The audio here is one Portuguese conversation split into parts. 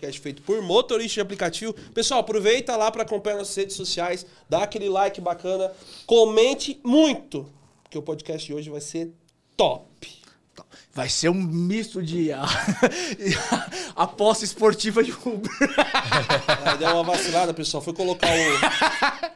podcast feito por motorista de aplicativo. Pessoal, aproveita lá para acompanhar nossas redes sociais, dá aquele like bacana, comente muito, porque o podcast de hoje vai ser top. Vai ser um misto de aposta esportiva de Uber. É, deu uma vacilada, pessoal. Fui colocar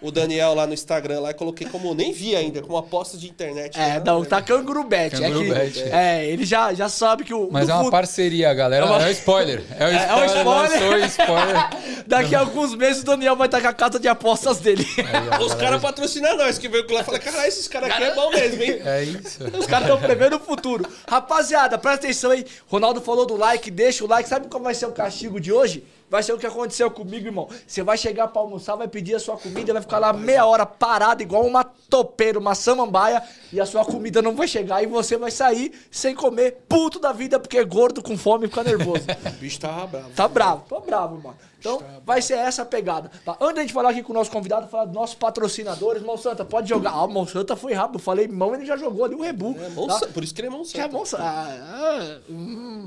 o, o Daniel lá no Instagram lá e coloquei como nem vi ainda, como aposta de internet. É, não, tá canguru bet. É, que, é, ele já, já sabe que o. Mas é uma parceria, galera. É, uma... é um spoiler. É um spoiler. É, um spoiler. spoiler. Daqui a alguns meses o Daniel vai estar com a casa de apostas dele. Aí, Os caras patrocinam nós, que veio lá e fala: caralho, esses caras aqui é bom mesmo, hein? É isso. Os caras estão prevendo o futuro. Rapaziada, presta atenção aí. Ronaldo falou do like, deixa o like. Sabe qual vai ser o castigo de hoje? Vai ser o que aconteceu comigo, irmão. Você vai chegar pra almoçar, vai pedir a sua comida, vai ficar lá meia hora parado, igual uma topeira, uma samambaia, e a sua comida não vai chegar e você vai sair sem comer, puto da vida, porque é gordo com fome e fica nervoso. o bicho tá bravo. Tá bravo, tô bravo, mano. Então, vai ser essa a pegada. Tá? Antes da gente falar aqui com o nosso convidado, falar dos nossos patrocinadores, Mão Santa, pode jogar. Ah, Mão Santa foi rápido. Falei, mão, ele já jogou ali o Rebu. É, tá? Por isso que ele é Mão Santa. Que é Mão Santa. Ah, ah, hum.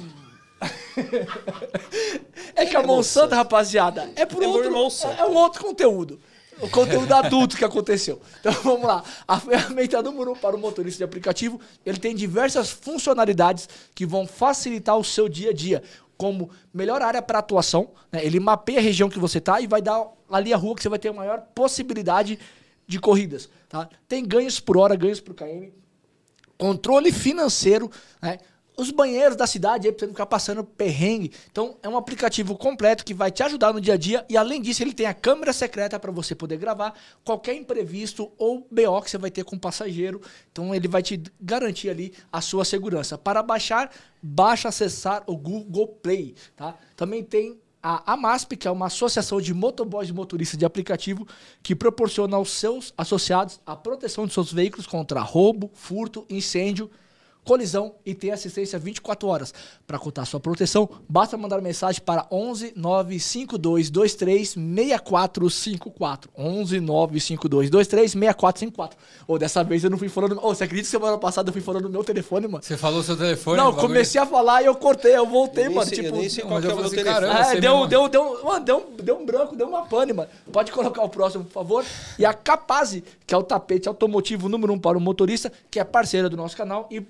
É que a Monsanto, rapaziada, é por é outro, é, é um outro conteúdo. O conteúdo adulto que aconteceu. Então vamos lá. A ferramenta número um para o motorista de aplicativo, ele tem diversas funcionalidades que vão facilitar o seu dia a dia, como melhor área para atuação. Né? Ele mapeia a região que você está e vai dar ali a rua que você vai ter a maior possibilidade de corridas. Tá? Tem ganhos por hora, ganhos por KM, controle financeiro, né? Os banheiros da cidade aí pra você não ficar passando perrengue. Então é um aplicativo completo que vai te ajudar no dia a dia e além disso ele tem a câmera secreta para você poder gravar qualquer imprevisto ou BO que você vai ter com o passageiro. Então ele vai te garantir ali a sua segurança. Para baixar, baixa acessar o Google Play, tá? Também tem a AMASP, que é uma associação de motoboys e motoristas de aplicativo que proporciona aos seus associados a proteção de seus veículos contra roubo, furto, incêndio, colisão e ter assistência 24 horas. Para contar sua proteção, basta mandar mensagem para 11 952 23 6454. 11 952 23 6454. Ou dessa vez eu não fui falando. Ô, oh, você acredita que semana passada eu fui falando no meu telefone, mano? Você falou seu telefone? Não, comecei a falar e eu cortei, eu voltei, eu mano. Sei, tipo, eu nem sei qual é o meu telefone. Caramba, é, deu, deu, deu, mano, deu, deu um branco, deu uma pane, mano. Pode colocar o próximo, por favor. E a Capaz, que é o tapete automotivo número um para o motorista, que é parceira do nosso canal e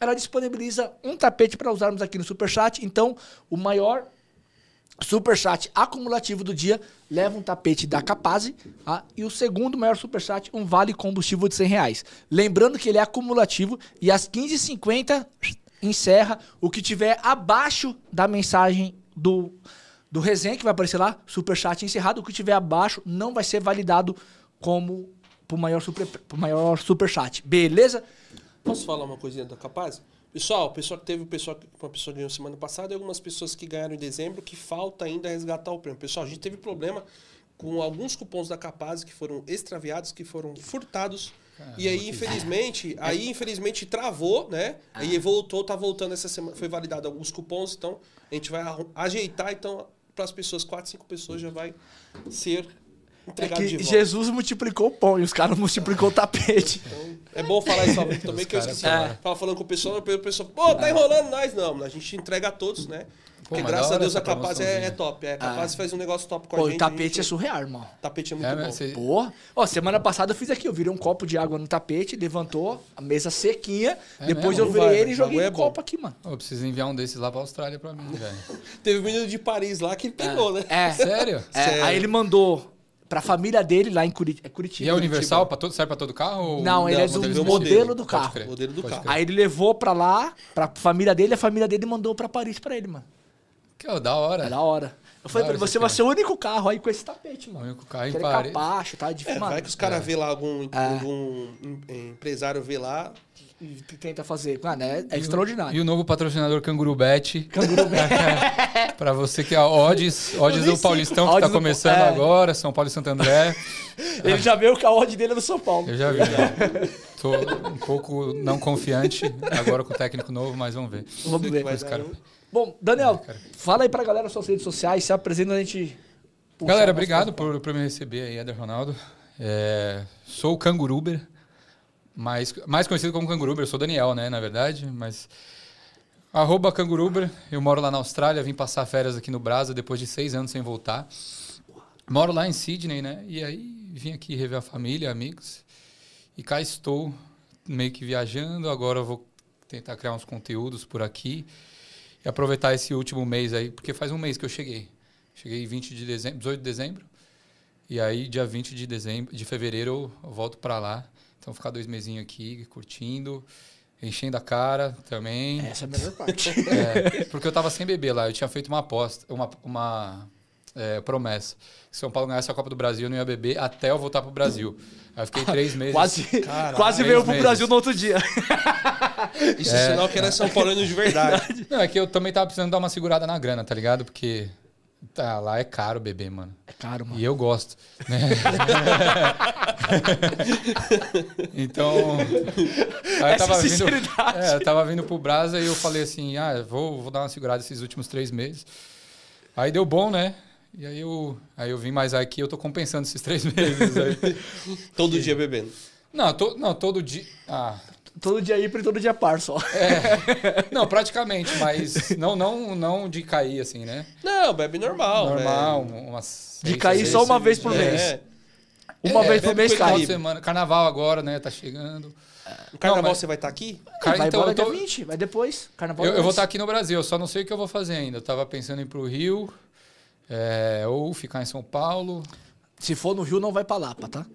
ela disponibiliza um tapete para usarmos aqui no Superchat. Então, o maior Superchat acumulativo do dia leva um tapete da Capaz tá? e o segundo maior Superchat, um vale combustível de 100 reais. Lembrando que ele é acumulativo e às 15h50 encerra o que tiver abaixo da mensagem do, do resenha, que vai aparecer lá, Superchat encerrado. O que tiver abaixo não vai ser validado como pro maior, super, pro maior Superchat. Beleza? Posso falar uma coisinha da Capaz? Pessoal, pessoal teve o pessoal, uma pessoa que ganhou semana passada e algumas pessoas que ganharam em dezembro que falta ainda resgatar o prêmio. Pessoal, a gente teve problema com alguns cupons da Capaz que foram extraviados, que foram furtados. Caramba, e aí, infelizmente, aí infelizmente travou, né? Ah. E voltou, tá voltando essa semana, foi validado alguns cupons, então a gente vai ajeitar, então para as pessoas, quatro, cinco pessoas já vai ser é que Jesus multiplicou o pão e os caras multiplicou o tapete. É bom falar isso também, que eu esqueci. É. Tava falando com o pessoal, o pessoal, pô, tá enrolando nós. Não, a gente entrega a todos, né? Porque graças a Deus a Capaz é, é, top. É, a Capaz ah. faz um negócio top com Pô, a gente. O tapete gente... é surreal, irmão. O tapete é muito é, bom. Você... Porra. Ó, semana passada eu fiz aqui, eu virei um copo de água no tapete, levantou, a mesa sequinha. É depois mesmo? eu virei ele e joguei é um copo aqui, mano. Eu preciso enviar um desses lá pra Austrália pra mim, velho. Teve um menino de Paris lá que ele pegou, é. né? É. Sério? É. Sério? Aí ele mandou pra família dele lá em Curitiba. É Curitiba. E é universal? Pra todo, serve pra todo carro? Não, ele é do modelo, modelo do carro. Modelo do carro. Aí ele levou pra lá, pra família dele, a família dele mandou pra Paris pra ele, mano. Que ó, da hora. É da hora. Eu falei pra ele, você vai ser o único carro aí com esse tapete, mano. O único carro em Paris. capacho, tá? De é, vai que os caras é. vê lá, algum, é. algum empresário vê lá, e tenta fazer. Mano, é, é extraordinário. E o novo patrocinador Canguru Bet. Canguru Bet. pra você que é a Odds, Odds do Paulistão, que tá começando é. agora, São Paulo e Santo André. Ele já viu que a odd dele é do São Paulo. Eu já vi. Já. Tô um pouco não confiante agora com o técnico novo, mas vamos ver. Vamos ver. Cara... Bom, Daniel, fala aí pra galera suas redes sociais, se apresenta a gente. Galera, obrigado por, por me receber aí, Eder Ronaldo. É, sou o Canguruber mais, mais conhecido como Canguruber. Eu sou Daniel, né, na verdade, mas... Arroba Canguruber. Eu moro lá na Austrália, vim passar férias aqui no Brasa depois de seis anos sem voltar. Moro lá em Sydney, né? E aí vim aqui rever a família, amigos. E cá estou, meio que viajando. Agora vou tentar criar uns conteúdos por aqui. E aproveitar esse último mês aí, porque faz um mês que eu cheguei. Cheguei 20 de dezembro, 18 de dezembro. E aí, dia 20 de dezembro, de fevereiro, eu volto para lá. Então, ficar dois mesinhos aqui, curtindo, enchendo a cara também. Essa é a melhor parte. É, porque eu tava sem beber lá. Eu tinha feito uma aposta, uma, uma é, promessa. Se São Paulo ganhasse a Copa do Brasil, eu não ia beber até eu voltar pro Brasil. Aí eu fiquei três meses. quase quase veio pro meses. Brasil no outro dia. Isso é sinal que era São Paulino de verdade. Não, é que eu também tava precisando dar uma segurada na grana, tá ligado? Porque Tá, lá é caro beber, mano. É caro, mano. E eu gosto. Né? então. Aí eu tava, vindo, é, eu tava vindo pro Brasa e eu falei assim: ah, vou, vou dar uma segurada esses últimos três meses. Aí deu bom, né? E aí eu, aí eu vim mais aqui eu tô compensando esses três meses. Aí. todo dia bebendo? Não, to, não, todo dia. Ah, todo dia ir e todo dia par só. É. Não, praticamente, mas não, não, não de cair assim, né? Não, bebe normal. Normal, umas De cair só uma vez por mês. É. Uma é, vez por mês cai. Semana. Carnaval agora, né? Tá chegando. No carnaval não, mas... você vai estar tá aqui? Car... Vai então, embora tô... dia 20, vai depois. Carnaval eu, eu vou estar tá aqui no Brasil, só não sei o que eu vou fazer ainda. Eu tava pensando em ir pro Rio, é, ou ficar em São Paulo. Se for no Rio, não vai pra Lapa, tá?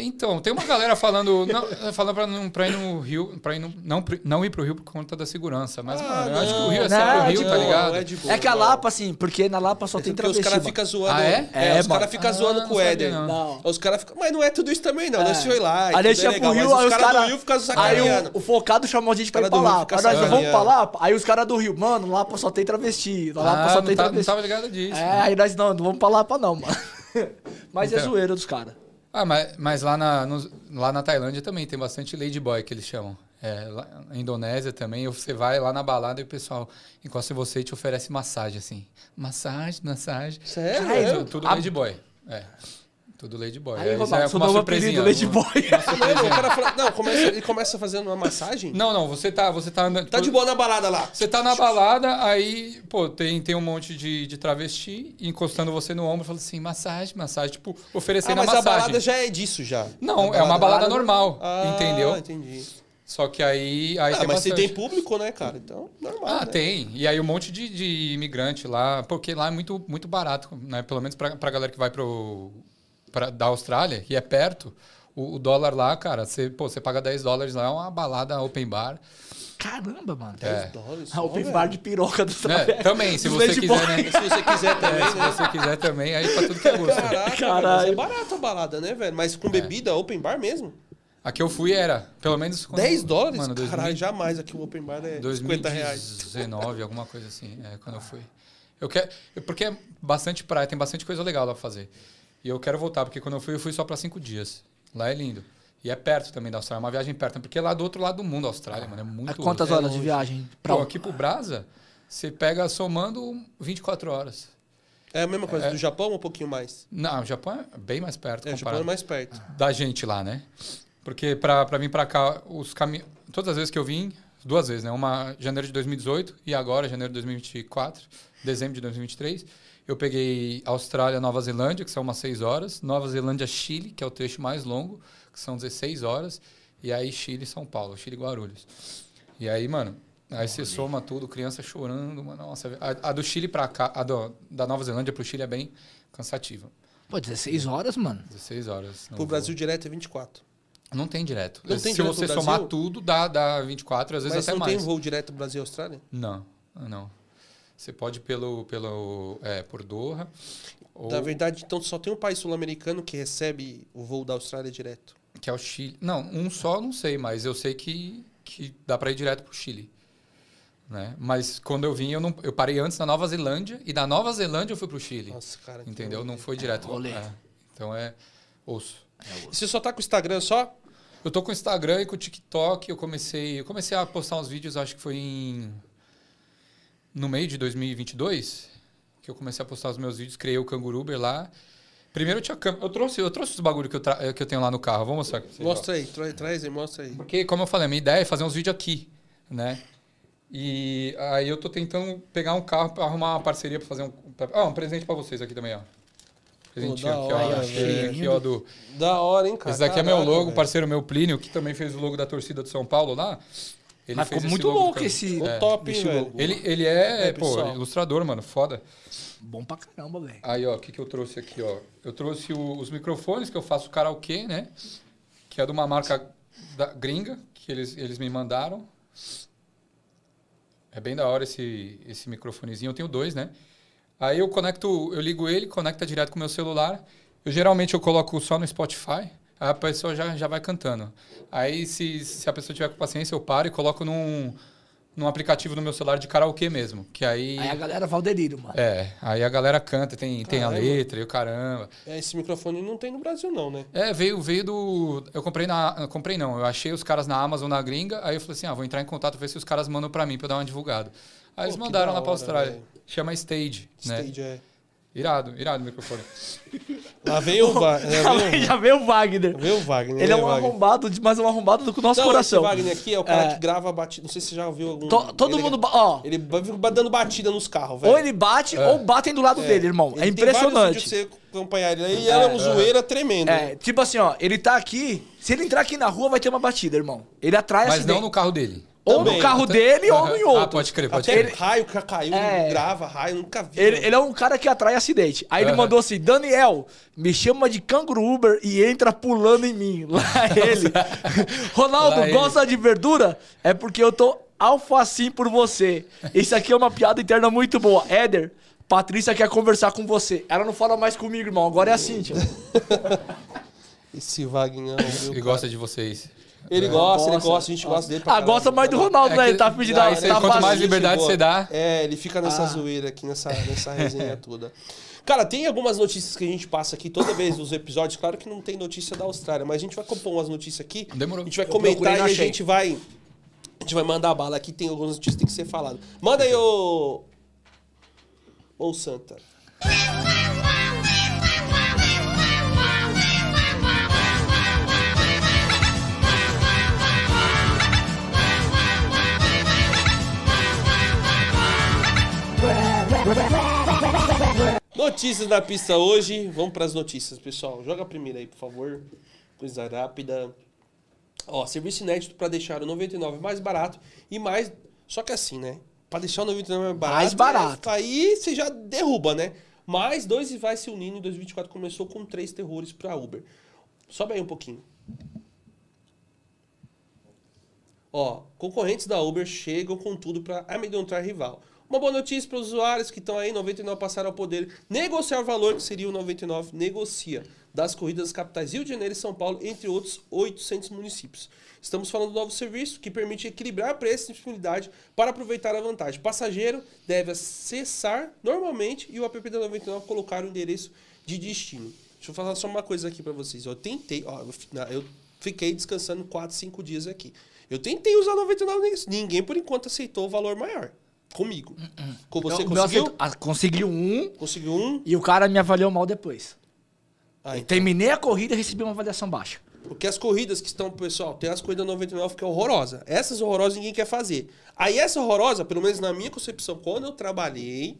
Então, tem uma galera falando, não, falando pra, não, pra ir no Rio, pra ir no, não, não ir pro Rio por conta da segurança. Mas, ah, mano, eu acho que o Rio é sempre o Rio, tá ligado? É, boa, é, que a Lapa, assim, porque na Lapa só é tem travesti. Os caras ficam zoando. Ah, é? É, é os caras ficam ah, zoando com o Éder. Não. não. Os caras ficam. Mas não é tudo isso também, não. É. Nós foi lá. A gente ia pro Rio, aí os caras do Rio ficam sacaneando. Aí o, focado chamou a gente pra ir pra Lapa. Nós vamos pra Lapa. Aí os caras do Rio, mano, Lapa só tem travesti. Lapa só tem travesti. Não tava ligado disso. É, aí nós não, não vamos pra Lapa, não, mano. Mas é então. zoeira dos caras. Ah, mas, mas lá, na, no, lá na Tailândia também tem bastante ladyboy que eles chamam. É, lá, na Indonésia também, você vai lá na balada e o pessoal encosta em você e te oferece massagem, assim. Massagem, massagem. Sério? Tudo, tudo ladyboy. É. Tudo Ladyboy. Aí, Aí já é uma surpresinha. Ladyboy. Não, o cara fala, não, começa, ele começa fazendo uma massagem? Não, não, você tá, você tá Tá de boa na balada lá. Você tá na balada, aí, pô, tem, tem um monte de, de travesti encostando você no ombro, falando assim, massagem, massagem, tipo, oferecendo ah, mas a massagem. Mas a balada já é disso já. Não, é uma balada normal, ah, entendeu? entendi. Só que aí. aí ah, tem mas bastante. se tem público, né, cara? Então, normal. Ah, né? tem. E aí um monte de, de imigrante lá, porque lá é muito, muito barato, né? Pelo menos pra, pra galera que vai pro, pra, da Austrália, que é perto, o, o, dólar lá, cara, você, pô, você paga 10 dólares lá, é uma balada open bar. Caramba, mano. 10 é. dólares. A open bar de piroca do trabalho. É, também, se você quiser, né? Se você quiser também, é, Se né? você quiser também, aí pra tudo que é gosto. Caraca, Caralho. é barato a balada, né, velho? Mas com é. bebida, open bar mesmo? Aqui eu fui era, pelo menos... Quando, 10 dólares? Mano, 2000, Caralho, jamais aqui o open bar é 50 reais. 2019, alguma coisa assim, é, quando eu fui. Eu quero, porque é bastante praia, tem bastante coisa legal lá pra fazer. E eu quero voltar, porque quando eu fui, eu fui só para cinco dias. Lá é lindo. E é perto também da Austrália, é uma viagem perto, porque é lá do outro lado do mundo, a Austrália, mano, é muito... É quantas horas de viagem? Pra... Pô, aqui pro Brasa, você pega somando 24 horas. É a mesma coisa é... do Japão ou um pouquinho mais? Não, o Japão é bem mais perto. É, o Japão é mais perto. Da gente lá, né? Porque para vir para cá, os caminhos... Todas as vezes que eu vim, duas vezes, né? Uma janeiro de 2018 e agora janeiro de 2024, dezembro de 2023. Eu peguei Austrália, Nova Zelândia, que são umas 6 horas, Nova Zelândia, Chile, que é o trecho mais longo, que são 16 horas, e aí Chile, São Paulo, Chile, Guarulhos. E aí, mano, aí você soma tudo, criança chorando, mano, nossa, a, a do Chile para cá, a do, da Nova Zelândia pro Chile é bem cansativa. Pô, 16 horas, mano. 16 horas. Pro Brasil direto é 24. Não tem direto. Não tem Se direto você somar tudo, dá, dá 24, às vezes Mas até não mais. tem voo direto Brasil-Austrália? Não, não. Você pode pelo, pelo é, por Doha. Ou, Na verdade, então só tem um país sul-americano que recebe o voo da Austrália direto. que é o Chile. Não, um só não sei, mas eu sei que, que dá para ir direto pro Chile. Né? Mas quando eu vim, eu, não, eu parei antes na Nova Zelândia e da Nova Zelândia eu fui pro Chile. Nossa, cara. entendeu? Não foi direto. Rolê. É. Então é osso. E você só tá com o Instagram só? Eu tô com o Instagram e com o TikTok. Eu comecei, eu comecei a postar uns vídeos, acho que foi em no meio de 2022 que eu comecei a postar os meus vídeos. Criei o Canguruber lá. Primeiro eu tinha câmera. Eu trouxe, eu trouxe os bagulho que eu, tra- que eu tenho lá no carro. Vou mostrar pra vocês, ó. Mostra aí, tra traz aí, mostra aí. Porque, como eu falei, a minha ideia é fazer uns vídeos aqui, né? E aí eu tô tentando pegar um carro para arrumar uma parceria para fazer um. Pra, ah, um presente para vocês aqui também, ó. Presentinho aqui, hora, ó. Achei aqui, ó, do. Da hora, hein, cara? Esse daqui é meu logo, velho. parceiro meu Plínio, que também fez o logo da torcida do São Paulo lá. Ele Mas fez ficou muito louco esse. Ficou É. top, Esse velho? Ele, ele é, É, pô, ilustrador, mano, foda. Bom pra caramba, velho. Aí, ó, o que, que eu trouxe aqui, ó? Eu trouxe o- os microfones que eu faço karaokê, né? Que é de uma marca da, gringa, que eles, eles me mandaram. É bem da hora esse, esse microfonezinho. Eu tenho dois, né? Aí eu conecto, eu ligo ele, conecta direto com o meu celular. Eu geralmente eu coloco só no Spotify, a pessoa já, já vai cantando. Aí se, se a pessoa tiver com paciência, eu paro e coloco num, num aplicativo no meu celular de karaokê mesmo. Que aí. Aí a galera delírio, mano. É, aí a galera canta, tem, tem a letra e o caramba. É, esse microfone não tem no Brasil, não, né? É, veio, veio do. Eu comprei na. eu comprei não, eu achei os caras na Amazon, na gringa, aí eu falei assim: ah, vou entrar em contato, ver se os caras mandam pra mim pra eu dar uma divulgada. Aí eles Pô, que mandaram da lá pra Austrália. velho. Chama Stage, né? Stage, é. Irado, irado o microfone. Lá vem o, Va Já veio o Wagner. o, vem o Wagner. Ele é um Wagner? arrombado, mas é um arrombado do nosso Não, coração. esse Wagner aqui é o cara É. que grava batida. Não sei se você já ouviu algum. To- todo ele, mundo. ba- Ó, Ele fica dando batida nos carros, velho. ou ele bate ou batem do lado dele, irmão. Ele é tem vários impressionante. vídeos pra você acompanhar ele. E ela é um zoeira tremendo. É, tipo assim, ó, ele tá aqui. Se ele entrar aqui na rua, vai ter uma batida, irmão. Ele atrai Mas acidente. não no carro dele. Ou Também. no carro Até- dele ou Aham. em outro. Ah, pode crer, pode Até crer. raio que caiu, É. ele grava raio, nunca vi. Ele, mano. ele é um cara que atrai acidente. Aí ele Aham. mandou assim: Daniel, me chama de canguru Uber e entra pulando em mim. Lá ele. Ronaldo, Lá ele. gosta de verdura? É porque eu tô alfacim por você. Isso aqui é uma piada interna muito boa. Éder, Patrícia quer conversar com você. Ela não fala mais comigo, irmão. Agora é a Cíntia. Esse Wagner, viu, Ele gosta de vocês. Ele gosta, ele Gosta. a gente gosta dele pra Ah, caralho. gosta mais do Ronaldo, É né? Ele tá pedindo aí a você- tá quanto mais liberdade você dá. É, ele fica nessa Ah. zoeira aqui, nessa, nessa resenha toda. Cara, tem algumas notícias que a gente passa aqui toda vez nos episódios. Claro que não tem notícia da Austrália, mas a gente vai compor umas notícias aqui. Demorou. A gente vai Eu procurei, comentar não e a achei. gente vai. A gente vai mandar bala aqui. Tem algumas notícias que tem que ser falado. Manda aí, ô. Ô Santa. Notícias da pista hoje. Vamos para as notícias, pessoal. Joga a primeira aí, por favor. Coisa rápida. Ó, serviço inédito para deixar o 99 mais barato e mais. Só que assim, né? Para deixar o 99 mais barato. Mais barato. é- Aí você já derruba, né? Mais dois e vai se unindo. Em 2024 começou com três terrores para Uber. Sobe aí um pouquinho. Ó, concorrentes da Uber chegam com tudo para amedrontar rival. Uma boa notícia para os usuários que estão aí, 99 passaram ao poder negociar o valor que seria o 99 negocia das corridas das capitais Rio de Janeiro e São Paulo, entre outros 800 municípios. Estamos falando do novo serviço que permite equilibrar preço e disponibilidade para aproveitar a vantagem. Passageiro deve acessar normalmente e o app da 99 colocar o endereço de destino. Deixa eu falar só uma coisa aqui para vocês. Eu tentei, ó, eu fiquei descansando 4, 5 dias aqui. Eu tentei usar 99 nisso. Ninguém, por enquanto, aceitou o valor maior. Comigo. Com você Então, o meu conseguiu? ah, Consegui um Conseguiu um? e o cara me avaliou mal depois. Ah, então. Terminei a corrida e recebi uma avaliação baixa. Porque as corridas que estão, pessoal, tem as corridas 99 que é horrorosa. Essas horrorosas ninguém quer fazer. Aí essa horrorosa, pelo menos na minha concepção, quando eu trabalhei,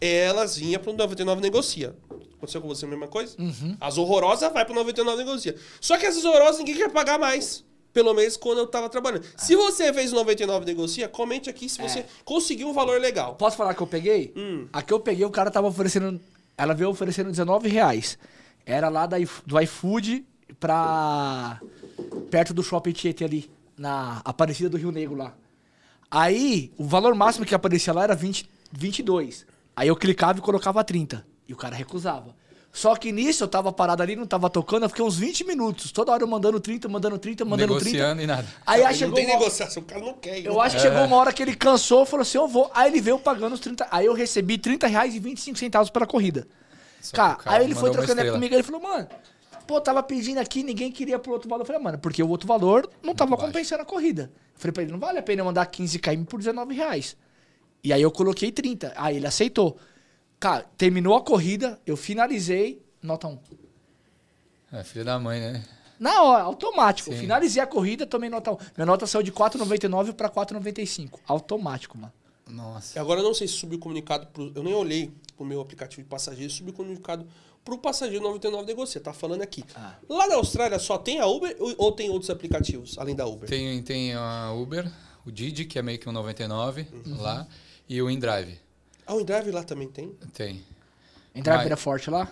elas vinham para o 99 negocia. Aconteceu com você a mesma coisa? Uhum. As horrorosas vai para o 99 negocia. Só que essas horrorosas ninguém quer pagar mais. Pelo menos quando eu tava trabalhando. Ah. Se você fez o 99 negocia, comente aqui se você é. conseguiu um valor legal. Posso falar que eu peguei? Hum. A que eu peguei, o cara tava oferecendo. Ela veio oferecendo 19 reais. Era lá da, do iFood pra. perto do shopping Tietê ali. Na Aparecida do Rio Negro lá. Aí, o valor máximo que aparecia lá era 20, 22. Aí eu clicava e colocava 30. E o cara recusava. Só que nisso eu tava parado ali, não tava tocando, eu fiquei uns 20 minutos. Toda hora eu mandando 30, mandando 30, mandando Negociando 30. e nada. Aí, aí chegou. Não tem uma... negociação, o cara não quer. Eu acho que é. chegou uma hora que ele cansou, falou assim: eu vou. Aí ele veio pagando os 30. Aí eu recebi 30 reais e 25 centavos pela corrida. Cara, cara, aí ele foi trocando ideia comigo, ele falou, mano, pô, tava pedindo aqui, ninguém queria pro outro valor. Eu falei, mano, porque o outro valor não tava Muito compensando baixo. a corrida. Eu falei pra ele, não vale a pena eu mandar 15 km por 19 reais. E aí eu coloquei 30. Aí ele aceitou. Cara, terminou a corrida, eu finalizei, nota 1. É, filho da mãe, né? Na hora, automático. Sim. Finalizei a corrida, tomei nota 1. Minha nota saiu de 4,99 para 4,95. Automático, mano. Nossa. Agora eu não sei se subiu comunicado pro. Eu nem olhei pro meu aplicativo de passageiro, subiu comunicado pro passageiro 99 negocia. Tá falando aqui. Ah. Lá na Austrália só tem a Uber ou tem outros aplicativos além da Uber? Tem, tem a Uber, o Didi, que é meio que um 99 uhum. lá, e o InDrive. Ah, o InDrive lá também tem? Tem. InDrive Mas... é forte lá?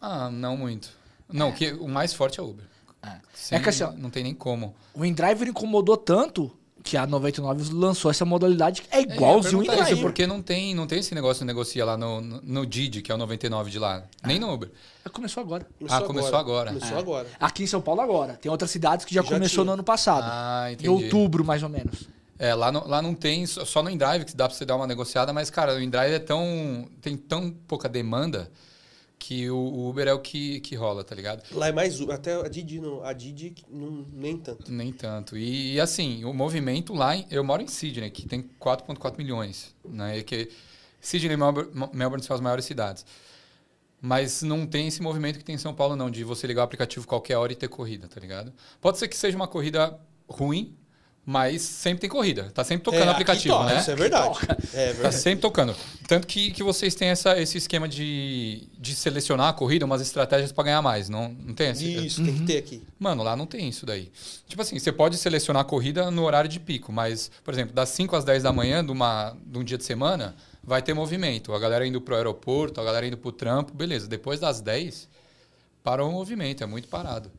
Ah, não muito. Não, é. que, o mais forte é o Uber. É, Sem, é que assim, ó, não tem nem como. O InDrive incomodou tanto que a 99 lançou essa modalidade que é igualzinho é, o InDrive. Isso porque não tem, não tem esse negócio de negociar lá no, no, no Didi, que é o 99 de lá. Ah. Nem no Uber. Começou agora. Começou ah, começou agora. agora. Começou é. agora. Aqui em São Paulo agora. Tem outras cidades que já, já começou tinha. no ano passado. Ah, entendi. Em outubro, mais ou menos. É, lá, no, lá não tem, só no InDrive que dá pra você dar uma negociada, mas, cara, o InDrive é tão. tem tão pouca demanda que o Uber é o que, que rola, tá ligado? Lá é mais até a Didi não, a Didi não, nem tanto. Nem tanto. E, e, assim, o movimento lá, eu moro em Sydney, que tem 4.4 milhões, né? E que Sydney e Melbourne, Melbourne são as maiores cidades. Mas não tem esse movimento que tem em São Paulo não, de você ligar o aplicativo qualquer hora e ter corrida, tá ligado? Pode ser que seja uma corrida ruim, mas sempre tem corrida. Tá sempre tocando o é, aplicativo, toca, né? Isso é verdade. é verdade. Tá sempre tocando. Tanto que, que vocês têm essa, esse esquema de, de selecionar a corrida, umas estratégias para ganhar mais. Não, não tem esse? Isso, uhum. tem que ter aqui. Mano, lá não tem isso daí. Tipo assim, você pode selecionar a corrida no horário de pico, mas, por exemplo, das 5 às 10 da manhã de, uma, de um dia de semana, vai ter movimento. A galera indo pro aeroporto, a galera indo pro trampo, beleza. Depois das 10, parou o movimento, é muito parado.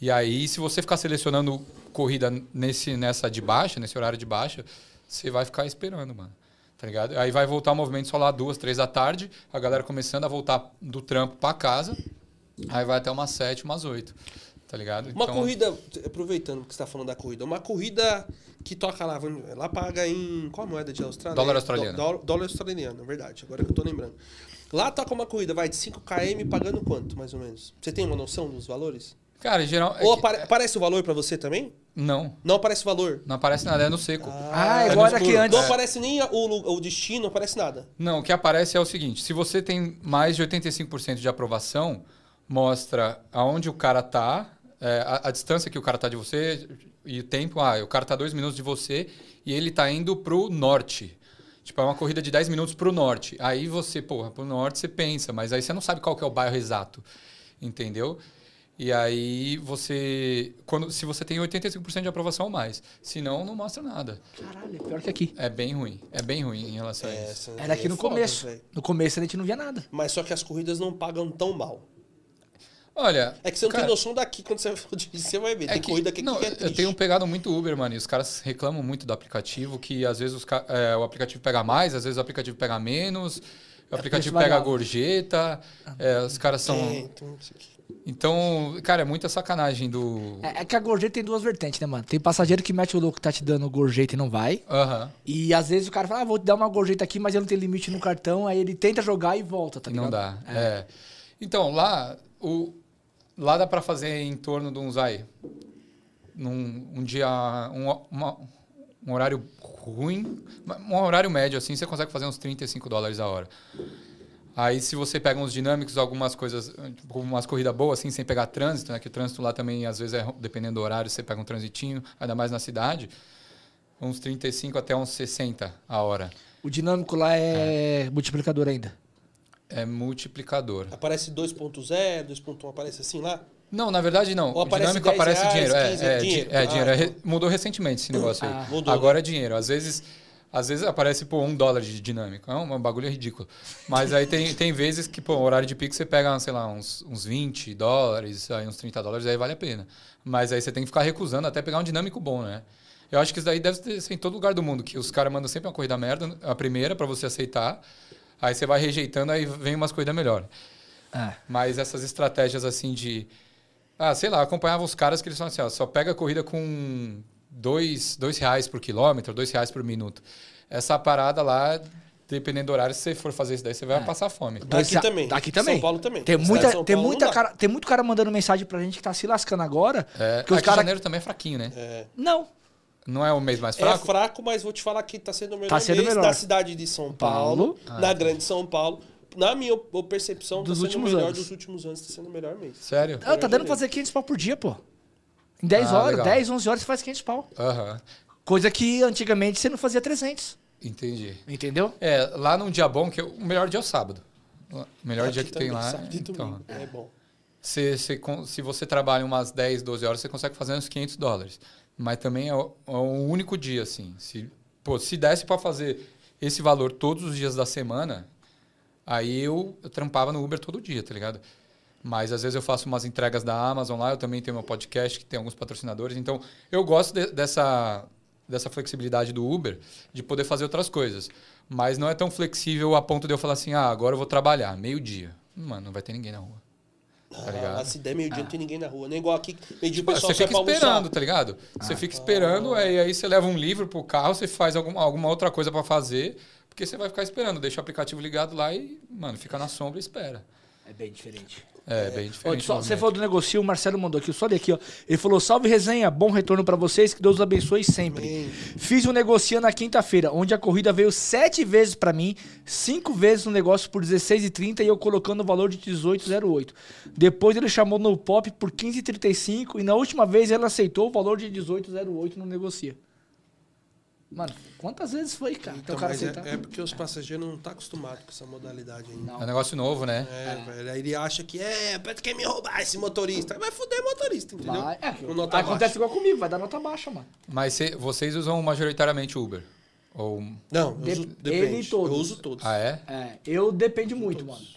E aí, se você ficar selecionando corrida nesse, nessa de baixa, nesse horário de baixa, você vai ficar esperando, mano. Tá ligado? Aí vai voltar o movimento só lá duas, três da tarde, a galera começando a voltar do trampo para casa, aí vai até umas sete, umas oito. Tá ligado? Uma então... corrida, aproveitando que você tá falando da corrida, uma corrida que toca lá, lá paga em. Qual moeda de Austrália? Dólar australiano. Dólar, dólar australiano, é verdade. Agora que eu tô lembrando. Lá toca uma corrida, vai de 5 km pagando quanto, mais ou menos? Você tem uma noção dos valores? Cara, em geral. É Ou apare aparece o valor para você também? Não. Não aparece o valor? Não aparece nada, é no seco. Ah, ah é agora que antes. Não aparece nem o, o destino, não aparece nada. Não, o que aparece é o seguinte: se você tem mais de 85% de aprovação, mostra aonde o cara tá, é, a, a, distância que o cara tá de você e o tempo. Ah, o cara tá dois minutos de você e ele tá indo pro norte. Tipo, é uma corrida de 10 minutos pro norte. Aí você, porra, pro norte você pensa, mas aí você não sabe qual que é o bairro exato. Entendeu? E aí você. Quando, se você tem 85% de aprovação ou mais. Se não, não mostra nada. Caralho, é pior que aqui. É bem ruim. É bem ruim em relação é, a isso. Era aqui no foda, começo. Véio. No começo a gente não via nada. Mas só que as corridas não pagam tão mal. Olha. É que você não cara, tem noção daqui quando você, você vai ver. É tem que, corrida aqui não, que é triste. Eu tenho pegado muito Uber, mano. E os caras reclamam muito do aplicativo, que às vezes os, é, o aplicativo pega mais, às vezes o aplicativo pega menos. O é aplicativo pega a gorjeta. É, os caras são. É, então, então, cara, é muita sacanagem do. É, é, que a gorjeta tem duas vertentes, né, mano? Tem passageiro que mete o louco tá te dando gorjeta e não vai. Uhum. E às vezes o cara fala, ah, vou te dar uma gorjeta aqui, mas eu não tenho limite no cartão. Aí ele tenta jogar e volta, tá ligado? Não dá. É. é. Então, lá, o, lá dá pra fazer em torno de uns aí. Num um dia. Um, uma, um horário ruim. Um horário médio, assim, você consegue fazer uns 35 dólares a hora. Aí, se você pega uns dinâmicos, algumas coisas, tipo, umas corridas boas, assim, sem pegar trânsito, né? Que o trânsito lá também, às vezes, é, dependendo do horário, você pega um transitinho, ainda mais na cidade, uns 35 até uns 60 a hora. O dinâmico lá é, é. multiplicador ainda? É multiplicador. Aparece 2.0, 2.1, aparece assim lá? Não, na verdade não. Ou o dinâmico aparece reais, dinheiro. É, é, dinheiro. É, dinheiro. Ah, então. Mudou recentemente esse negócio ah, aí. Mudou, Agora né? é dinheiro. Às vezes às vezes aparece, pô, um dólar de dinâmico. É um, bagulho ridículo. Mas aí tem, tem vezes que, pô, horário de pico você pega, sei lá, uns, uns 20 dólares, aí uns 30 dólares, aí vale a pena. Mas aí você tem que ficar recusando até pegar um dinâmico bom, né? Eu acho que isso daí deve ser assim, em todo lugar do mundo, que os caras mandam sempre uma corrida merda, a primeira, para você aceitar. Aí você vai rejeitando, aí vem umas corridas melhor. É. Mas essas estratégias assim de. Ah, sei lá, acompanhava os caras que eles falam assim, ó, só pega a corrida com dois, dois reais por quilômetro, dois reais por minuto. Essa parada lá, dependendo do horário, se você for fazer isso daí, você vai é. passar fome. Aqui também. Aqui também. São Paulo também. Tem muita, tem muita cara, tem muito cara mandando mensagem pra gente que tá se lascando agora. É. Que os cara... janeiro também é fraquinho, né? É. Não. Não é o mês mais fraco? É fraco, mas vou te falar que tá sendo o melhor tá sendo mês melhor. da cidade de São Paulo, Paulo. na ah, grande São Paulo. Na minha percepção, tá dos tá últimos melhor anos. dos últimos anos, tá sendo o melhor mês. Sério? Ah, tá dando pra fazer 500 pau por dia, pô. Em 10 ah, horas, legal. 10, 11 horas você faz 500 pau. Aham. Coisa que antigamente você não fazia 300. Entendi. Entendeu? É, lá num dia bom, que o melhor dia é o sábado. O melhor Aqui dia que também, tem lá. Então, é bom. Se, se, se você trabalha umas 10, 12 horas, você consegue fazer uns 500 dólares. Mas também é o, é o único dia, assim. Se, pô, se desse para fazer esse valor todos os dias da semana, aí eu, eu trampava no Uber todo dia, tá ligado? Mas às vezes eu faço umas entregas da Amazon lá, eu também tenho meu podcast que tem alguns patrocinadores. Então, eu gosto de, dessa, dessa flexibilidade do Uber de poder fazer outras coisas. Mas não é tão flexível a ponto de eu falar assim, ah, agora eu vou trabalhar, meio-dia. Mano, não vai ter ninguém na rua. Tá ligado? Ah, se der meio-dia, ah. não tem ninguém na rua. Nem igual aqui, meio-dia tipo, o pessoal Você fica esperando, tá ligado? Ah. Você fica esperando, aí, aí você leva um livro pro carro, você faz alguma, alguma outra coisa para fazer, porque você vai ficar esperando. Deixa o aplicativo ligado lá e, mano, fica na sombra e espera. É bem diferente. É, bem diferente. Ó, você falou do negocio, o Marcelo mandou aqui, só aqui, ó. Ele falou: salve resenha, bom retorno para vocês, que Deus os abençoe sempre. Amém. Fiz um negocio na quinta-feira, onde a corrida veio sete vezes para mim, cinco vezes no negócio por 16,30 e eu colocando o valor de 18,08. Depois ele chamou no pop por 15,35 e na última vez ele aceitou o valor de 18,08 no negocio. Mano, quantas vezes foi, cara? Então, cara é, é, porque os passageiros não estão tá acostumados com essa modalidade ainda. Não. É um negócio novo, né? É, é. velho. Aí ele acha que é, quer me roubar esse motorista. Vai foder o motorista, entendeu? Vai, é, acontece baixa. igual comigo, vai dar nota baixa, mano. Mas cê, vocês usam majoritariamente Uber? Ou... Não, eu uso, depende. Ele todos. Eu uso todos. Ah, é? É, eu depende muito, todos. mano.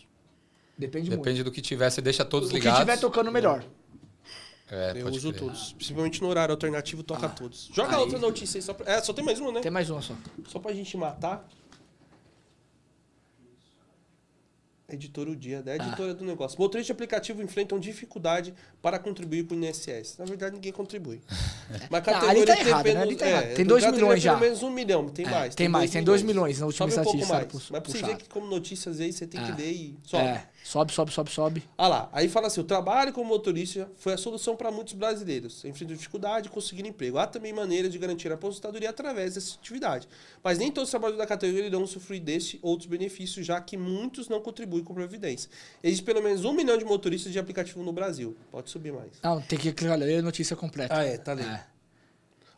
Depende, depende muito. Depende do que tiver, você deixa todos o ligados. O que tiver tocando melhor. É, eu uso crer. todos. Principalmente no horário alternativo, toca ah. todos. Joga aí. outra notícia aí. Só pra... É, só tem mais uma, né? Tem mais uma só. Só pra gente matar. Editora o dia, da editora ah. do negócio. Motoristas de aplicativo enfrentam dificuldade para contribuir com o INSS. Na verdade, ninguém contribui. Mas categoria tá errado, tem, né? tá é, tem 2 milhões já. Pelo menos um milhão, tem é, mais. Tem, tem mais, tem 2 milhões na última estatística. Um pouco mais. Mas pra você ver que como notícias aí, você tem que é. ler e sobe. É. Sobe, sobe, sobe, sobe. Ah lá, aí fala assim: o trabalho como motorista foi a solução para muitos brasileiros. Enfrentam dificuldade de conseguir emprego. Há também maneiras de garantir a aposentadoria através dessa atividade. Mas nem todos os trabalhadores da categoria irão sofrer desse outros benefícios, já que muitos não contribuem com Previdência. Existe pelo menos um milhão de motoristas de aplicativo no Brasil. Pode subir mais. Não, tem que ler a notícia completa. Ah, é, tá lendo. É.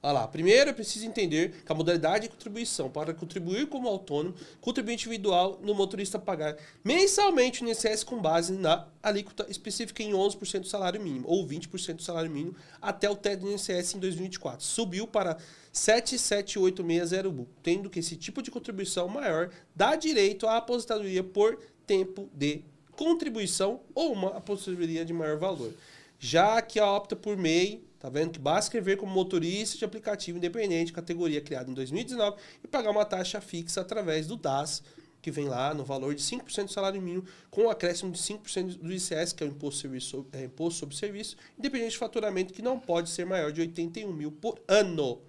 Olha lá, primeiro é preciso entender que a modalidade de contribuição para contribuir como autônomo, contribuinte individual no motorista pagar mensalmente o INSS com base na alíquota específica em 11% do salário mínimo, ou 20% do salário mínimo, até o teto do INSS em 2024. Subiu para 77860, tendo que esse tipo de contribuição maior dá direito à aposentadoria por tempo de contribuição ou uma aposentadoria de maior valor. Já que a opta por MEI Tá vendo que basta escrever como motorista de aplicativo independente, categoria criada em 2019, e pagar uma taxa fixa através do DAS, que vem lá no valor de 5% do salário mínimo, com um acréscimo de 5% do ICS, que é o imposto, serviço, é, imposto sobre serviço, independente de faturamento, que não pode ser maior de 81 mil por ano.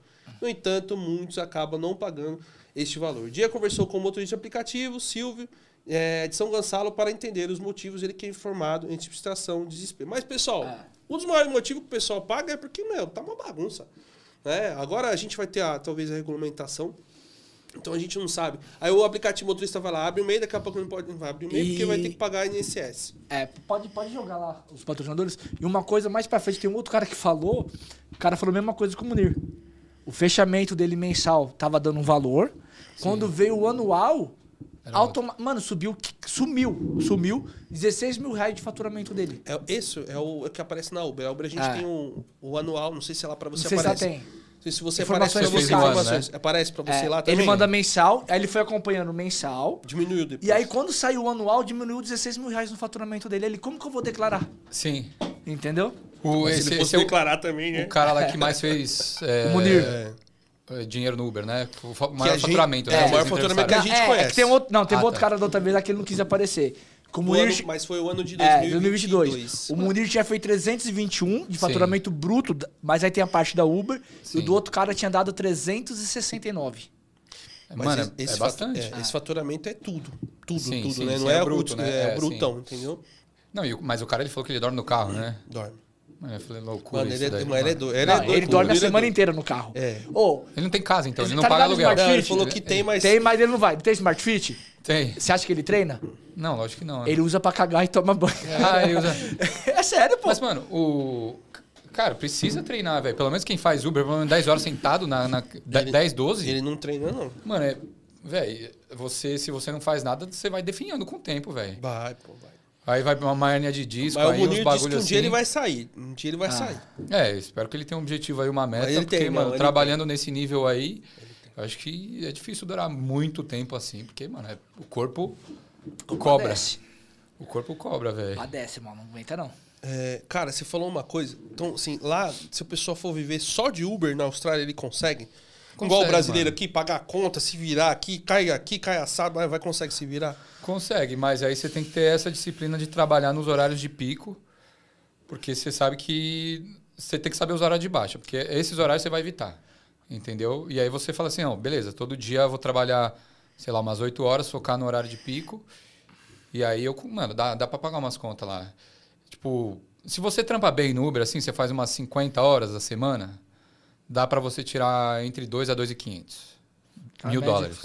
No entanto, muitos acabam não pagando este valor. O Dia conversou com o motorista de aplicativo, Silvio, é, de São Gonçalo, para entender os motivos. Ele que é informado entre frustração e desespero. Mas, pessoal, é. Um dos maiores motivos que o pessoal paga é porque, meu, tá uma bagunça. Né? Agora a gente vai ter, a, talvez, a regulamentação Então a gente não sabe. Aí o aplicativo motorista vai lá, abre o meio, daqui a pouco não pode não vai abrir o meio, e... porque vai ter que pagar INSS. É, pode, pode jogar lá os patrocinadores. E uma coisa mais pra frente, tem um outro cara que falou, o cara falou a mesma coisa com o Munir. O fechamento dele mensal tava dando um valor. Sim. Quando veio o anual, Automa Mano, subiu, sumiu, sumiu 16 mil reais de faturamento dele. É, esse é o, é o que aparece na Uber. A Uber a gente é. tem o, o anual, não sei se é lá pra você não sei aparece. Se tem se você aparece pra você informações. Né? Aparece pra você é, lá também. Ele manda mensal, aí ele foi acompanhando mensal. Diminuiu depois. E aí, quando saiu o anual, diminuiu 16 mil reais no faturamento dele. Ele, como que eu vou declarar? Sim. Entendeu? O, esse, ele esse é declarar também, né? O cara lá que mais fez. É, o Munir. É, dinheiro no Uber, né? O maior faturamento, né? É, o maior faturamento que a gente conhece. É, tem outro, não, teve ah, outro tá. cara da outra vez lá que ele não quis aparecer. Como ano, mas foi o ano de 2022. É, 2022. O Munir tinha feito 321 de faturamento Sim. bruto, mas aí tem a parte da Uber. Sim. E o do outro cara tinha dado 369. Mas Mano, esse, é esse bastante. É, Esse faturamento é tudo. Tudo, sim, tudo, sim, né? Sim, Não é, é bruto, né? É, é brutão, entendeu? Não, mas o cara ele falou que ele dorme no carro, né? Dorme. Eu falei, loucura. Mano, ele, é, daí, mano, ele é doido. Ele, é doido, ele dorme a semana inteira no carro. É. Oh, ele não tem casa, então, ele, ele não tá paga aluguel. Não, ele falou que tem, mas. Tem, mas ele não vai. Tem Smart Fit? Tem. Você acha que ele treina? Não, lógico que não. Né? Ele usa pra cagar e toma banho. Ah, ele usa. é sério, pô. Mas, mano, o. Cara, precisa treinar, velho. Pelo menos quem faz Uber, pelo menos 10 horas sentado na, na ele, 10, 12. Ele não treina, não. Mano, é. Velho, você, se você não faz nada, você vai definhando com o tempo, velho. Vai, pô, vai. Aí vai uma hernia de disco, Mas aí o uns bagulho um assim. dia ele vai sair. Um dia ele vai ah. sair. É, espero que ele tenha um objetivo aí, uma meta. Porque, tem, mano, trabalhando tem. nesse nível aí, acho que é difícil durar muito tempo assim. Porque, mano, é, o corpo o cobra. Padece. O corpo cobra, velho. Padece, mano. Não aguenta, não. É, cara, você falou uma coisa. Então, assim, lá, se o pessoal for viver só de Uber na Austrália, ele consegue? Consegue Igual o brasileiro mano. aqui, pagar a conta, se virar aqui, cai aqui, cai assado, vai, vai consegue se virar? Consegue, mas aí você tem que ter essa disciplina de trabalhar nos horários de pico, porque você sabe que você tem que saber os horários de baixa, porque esses horários você vai evitar, entendeu? E aí você fala assim, ó, beleza, todo dia eu vou trabalhar, sei lá, umas 8 horas, focar no horário de pico, e aí eu, mano, dá, dá pra pagar umas contas lá. Tipo, se você trampa bem no Uber, assim, você faz umas 50 horas a semana, dá para você tirar entre 2 a 2.500 mil dólares.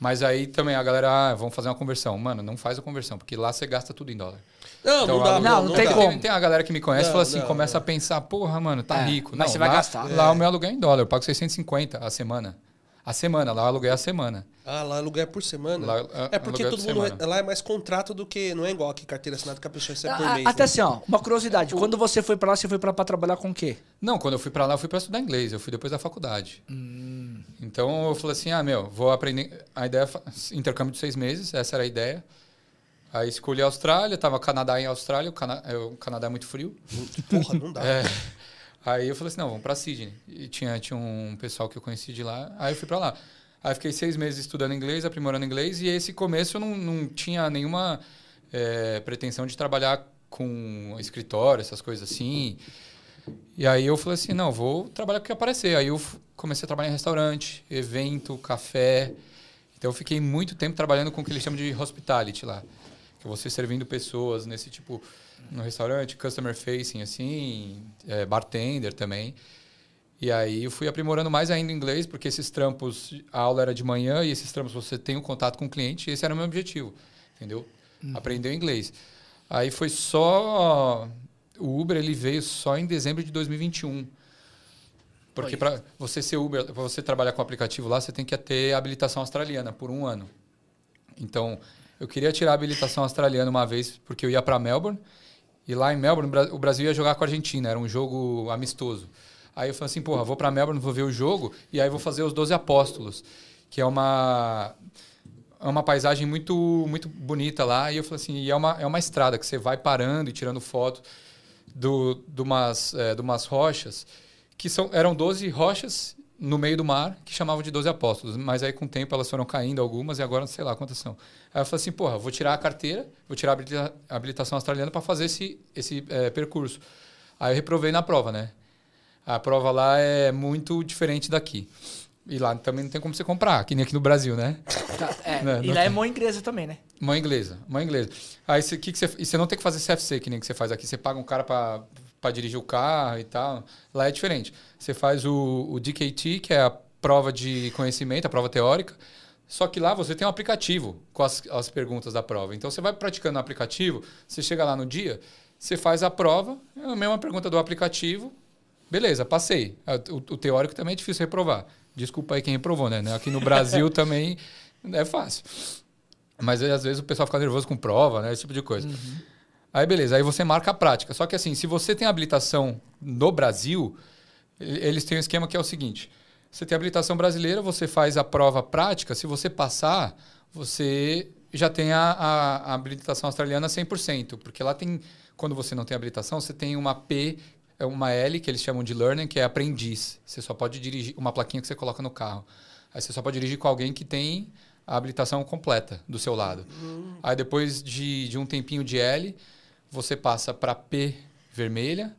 Mas aí também a galera, ah, vamos fazer uma conversão. Mano, não faz a conversão, porque lá você gasta tudo em dólar. Não, então, não dá. Não, não, tem como. Tem, tem a galera que me conhece e fala assim, não, começa a pensar, porra, mano, tá é, rico. Mas não, você vai lá, gastar. Lá é. o meu aluguel é em dólar, eu pago 650 a semana. A semana, lá o aluguel é a semana. Ah, lá aluguel é por semana? Lá, é porque todo mundo. Semana. Lá é mais contrato do que. Não é igual aqui carteira assinada que a pessoa recebe por mês. Até né? assim, ó, uma curiosidade. Quando você foi para lá, você foi para trabalhar com o quê? Não, quando eu fui para lá, eu fui para estudar inglês. Eu fui depois da faculdade. Hum. Então eu falei assim: ah, meu, vou aprender. A ideia é intercâmbio de seis meses, essa era a ideia. Aí escolhi a Austrália, tava Canadá em Austrália, o, Cana... o Canadá é muito frio. Porra, não dá. é. Aí eu falei assim: não, vamos para Sydney. E tinha, tinha um pessoal que eu conheci de lá, aí eu fui para lá. Aí fiquei seis meses estudando inglês, aprimorando inglês, e esse começo eu não, não tinha nenhuma é, pretensão de trabalhar com escritório, essas coisas assim. E aí eu falei assim, não, vou trabalhar com o que aparecer. Aí eu comecei a trabalhar em restaurante, evento, café. Então eu fiquei muito tempo trabalhando com o que eles chamam de hospitality lá. Que é você servindo pessoas nesse tipo, no restaurante, customer facing, assim, é, bartender também. E aí eu fui aprimorando mais ainda o inglês, porque esses trampos, a aula era de manhã e esses trampos você tem um contato com o cliente, e esse era o meu objetivo, entendeu? Uhum. Aprender o inglês. Aí foi só o Uber ele veio só em dezembro de 2021. Porque para você ser Uber, para você trabalhar com o aplicativo lá, você tem que ter habilitação australiana por um ano. Então, eu queria tirar a habilitação australiana uma vez, porque eu ia para Melbourne, e lá em Melbourne o Brasil ia jogar com a Argentina, era um jogo amistoso. Aí eu falei assim, porra, vou para Melbourne, vou ver o jogo e aí vou fazer os 12 apóstolos, que é uma é uma paisagem muito muito bonita lá e eu falei assim, e é uma é uma estrada que você vai parando e tirando foto do de umas é, umas rochas que são eram 12 rochas no meio do mar que chamavam de 12 apóstolos, mas aí com o tempo elas foram caindo algumas e agora não sei lá quantas são. Aí eu falei assim, porra, vou tirar a carteira, vou tirar a habilitação australiana para fazer esse esse é, percurso. Aí eu reprovei na prova, né? A prova lá é muito diferente daqui. E lá também não tem como você comprar, que nem aqui no Brasil, né? Tá, é, não, e não lá é tem. é mão inglesa também, né? Mão inglesa, mão inglesa. Aí você, que que você, e você não tem que fazer CFC, que nem que você faz aqui. Você paga um cara para dirigir o carro e tal. Lá é diferente. Você faz o, o DKT, que é a prova de conhecimento, a prova teórica. Só que lá você tem um aplicativo com as, as perguntas da prova. Então você vai praticando no aplicativo, você chega lá no dia, você faz a prova, é a mesma pergunta do aplicativo, beleza, passei. O, o teórico também é difícil reprovar. Desculpa aí quem reprovou, né? Aqui no Brasil também é fácil. Mas às vezes o pessoal fica nervoso com prova, né? Esse tipo de coisa. Uhum. Aí beleza, aí você marca a prática. Só que assim, se você tem habilitação no Brasil, eles têm um esquema que é o seguinte: você tem habilitação brasileira, você faz a prova prática, se você passar, você já tem a, a, a habilitação australiana 100%, porque lá tem, quando você não tem habilitação, você tem uma P, é uma L, que eles chamam de learning, que é aprendiz. Você só pode dirigir, uma plaquinha que você coloca no carro. Aí você só pode dirigir com alguém que tem a habilitação completa do seu lado. Uhum. Aí depois de, de um tempinho de L, você passa para P vermelha,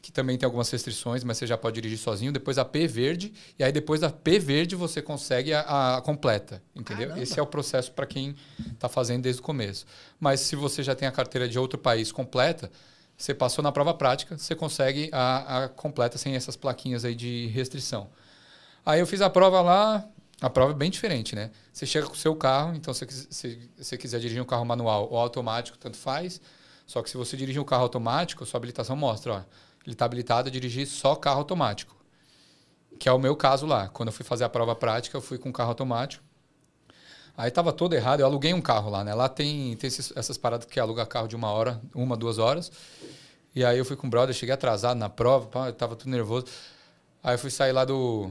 que também tem algumas restrições, mas você já pode dirigir sozinho. Depois a P verde, e aí depois da P verde você consegue a, a completa, entendeu? Caramba. Esse é o processo para quem está fazendo desde o começo. Mas se você já tem a carteira de outro país completa, você passou na prova prática, você consegue a, a completa sem essas plaquinhas aí de restrição. Aí eu fiz a prova lá, a prova é bem diferente, né? Você chega com o seu carro, então se você quiser dirigir um carro manual ou automático, tanto faz. Só que se você dirigir um carro automático, sua habilitação mostra, ó, ele está habilitado a dirigir só carro automático. Que é o meu caso lá. Quando eu fui fazer a prova prática, eu fui com carro automático. Aí estava todo errado, eu aluguei um carro lá, né? Lá tem, tem esses, essas paradas que aluga carro de uma hora, uma, duas horas. E aí eu fui com o brother, cheguei atrasado na prova, pá, tava tudo nervoso. Aí eu fui sair lá do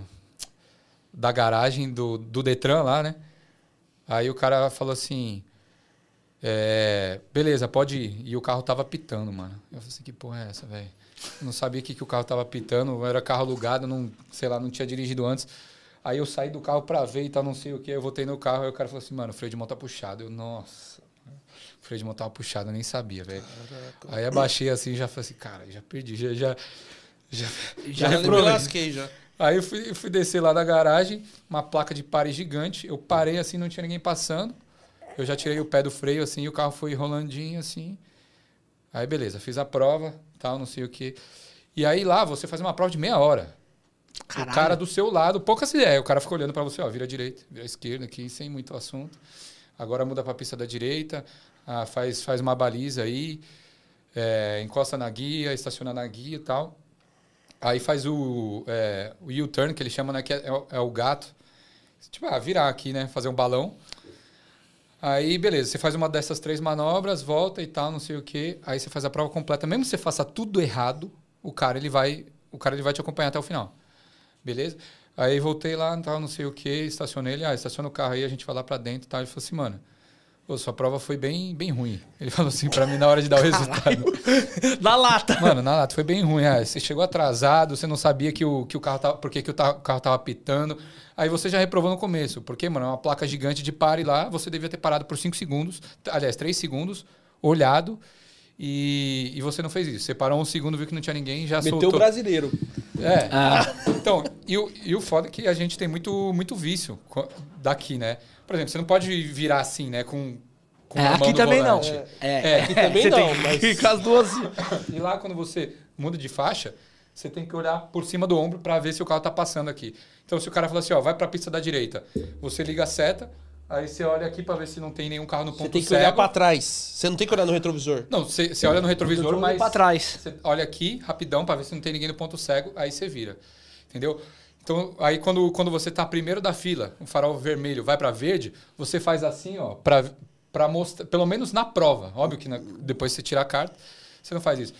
da garagem do, do Detran lá, né? Aí o cara falou assim: é, beleza, pode ir. E o carro tava pitando, mano. Eu falei assim: que porra é essa, velho? Não sabia que, que o carro tava pitando, era carro alugado, não, sei lá, não tinha dirigido antes. Aí eu saí do carro pra ver e tal, não sei o que. Eu voltei no carro e o cara falou assim, mano, o freio de mão tá puxado. Eu, nossa, o freio de mão tava puxado, eu nem sabia, velho. Aí abaixei assim já falei assim, cara, já perdi, já. Já, já, já, já me lasquei já. Aí eu fui, fui descer lá da garagem, uma placa de pare gigante. Eu parei assim, não tinha ninguém passando. Eu já tirei o pé do freio assim, e o carro foi rolandinho assim. Aí beleza, fiz a prova, tal, não sei o que. E aí lá você faz uma prova de meia hora. Caralho. O cara do seu lado, poucas ideias. O cara fica olhando para você, ó, vira à direita, vira à esquerda aqui, sem muito assunto. Agora muda para a pista da direita, ah, faz, faz uma baliza aí, é, encosta na guia, estaciona na guia e tal. Aí faz o, é, o U-turn, que ele chama, né, que é, é, o gato. Tipo, ah, virar aqui, né, fazer um balão. Aí, beleza, você faz uma dessas três manobras, volta e tal, não sei o quê. Aí você faz a prova completa. Mesmo que você faça tudo errado, o cara ele vai, o cara ele vai te acompanhar até o final. Beleza? Aí voltei lá, tal, não sei o quê, estacionei ele, ah, estaciona o carro aí, a gente vai lá pra dentro e tal. Ele falou assim, mano, Pô, sua prova foi bem, bem ruim. Ele falou assim para mim na hora de dar o resultado. na lata. Mano, na lata foi bem ruim. Ah, você chegou atrasado, você não sabia que o, que o carro tava, por que, que o, carro tava pitando. Aí você já reprovou no começo. Porque, mano, é uma placa gigante de pare lá, você devia ter parado por 5 segundos, aliás, 3 segundos, olhado. E, e você não fez isso. Você parou um segundo, viu que não tinha ninguém já Meteu soltou. o brasileiro. É. Ah. Então, e o, e o foda é que a gente tem muito, muito vício daqui, né? Por exemplo, você não pode virar assim, né? Com, com é, aqui também volante. não. É, é, aqui também você não, mas... fica as duas. E lá, quando você muda de faixa, você tem que olhar por cima do ombro para ver se o carro está passando aqui. Então, se o cara fala assim, ó, vai para a pista da direita, você liga a seta, Aí você olha aqui para ver se não tem nenhum carro no ponto cego. Você tem que cego. olhar para trás. Você não tem que olhar no retrovisor. Não, você, você olha no retrovisor, mas para trás. Você olha aqui rapidão para ver se não tem ninguém no ponto cego, aí você vira. Entendeu? Então, aí quando, quando você está primeiro da fila, o farol vermelho vai para verde, você faz assim, ó, para para mostrar, pelo menos na prova. Óbvio que na, depois você tira a carta, você não faz isso.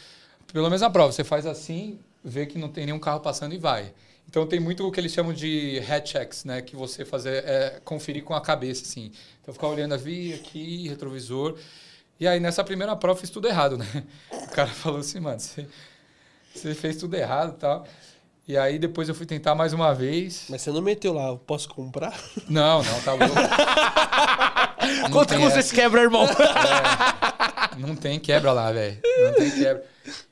Pelo menos na prova, você faz assim, vê que não tem nenhum carro passando e vai. Então tem muito o que eles chamam de head checks, né, que você fazer é conferir com a cabeça assim. Então ficar olhando ali, aqui, retrovisor. E aí nessa primeira prova fiz tudo errado, né? O cara falou assim, mano, você, você fez tudo errado, tal. E aí depois eu fui tentar mais uma vez. Mas você não meteu lá, posso comprar? Não, não, tá louco. Quanto que você quebra, irmão? É, não tem quebra lá, velho. Não tem quebra.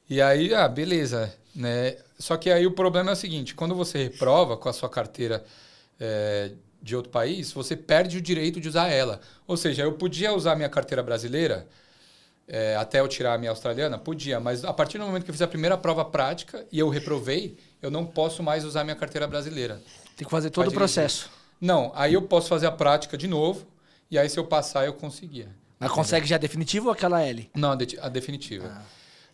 E aí, ah, beleza, né? Só que aí o problema é o seguinte, quando você reprova com a sua carteira é, de outro país, você perde o direito de usar ela. Ou seja, eu podia usar minha carteira brasileira é, até eu tirar a minha australiana? Podia, mas a partir do momento que eu fiz a primeira prova prática e eu reprovei, eu não posso mais usar minha carteira brasileira. Tem que fazer todo o processo. Não, aí eu posso fazer a prática de novo e aí se eu passar eu conseguia. Mas consegue já definitivo ou aquela L? Não, a, de, a definitiva. Ah.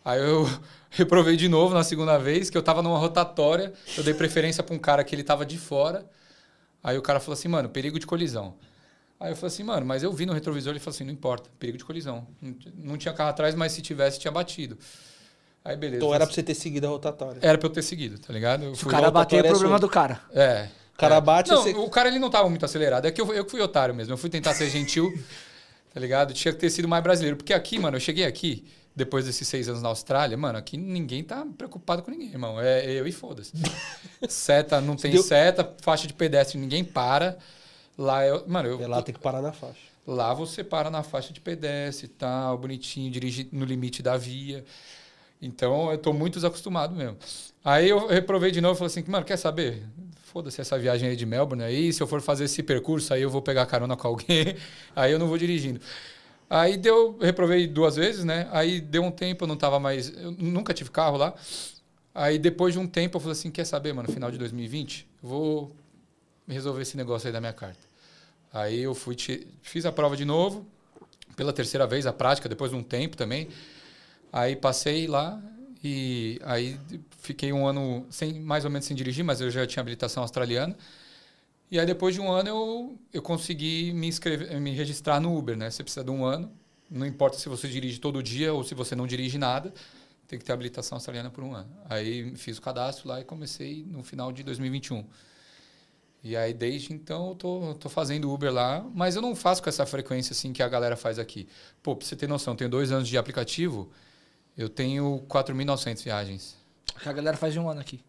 Aí eu reprovei de novo na segunda vez, que eu tava numa rotatória, eu dei preferência para um cara que ele tava de fora. Aí o cara falou assim, mano, perigo de colisão. Aí eu falei assim, mano, mas eu vi no retrovisor, ele falou assim, não importa, perigo de colisão. Não tinha carro atrás, mas se tivesse, tinha batido. Aí beleza. Então era pra você ter seguido a rotatória. Era pra eu ter seguido, tá ligado? Eu o cara bateu é o problema do cara. É. O cara é. bate Não, você... o cara ele não tava muito acelerado. É que eu, eu fui otário mesmo. Eu fui tentar ser gentil, tá ligado? Tinha que ter sido mais brasileiro. Porque aqui, mano, eu cheguei aqui, depois desses seis anos na Austrália, mano, aqui ninguém tá preocupado com ninguém, irmão. É eu e foda-se. seta, não tem Deu... seta, faixa de pedestre, ninguém para. Lá eu. Mano, eu. É lá tem que parar na faixa. Lá você para na faixa de pedestre e tal, bonitinho, dirige no limite da via. Então eu tô muito desacostumado mesmo. Aí eu reprovei de novo e falei assim, mano, quer saber? Foda-se essa viagem aí de Melbourne aí, se eu for fazer esse percurso aí eu vou pegar carona com alguém, aí eu não vou dirigindo. Aí deu, reprovei duas vezes, né? Aí deu um tempo, eu não tava mais, eu nunca tive carro lá. Aí depois de um tempo eu falei assim, quer saber, mano, final de 2020, eu vou resolver esse negócio aí da minha carta. Aí eu fui, fiz a prova de novo, pela terceira vez, a prática, depois de um tempo também. Aí passei lá e aí fiquei um ano sem, mais ou menos sem dirigir, mas eu já tinha habilitação australiana. E aí depois de um ano eu, eu consegui me inscrever, me registrar no Uber, né? Você precisa de um ano, não importa se você dirige todo dia ou se você não dirige nada, tem que ter habilitação australiana por um ano. Aí fiz o cadastro lá e comecei no final de 2021. E aí, desde então, eu tô, tô fazendo Uber lá, mas eu não faço com essa frequência assim que a galera faz aqui. Pô, pra você ter noção, eu tenho dois anos de aplicativo, eu tenho 4.900 viagens. Que a galera faz de um ano aqui,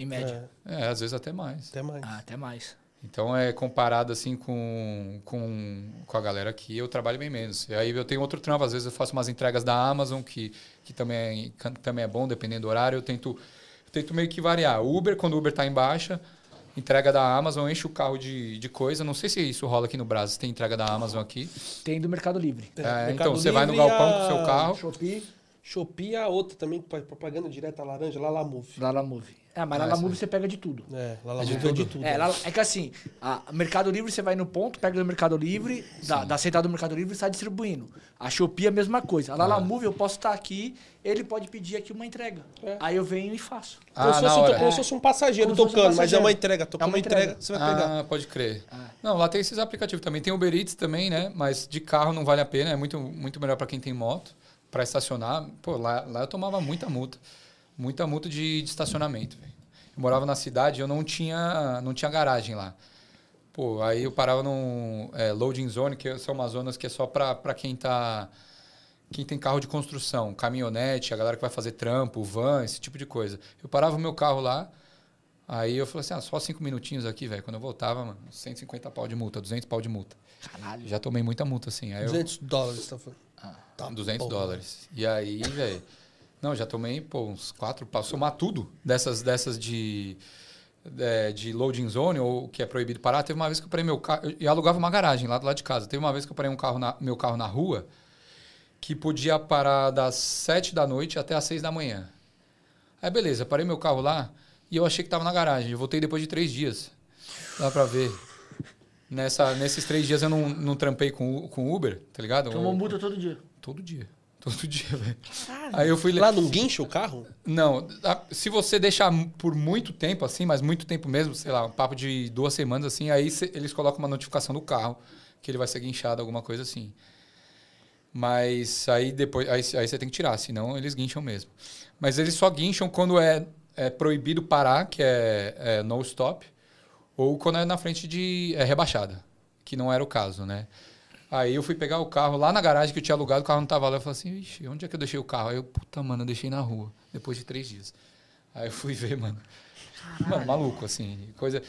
em média. É. é, às vezes até mais. Até mais. Ah, até mais. Então, é comparado assim com, com, com a galera aqui, eu trabalho bem menos. E aí eu tenho outro trampo, às vezes eu faço umas entregas da Amazon, que, que também, é, também é bom, dependendo do horário. Eu tento, eu tento meio que variar. Uber, quando o Uber está em baixa, entrega da Amazon, enche o carro de, de coisa. Não sei se isso rola aqui no Brasil, tem entrega da Amazon aqui. Tem do Mercado Livre. É, Mercado então, Livre você vai no galpão com o seu carro. Shopee. Shopee a outra também, propaganda direta laranja, Lalamove. Lalamove. É, mas ah, Lalamove você pega de tudo. É, Lalamove é de tudo. É, é que assim, a Mercado Livre você vai no ponto, pega do Mercado Livre, da, da central do Mercado Livre e sai distribuindo. A Shopee é a mesma coisa. A Lalamove ah. eu posso estar aqui, ele pode pedir aqui uma entrega. É. Aí eu venho e faço. Ah, como, se fosse, como se fosse um passageiro como tocando, um passageiro. mas é uma entrega. Tocou é uma entrega, entrega, você vai pegar. Ah, pode crer. Ah. Não, lá tem esses aplicativos também. Tem Uber Eats também, né? Mas de carro não vale a pena, é muito, muito melhor para quem tem moto para estacionar, pô, lá, lá eu tomava muita multa. Muita multa de, de estacionamento, Eu morava na cidade eu não tinha, não tinha garagem lá. Pô, aí eu parava num é, loading zone, que são umas zonas que é só para quem tá quem tem carro de construção, caminhonete, a galera que vai fazer trampo, van, esse tipo de coisa. Eu parava o meu carro lá, aí eu falei assim, ah, só cinco minutinhos aqui, velho. Quando eu voltava, mano, 150 pau de multa, 200 pau de multa. Caralho. Já tomei muita multa, assim. Aí 200 eu... dólares, tá falando? Ah, tá 200 dólares. E aí, velho. Não, já tomei, pô, uns quatro para somar tudo dessas, dessas de, é, de loading zone, ou que é proibido parar. Teve uma vez que eu parei meu carro. E alugava uma garagem lá do lado de casa. Teve uma vez que eu parei um carro na, meu carro na rua que podia parar das 7 da noite até as 6 da manhã. Aí, beleza, parei meu carro lá e eu achei que estava na garagem. Eu voltei depois de três dias. Dá para ver. Nessa, nesses três dias eu não, não trampei com, com Uber, tá ligado? Tomou multa todo dia? Todo dia. Todo dia, velho. Aí eu fui... Lá no guincho o carro? Não. Se você deixar por muito tempo, assim, mas muito tempo mesmo, sei lá, um papo de duas semanas, assim, aí cê, eles colocam uma notificação do carro que ele vai ser guinchado, alguma coisa assim. Mas aí depois... Aí, aí você tem que tirar, senão eles guincham mesmo. Mas eles só guincham quando é, é proibido parar, que é, é no stop ou quando é na frente de é, rebaixada, que não era o caso, né? Aí eu fui pegar o carro lá na garagem que eu tinha alugado, o carro não tava lá. Eu falei assim, Ixi, onde é que eu deixei o carro? Aí eu, puta, mano, eu deixei na rua, depois de três dias. Aí eu fui ver, mano. Caralho. Mano, maluco, assim, coisa.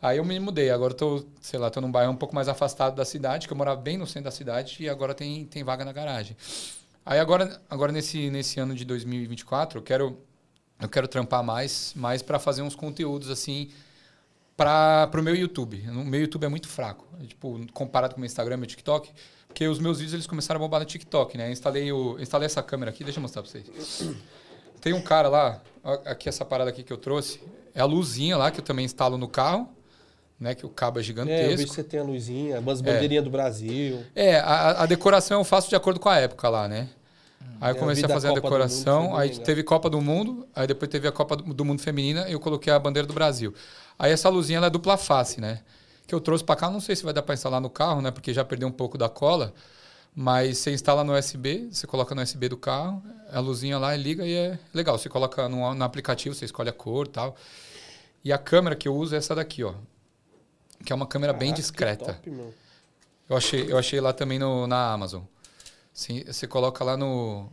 Aí eu me mudei, agora eu tô, sei lá, tô num bairro um pouco mais afastado da cidade, que eu morava bem no centro da cidade e agora tem, tem vaga na garagem. Aí agora, agora nesse, nesse ano de 2024, eu quero, eu quero trampar mais, mais para fazer uns conteúdos assim para o meu YouTube. O meu YouTube é muito fraco. Tipo, comparado com o meu Instagram e meu TikTok. Porque os meus vídeos eles começaram a bombar no TikTok, né? Eu instalei, o, instalei essa câmera aqui, deixa eu mostrar para vocês. Tem um cara lá, aqui essa parada aqui que eu trouxe, é a luzinha lá que eu também instalo no carro né? Que o cabo é gigantesco. É, eu que você tem a luzinha, umas bandeirinhas é. do Brasil. É, a, a, decoração eu faço de acordo com a época lá, né? Aí eu comecei a fazer a, a decoração, aí teve Copa do Mundo, aí depois teve a Copa do Mundo Feminina e eu coloquei a bandeira do Brasil. Aí essa luzinha ela é dupla face, né? Que eu trouxe para cá, não sei se vai dar para instalar no carro, né? Porque já perdeu um pouco da cola. Mas você instala no USB, você coloca no USB do carro, a luzinha lá liga e é legal. Você coloca no, no aplicativo, você escolhe a cor e tal. E a câmera que eu uso é essa daqui, ó que é uma câmera Caraca, bem discreta. Top, eu, achei, eu achei lá também no, na Amazon. Sim, você coloca lá no,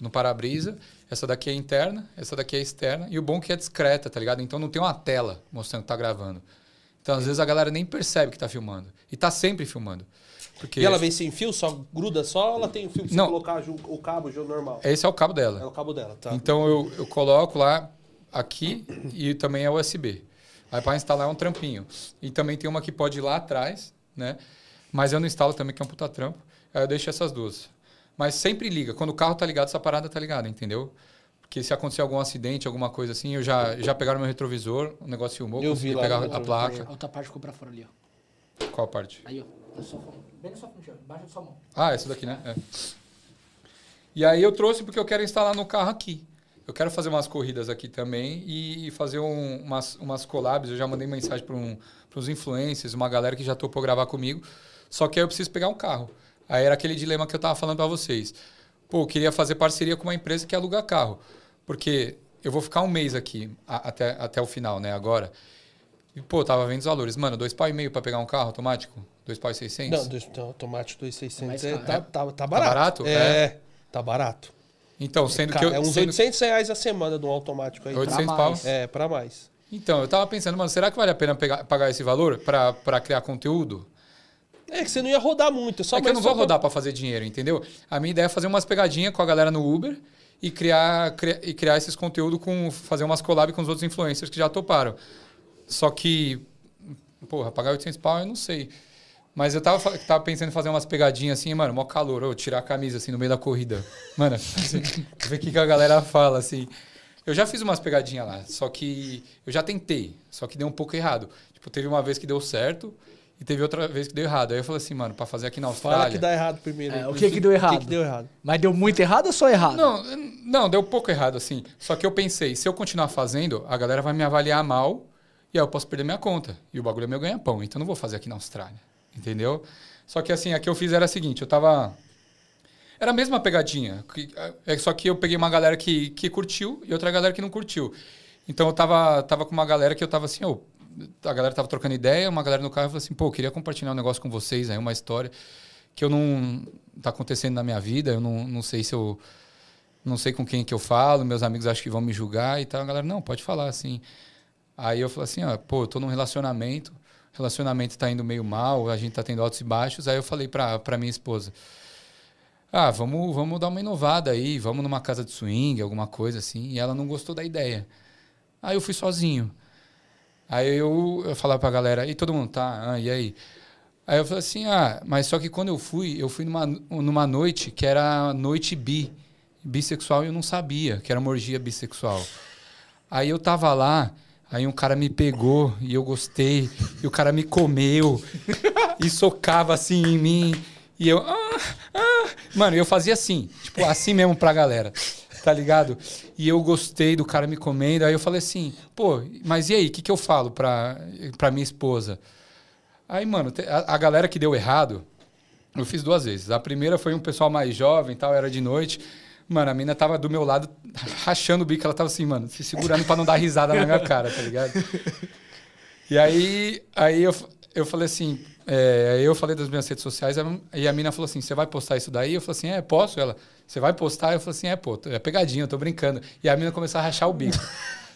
no para-brisa. Essa daqui é interna, essa daqui é externa. E o bom é que é discreta, tá ligado? Então não tem uma tela mostrando que tá gravando. Então, às vezes, a galera nem percebe que tá filmando. E tá sempre filmando. Porque... E ela vem sem fio, só gruda só ou ela tem fio pra não. colocar o cabo normal? Esse é o cabo dela. É o cabo dela, tá. Então eu, eu coloco lá aqui e também é USB. Aí para instalar é um trampinho. E também tem uma que pode ir lá atrás, né? Mas eu não instalo também, que é um puta trampo. Aí eu deixo essas duas. Mas sempre liga. Quando o carro tá ligado, essa parada tá ligada, entendeu? Porque se acontecer algum acidente, alguma coisa assim, eu já, já pegaram meu retrovisor, o negócio filmou, eu consegui pegar a placa. A outra parte ficou pra fora ali, ó. Qual parte? Aí, ó. Bem na sua frente, embaixo da sua mão. Ah, essa daqui, né? É. E aí eu trouxe porque eu quero instalar no carro aqui. Eu quero fazer umas corridas aqui também e fazer um, umas, umas collabs. Eu já mandei mensagem para um, os influencers, uma galera que já topou gravar comigo. Só que aí eu preciso pegar um carro. Aí era aquele dilema que eu estava falando para vocês. Pô, eu queria fazer parceria com uma empresa que aluga carro. Porque eu vou ficar um mês aqui a, até, até o final, né? Agora. E, pô, tava vendo os valores. Mano, dois pau e meio para pegar um carro automático? Dois pau e seiscentos? Não, dois, automático dois seiscentos. É, tá, tá, tá, barato. Tá barato? É, é, tá barato. Então, sendo Cara, que eu. É uns sendo... 800 reais a semana do automático aí. 800 pau? É, pra mais. Então, eu tava pensando, mano, será que vale a pena pegar, pagar esse valor para criar conteúdo? É que você não ia rodar muito. É só é que eu não vou rodar para fazer dinheiro, entendeu? A minha ideia é fazer umas pegadinhas com a galera no Uber e criar, criar, e criar esses conteúdos com. fazer umas collab com os outros influencers que já toparam. Só que, porra, pagar 800 pau eu não sei. Mas eu tava, tava pensando em fazer umas pegadinhas assim, mano, mó calor, ou tirar a camisa assim no meio da corrida. Mano, assim, ver o que, que a galera fala, assim. Eu já fiz umas pegadinhas lá, só que eu já tentei, só que deu um pouco errado. Tipo, teve uma vez que deu certo e teve outra vez que deu errado. Aí eu falei assim, mano, pra fazer aqui na Austrália... Fala que dá errado primeiro. É, o que que deu errado? O que, que deu errado? Mas deu muito errado ou só errado? Não, não, deu pouco errado, assim. Só que eu pensei, se eu continuar fazendo, a galera vai me avaliar mal e aí eu posso perder minha conta. E o bagulho é meu ganha-pão, então eu não vou fazer aqui na Austrália. Entendeu? Só que assim, a que eu fiz era a seguinte, eu tava. Era a mesma pegadinha. É, só que eu peguei uma galera que, que curtiu e outra galera que não curtiu. Então eu tava, tava com uma galera que eu tava assim, oh, a galera tava trocando ideia, uma galera no carro falou assim, pô, eu queria compartilhar um negócio com vocês aí, uma história que eu não. tá acontecendo na minha vida, eu não, não sei se eu. Não sei com quem que eu falo, meus amigos acham que vão me julgar e tal. A galera, não, pode falar, assim. Aí eu falei assim, ó, pô, eu tô num relacionamento relacionamento está indo meio mal, a gente está tendo altos e baixos. Aí eu falei para minha esposa: Ah, vamos, vamos dar uma inovada aí, vamos numa casa de swing, alguma coisa assim. E ela não gostou da ideia. Aí eu fui sozinho. Aí eu, eu falava para a galera: E todo mundo tá? Ah, e aí? Aí eu falei assim: Ah, mas só que quando eu fui, eu fui numa, numa noite que era noite bi, bissexual, e eu não sabia que era uma orgia bissexual. Aí eu tava lá Aí um cara me pegou e eu gostei. E o cara me comeu e socava assim em mim. E eu. Ah, ah. Mano, eu fazia assim, tipo, assim mesmo pra galera. Tá ligado? E eu gostei do cara me comendo. Aí eu falei assim, pô, mas e aí, o que, que eu falo pra, pra minha esposa? Aí, mano, a, a galera que deu errado, eu fiz duas vezes. A primeira foi um pessoal mais jovem tal, era de noite. Mano, a mina tava do meu lado, rachando o bico. Ela tava assim, mano, se segurando pra não dar risada na minha cara, tá ligado? E aí, aí eu, eu falei assim, é, eu falei das minhas redes sociais, e a mina falou assim: você vai postar isso daí? Eu falei assim: é, posso? Ela, você vai postar? Eu falei assim: é, pô, é pegadinha, eu tô brincando. E a mina começou a rachar o bico.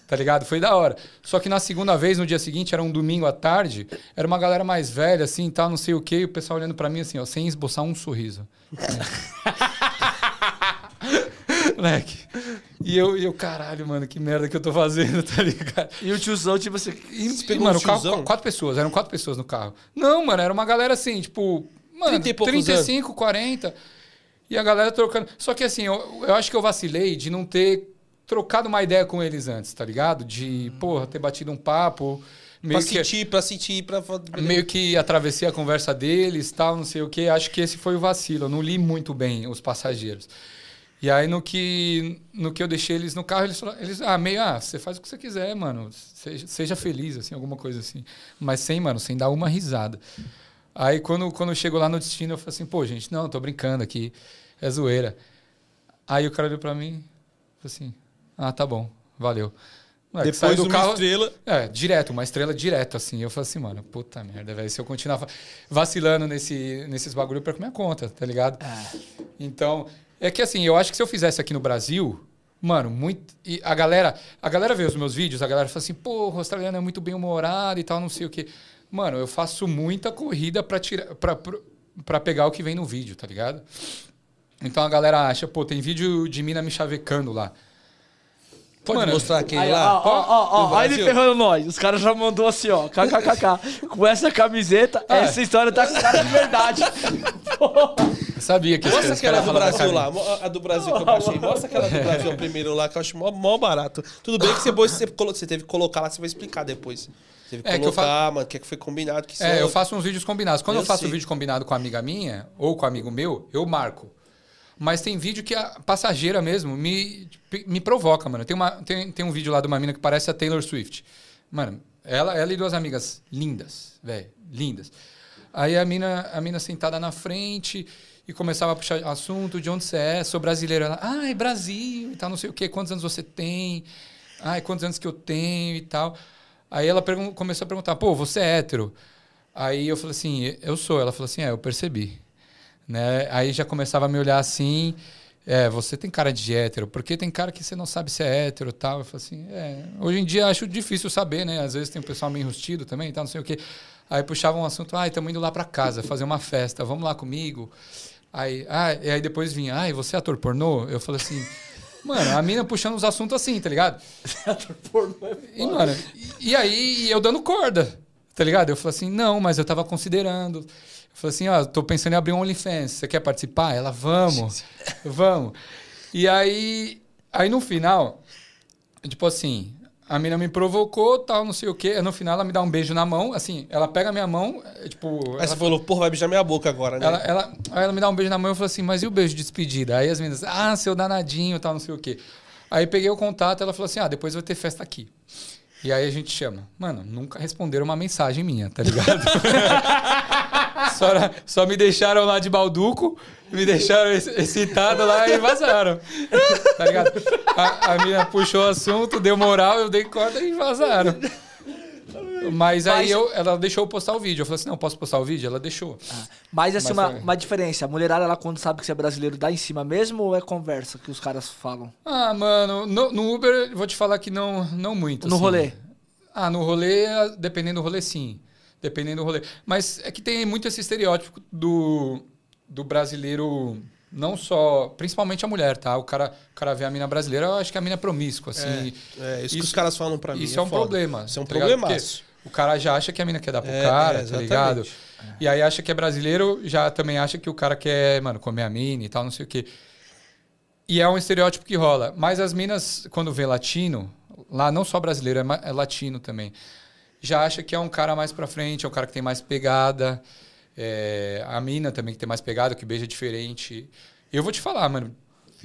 Tá ligado? Foi da hora. Só que na segunda vez, no dia seguinte, era um domingo à tarde, era uma galera mais velha, assim, tal, não sei o quê, e o pessoal olhando para mim assim, ó, sem esboçar um sorriso. Moleque. E eu, e eu, caralho, mano, que merda que eu tô fazendo, tá ligado? E o tiozão, tipo assim. E, e mano, um carro, quatro pessoas, eram quatro pessoas no carro. Não, mano, era uma galera assim, tipo, mano, 30 35, anos. 40. E a galera trocando. Só que assim, eu, eu acho que eu vacilei de não ter trocado uma ideia com eles antes, tá ligado? De, porra, ter batido um papo. Meio pra que, sentir, pra sentir, pra... Meio que atravessei a conversa deles, tal, não sei o quê. Acho que esse foi o vacilo. Eu não li muito bem os passageiros. E aí, no que, no que eu deixei eles no carro, eles falaram, eles, ah, meio, ah, você faz o que você quiser, mano. Seja, seja feliz, assim, alguma coisa assim. Mas sem, mano, sem dar uma risada. Aí, quando, quando chegou lá no destino, eu falei assim, pô, gente, não, tô brincando aqui. É zoeira. Aí o cara olhou pra mim, falou assim, ah, tá bom, valeu. Moleque, Depois do uma carro, estrela. É, direto, uma estrela direto, assim. Eu falei assim, mano, puta merda, velho. Se eu continuar vacilando nesse, nesses bagulho, eu perco minha conta, tá ligado? É. Então, é que assim, eu acho que se eu fizesse aqui no Brasil, mano, muito. E a galera, a galera vê os meus vídeos, a galera fala assim, pô, o australiano é muito bem humorado e tal, não sei o quê. Mano, eu faço muita corrida pra, tirar, pra, pra, pegar o que vem no vídeo, tá ligado? Então a galera acha, pô, tem vídeo de mina me chavecando lá. Pode Mano, mostrar aquele aí, lá? Ó, ó, ó, ó ele ferrando nós. Os caras já mandou assim, ó. KKKK. Com essa camiseta, ah, essa história tá com cara de verdade. Eu sabia que Mostra aquela do Brasil lá. A do Brasil que eu baixei. Mostra aquela do Brasil primeiro lá, que eu acho mó, mó barato. Tudo bem que você, você, você teve que colocar lá, você vai explicar depois. Teve que é, colocar, que fa... mano, que, é que foi combinado. Que é, eu faço uns vídeos combinados. Quando eu, eu faço um vídeo combinado com a amiga minha, ou com um amigo meu, eu marco. Mas tem vídeo que a passageira mesmo me, me provoca, mano. Tem, uma, tem, tem um vídeo lá de uma mina que parece a Taylor Swift. Mano, ela, ela e duas amigas lindas, velho, lindas. Aí a mina, a mina sentada na frente e começava a puxar assunto de onde você é, sou brasileira. Ela, ai, Brasil e tal, não sei o quê, quantos anos você tem? Ai, quantos anos que eu tenho e tal. Aí ela começou a perguntar, pô, você é hétero? Aí eu falei assim, eu sou. Ela falou assim, é, eu percebi. Né? Aí já começava a me olhar assim, é, você tem cara de hétero, porque tem cara que você não sabe se é hétero tal. Eu falei assim, é, hoje em dia acho difícil saber, né? Às vezes tem um pessoal meio enrustido também, tal, não sei o quê. Aí puxava um assunto, ah, estamos indo lá para casa fazer uma festa, vamos lá comigo. Aí, ah, e aí depois vinha, ah, você é ator pornô? Eu falei assim, mano, a mina puxando os assuntos assim, tá ligado? ator pornô é e, mano, e, e aí eu dando corda, tá ligado? Eu falei assim, não, mas eu tava considerando. Falei assim, ó, tô pensando em abrir um OnlyFans, você quer participar? Ela, vamos, vamos. E aí, aí no final, tipo assim, a mina me provocou, tal, não sei o quê. No final, ela me dá um beijo na mão, assim, ela pega a minha mão, é, tipo... Aí ela, você falou, porra, vai beijar minha boca agora, né? Ela, ela, aí ela me dá um beijo na mão e eu falei assim, mas e o beijo de despedida? Aí as meninas, ah, seu danadinho, tal, não sei o quê. Aí peguei o contato, ela falou assim, ah, depois vai ter festa aqui. E aí a gente chama. Mano, nunca responderam uma mensagem minha, tá ligado? só, só me deixaram lá de balduco, me deixaram excitado lá e vazaram. Tá ligado? A, a minha puxou o assunto, deu moral, eu dei corda e vazaram. Mas aí eu, ela deixou eu postar o vídeo. Eu falei assim, não, posso postar o vídeo? Ela deixou. Ah, mas assim, mas, uma, uma diferença. A mulherada, ela quando sabe que você é brasileiro, dá em cima mesmo ou é conversa que os caras falam? Ah, mano, no, no Uber, vou te falar que não, não muito. No assim. rolê? Ah, no rolê, dependendo do rolê, sim. Dependendo do rolê. Mas é que tem muito esse estereótipo do, do brasileiro não só, principalmente a mulher, tá? O cara, o cara vê a mina brasileira, eu acho que a mina é promíscua, assim. É, é isso, isso, que os caras falam pra mim. Isso é, é um problema. Isso é um tá problema. O cara já acha que a mina quer dar pro é, cara, é, tá ligado? E aí acha que é brasileiro, já também acha que o cara quer, mano, comer a mina e tal, não sei o quê. E é um estereótipo que rola. Mas as minas, quando vê latino, lá não só brasileiro, é, é latino também, já acha que é um cara mais pra frente, é um cara que tem mais pegada. É, a mina também que tem mais pegada, que beija diferente. Eu vou te falar, mano,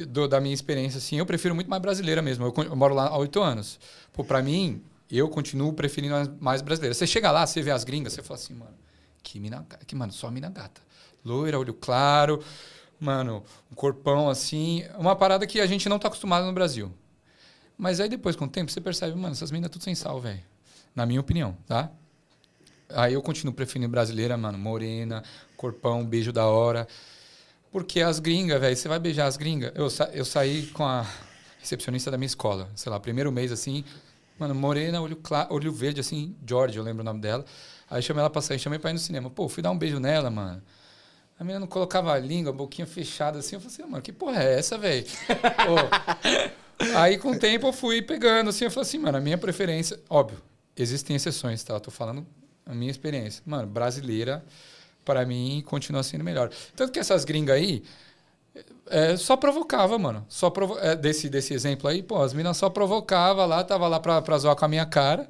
do, da minha experiência, assim, eu prefiro muito mais brasileira mesmo. Eu, eu moro lá há oito anos. Pô, pra mim, eu continuo preferindo mais brasileira. Você chega lá, você vê as gringas, você fala assim, mano, que mina, que, mano, só mina gata. Loira, olho claro, mano, um corpão assim. Uma parada que a gente não tá acostumado no Brasil. Mas aí depois, com o tempo, você percebe, mano, essas minas tudo sem sal, velho. Na minha opinião, tá? Aí eu continuo preferindo brasileira, mano, morena, corpão, beijo da hora. Porque as gringas, velho, você vai beijar as gringas. Eu, sa eu saí com a recepcionista da minha escola, sei lá, primeiro mês assim, mano, morena, olho, olho verde, assim, George, eu lembro o nome dela. Aí chamei ela pra sair, chamei pra ir no cinema. Pô, fui dar um beijo nela, mano. A menina não colocava a língua, a boquinha fechada assim. Eu falei assim, mano, que porra é essa, velho? Aí, com o tempo, eu fui pegando assim. Eu falei assim, mano, a minha preferência. Óbvio, existem exceções, tá? Eu tô falando a minha experiência. Mano, brasileira, para mim, continua sendo melhor. Tanto que essas gringas aí. É, só provocava, mano. Só provo é, desse, desse exemplo aí, pô, as meninas só provocava lá, tava lá pra, pra zoar com a minha cara.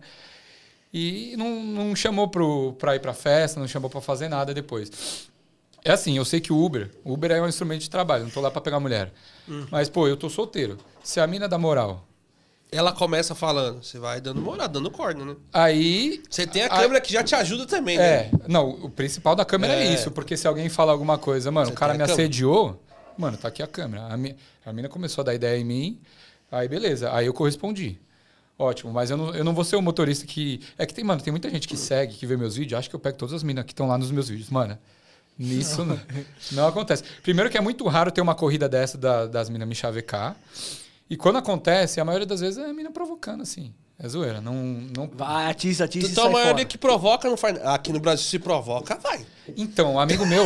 E não, não chamou pro, pra ir pra festa, não chamou pra fazer nada depois. É assim, eu sei que o Uber, Uber é um instrumento de trabalho, não tô lá para pegar mulher. Hum. Mas, pô, eu tô solteiro. Se a mina dá moral. Ela começa falando, você vai dando moral, dando corda, né? Aí. Você tem a câmera que já te ajuda também, né? É, não, o principal da câmera é, é isso, porque se alguém fala alguma coisa, mano, você o cara me assediou, mano, tá aqui a câmera. A, mi, a mina começou a dar ideia em mim, aí beleza, aí eu correspondi. Ótimo, mas eu não, eu não vou ser o motorista que. É que tem, mano, tem muita gente que segue, que vê meus vídeos, acho que eu pego todas as minas que estão lá nos meus vídeos. Mano, Nisso não, não acontece. Primeiro que é muito raro ter uma corrida dessa da, das minas me chavecar. E quando acontece, a maioria das vezes é a mina provocando, assim. É zoeira. Não, não... Vai, atiça, atiça. Então a maioria que provoca não faz. Aqui no Brasil se provoca, vai. Então, um amigo meu,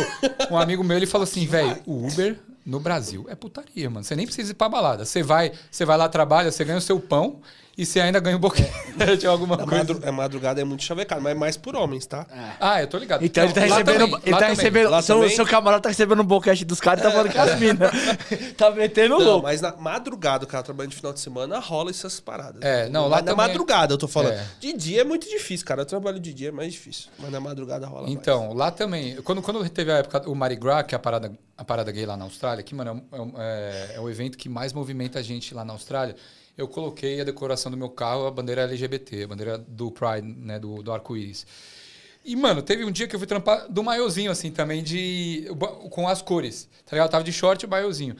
um amigo meu, ele falou assim, velho, o Uber no Brasil é putaria, mano. Você nem precisa ir pra balada. Você vai, você vai lá, trabalha, você ganha o seu pão e você ainda ganha um boquete é. de alguma a coisa. Madru a madrugada é muito chavecado, mas é mais por homens, tá? É. Ah, eu tô ligado. Então ele tá recebendo. Também, ele tá recebendo. Seu, seu, camarada tá recebendo um boquete dos caras e tá falando com as minas. tá metendo não, louco. Mas na madrugada, o cara trabalhando de final de semana, rola essas paradas. É, não, lá também... na madrugada eu tô falando. É. De dia é muito difícil, cara. Eu trabalho de dia é mais difícil. Mas na madrugada rola Então, mais. lá também. Quando, quando teve a época, o Mardi Gras, que é a parada, a parada gay lá na Austrália, que, mano, é, é, é o evento que mais movimenta a gente lá na Austrália eu coloquei a decoração do meu carro, a bandeira LGBT, a bandeira do Pride, né, do, do arco-íris. E, mano, teve um dia que eu fui trampar do maiozinho, assim, também, de com as cores, tá ligado? Eu tava de short e maiozinho.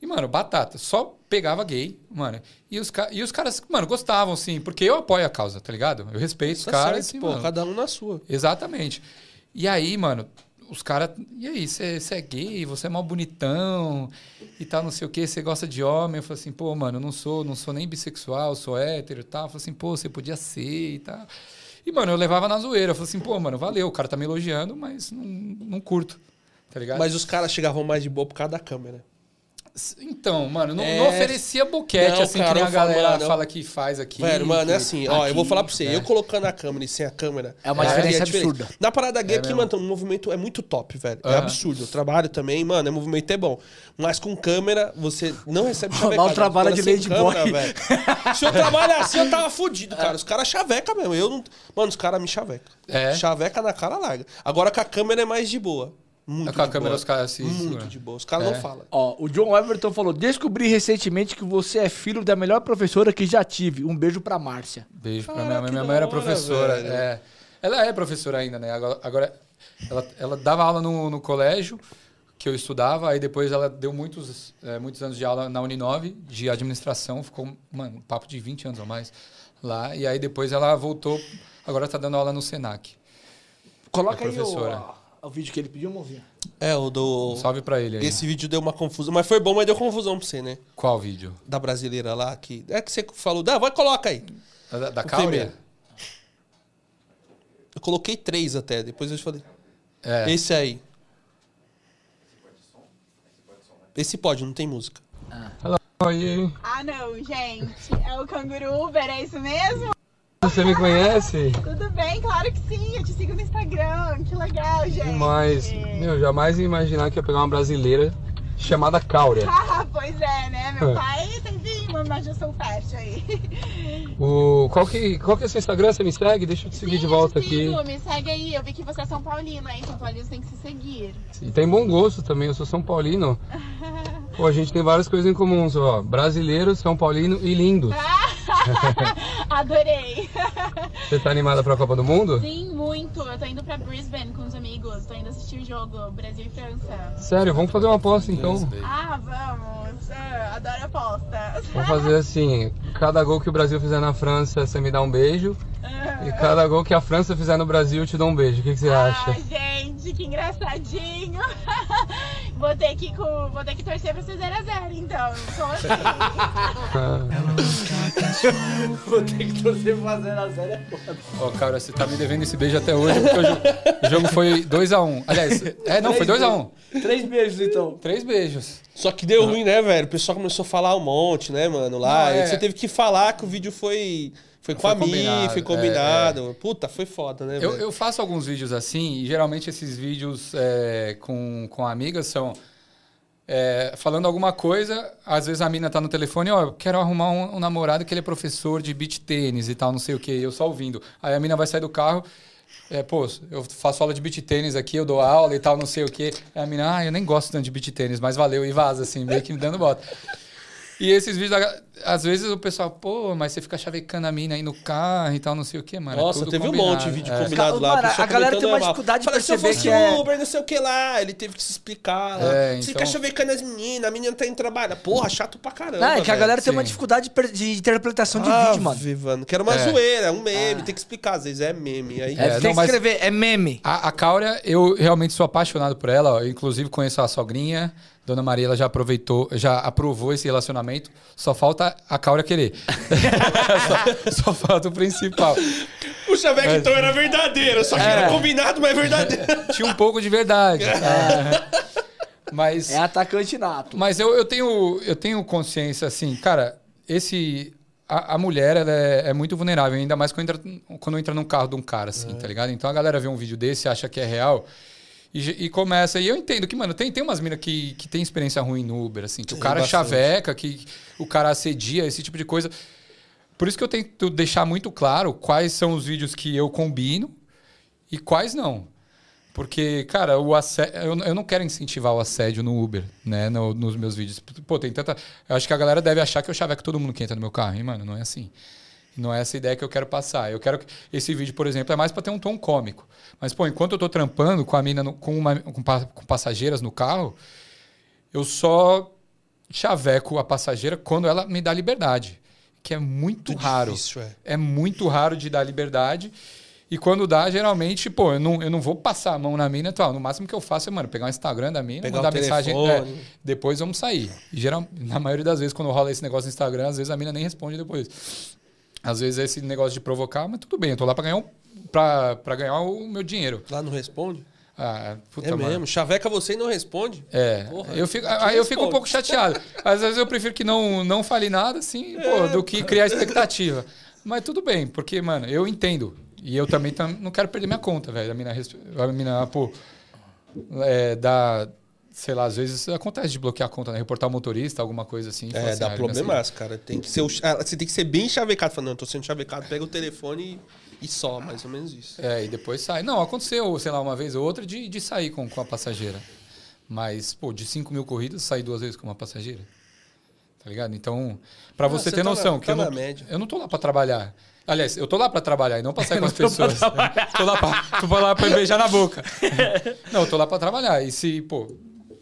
E, mano, batata. Só pegava gay, mano. E os, e os caras, mano, gostavam, assim, porque eu apoio a causa, tá ligado? Eu respeito tá os caras. Certo, assim, pô, mano. cada um na sua. Exatamente. E aí, mano, os caras. E aí, você é gay, você é mal bonitão e tal, não sei o que, você gosta de homem. Eu falei assim, pô, mano, eu não sou, não sou nem bissexual, sou hétero e tal. Eu falei assim, pô, você podia ser e tal. E, mano, eu levava na zoeira. Eu falei assim, pô, mano, valeu, o cara tá me elogiando, mas não, não curto. Tá ligado? Mas os caras chegavam mais de boa por causa da câmera. Então, mano, não, é... não oferecia boquete, não, assim, cara, que nem a galera fala, fala que faz aqui. Velho, mano, é assim, ó, eu vou falar pra você, é. eu colocando a câmera e sem a câmera. É uma é, diferença é absurda. Na parada gay é aqui, mano, o movimento é muito top, velho. É absurdo. Eu trabalho também, mano, o movimento é bom. Mas com câmera, você não recebe chavecada. Mal trabalha de lady câmera, boy. Velho. Se eu trabalhar assim, eu tava fudido, cara. Os caras chavecam mesmo. Eu não... Mano, os caras me chavecam. É. Chaveca na cara larga. Agora com a câmera é mais de boa. Muito com a câmera boa. os caras assim. Muito de boa. Os caras é. não falam. Ó, o John Everton falou: Descobri recentemente que você é filho da melhor professora que já tive. Um beijo pra Márcia. Beijo pra minha mãe. Minha mãe era professora. É. Ela é professora ainda, né? Agora, agora ela, ela dava aula no, no colégio que eu estudava, aí depois ela deu muitos, é, muitos anos de aula na Uninove, de administração, ficou, mano, um papo de 20 anos ou mais lá, e aí depois ela voltou, agora está dando aula no Senac. Coloca é aí o, o vídeo que ele pediu, mozinha. É, o do. Um salve pra ele aí. Esse vídeo deu uma confusão. Mas foi bom, mas deu confusão pra você, né? Qual vídeo? Da brasileira lá. Que... É que você falou. Ah, vai, coloca aí. Da, da Cáurea? Eu coloquei três até. Depois eu falei. É. Esse aí. Esse pode, não tem música. Ah. Hello. Ah, não, gente. É o Canguru Uber, é isso mesmo? Você me conhece? Tudo bem, claro que sim. Eu te sigo no Instagram. Que legal, gente. Mas, meu, jamais ia imaginar que ia pegar uma brasileira chamada Cáurea. Ah, pois é, né? Meu pai tem uma imaginação fértil aí. O, qual, que, qual que é o seu Instagram? Você me segue? Deixa eu te seguir sim, de volta aqui. me segue aí. Eu vi que você é São Paulino, hein? São Paulinos tem que se seguir. E tem bom gosto também. Eu sou São Paulino. Pô, a gente tem várias coisas em comum, ó. Brasileiro, São Paulino e lindo. Adorei. Você tá animada pra Copa do Mundo? Sim, muito. Eu tô indo pra Brisbane com os amigos. Tô indo assistir o jogo Brasil e França. Sério, vamos fazer uma aposta então. Ah, vamos. Eu adoro apostas. Vamos fazer assim: cada gol que o Brasil fizer na França, você me dá um beijo. E cada gol que a França fizer no Brasil, eu te dou um beijo. O que, que você ah, acha? gente, que engraçadinho. Vou ter que, vou ter que torcer pra ser 0x0, então. Sou assim. Vou ter que torcer pra 0x0 é foda. Ó, cara, você tá me devendo esse beijo até hoje, porque o jogo, o jogo foi 2x1. Um. Aliás, é, não, foi 2x1. Um. Três beijos, então. Três beijos. Só que deu ruim, né, velho? O pessoal começou a falar um monte, né, mano, lá. Não, é... Você teve que falar que o vídeo foi... Foi com foi a mim, foi combinado. É, é. Puta, foi foda, né? Eu, eu, faço alguns vídeos assim, e geralmente esses vídeos é, com, com amigas são é, falando alguma coisa, às vezes a mina tá no telefone, ó, oh, quero arrumar um, um, namorado que ele é professor de beach tênis e tal, não sei o que, eu só ouvindo. Aí a mina vai sair do carro, é, pô, eu faço aula de beach tênis aqui, eu dou aula e tal, não sei o que. Aí a mina, ah, eu nem gosto tanto de beach tênis, mas valeu, e vaza, assim, meio que me dando bota. E esses vídeos, às vezes o pessoal, pô, mas você fica chavecando a mina aí no carro e tal, não sei o que, mano. É Nossa, é teve combinado. um monte de vídeo é. combinado lá. Mano, a galera tem uma dificuldade de perceber se que é... Uber, não sei o que lá, ele teve que se explicar lá. É, você então... fica chavecando as meninas, a menina tá indo trabalhar. Porra, chato pra caramba. Não, é que a galera tem uma dificuldade de interpretação de ah, vídeo, mano. Mano. Que era uma é. zoeira, um meme, ah. tem que explicar, às vezes é meme. Aí... É, tem não, que escrever, é meme. A, a Cáuria, eu realmente sou apaixonado por ela, ó, inclusive conheço a sogrinha. Dona Maria ela já aproveitou, já aprovou esse relacionamento. Só falta a Cáuria querer. só, só, falta o principal. O mas... então era verdadeiro, só que é. era combinado, mas é verdadeiro. Tinha um pouco de verdade. É. Mas, é atacante nato. Mas eu, eu, tenho, eu tenho consciência, assim, cara, esse. A, a mulher ela é, é, muito vulnerável, ainda mais quando entra, quando entra num carro de um cara, assim, é. tá ligado? Então a galera vê um vídeo desse acha que é real. E, e, começa. E eu entendo que, mano, tem, tem umas minas que, que tem experiência ruim no Uber, assim, que tem o cara bastante. chaveca, que o cara assedia, esse tipo de coisa. Por isso que eu tento deixar muito claro quais são os vídeos que eu combino e quais não. Porque, cara, o assédio, eu, eu não quero incentivar o assédio no Uber, né? No, nos meus vídeos. Pô, tem tanta. Eu acho que a galera deve achar que eu chaveco todo mundo que entra no meu carro, hein, mano? Não é assim. Não é essa ideia que eu quero passar. Eu quero que esse vídeo, por exemplo, é mais para ter um tom cômico. Mas, pô, enquanto eu tô trampando com a mina, no, com, uma, com, com passageiras no carro, eu só chaveco a passageira quando ela me dá liberdade. Que é muito, muito raro. Difícil, é. é muito raro de dar liberdade. E quando dá, geralmente, pô, eu não, eu não vou passar a mão na mina e tal. No máximo que eu faço é, mano, pegar o Instagram da mina, pegar mandar mensagem. É, depois vamos sair. E geral, na maioria das vezes, quando rola esse negócio no Instagram, às vezes a mina nem responde depois. Às vezes é esse negócio de provocar, mas tudo bem, eu tô lá para ganhar, um, pra, pra ganhar o meu dinheiro. Lá não responde? Ah, puta é mano. mesmo, chaveca você e não responde? É. Porra, eu fico, aí eu fico um pouco chateado. Às vezes eu prefiro que não, não fale nada, assim, é, pô, do que criar expectativa. Mas tudo bem, porque, mano, eu entendo. E eu também tam, não quero perder minha conta, velho. A mina, a mina pô, é, dá sei lá, às vezes acontece de bloquear a conta, né? Reportar o motorista, alguma coisa assim. É, assim, dá ah, problema, assim. cara. Tem que ser você tem que ser bem chavecado. Falando, não, tô sendo chavecado, pega o telefone e, e, só, mais ou menos isso. É, e depois sai. Não, aconteceu, sei lá, uma vez ou outra de, de sair com, com a passageira. Mas, pô, de 5 mil corridas, sair duas vezes com uma passageira. Tá ligado? Então, para ah, você, ter tá noção, na, que tá eu, não, eu não tô lá para trabalhar. Aliás, eu tô lá para trabalhar e não pra sair com as pessoas. tô lá pra, tô lá pra beijar na boca. não, eu tô lá para trabalhar. E se, pô,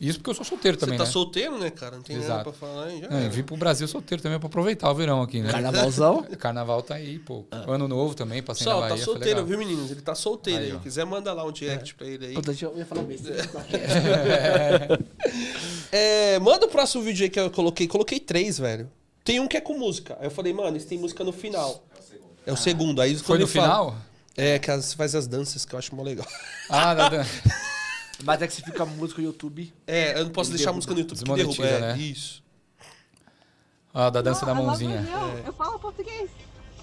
isso porque eu sou solteiro também, Você tá né? solteiro, né, cara? Não tem Exato. nada pra falar. Já é, vim pro Brasil solteiro também pra aproveitar o verão aqui, né? Carnavalzão? Carnaval tá aí, pô. Ah. Ano novo também, passei Só, na Bahia. tá solteiro, viu, meninos? Ele tá solteiro aí. aí. Quiser, manda lá um direct é. pra ele aí. Puta, eu ia falar besteira. é, manda o próximo vídeo aí que eu coloquei. Coloquei três, velho. Tem um que é com música. Aí eu falei, mano, isso tem música no final. É o segundo. É o segundo. Aí, Foi no final? É, que as, faz as danças que eu acho mó legal. Ah, da dança. Mas é que se fica música no YouTube. É, eu não posso deixar a música no YouTube que derruba. É, né? Isso. Ah, da dança da mãozinha. É. Eu falo português.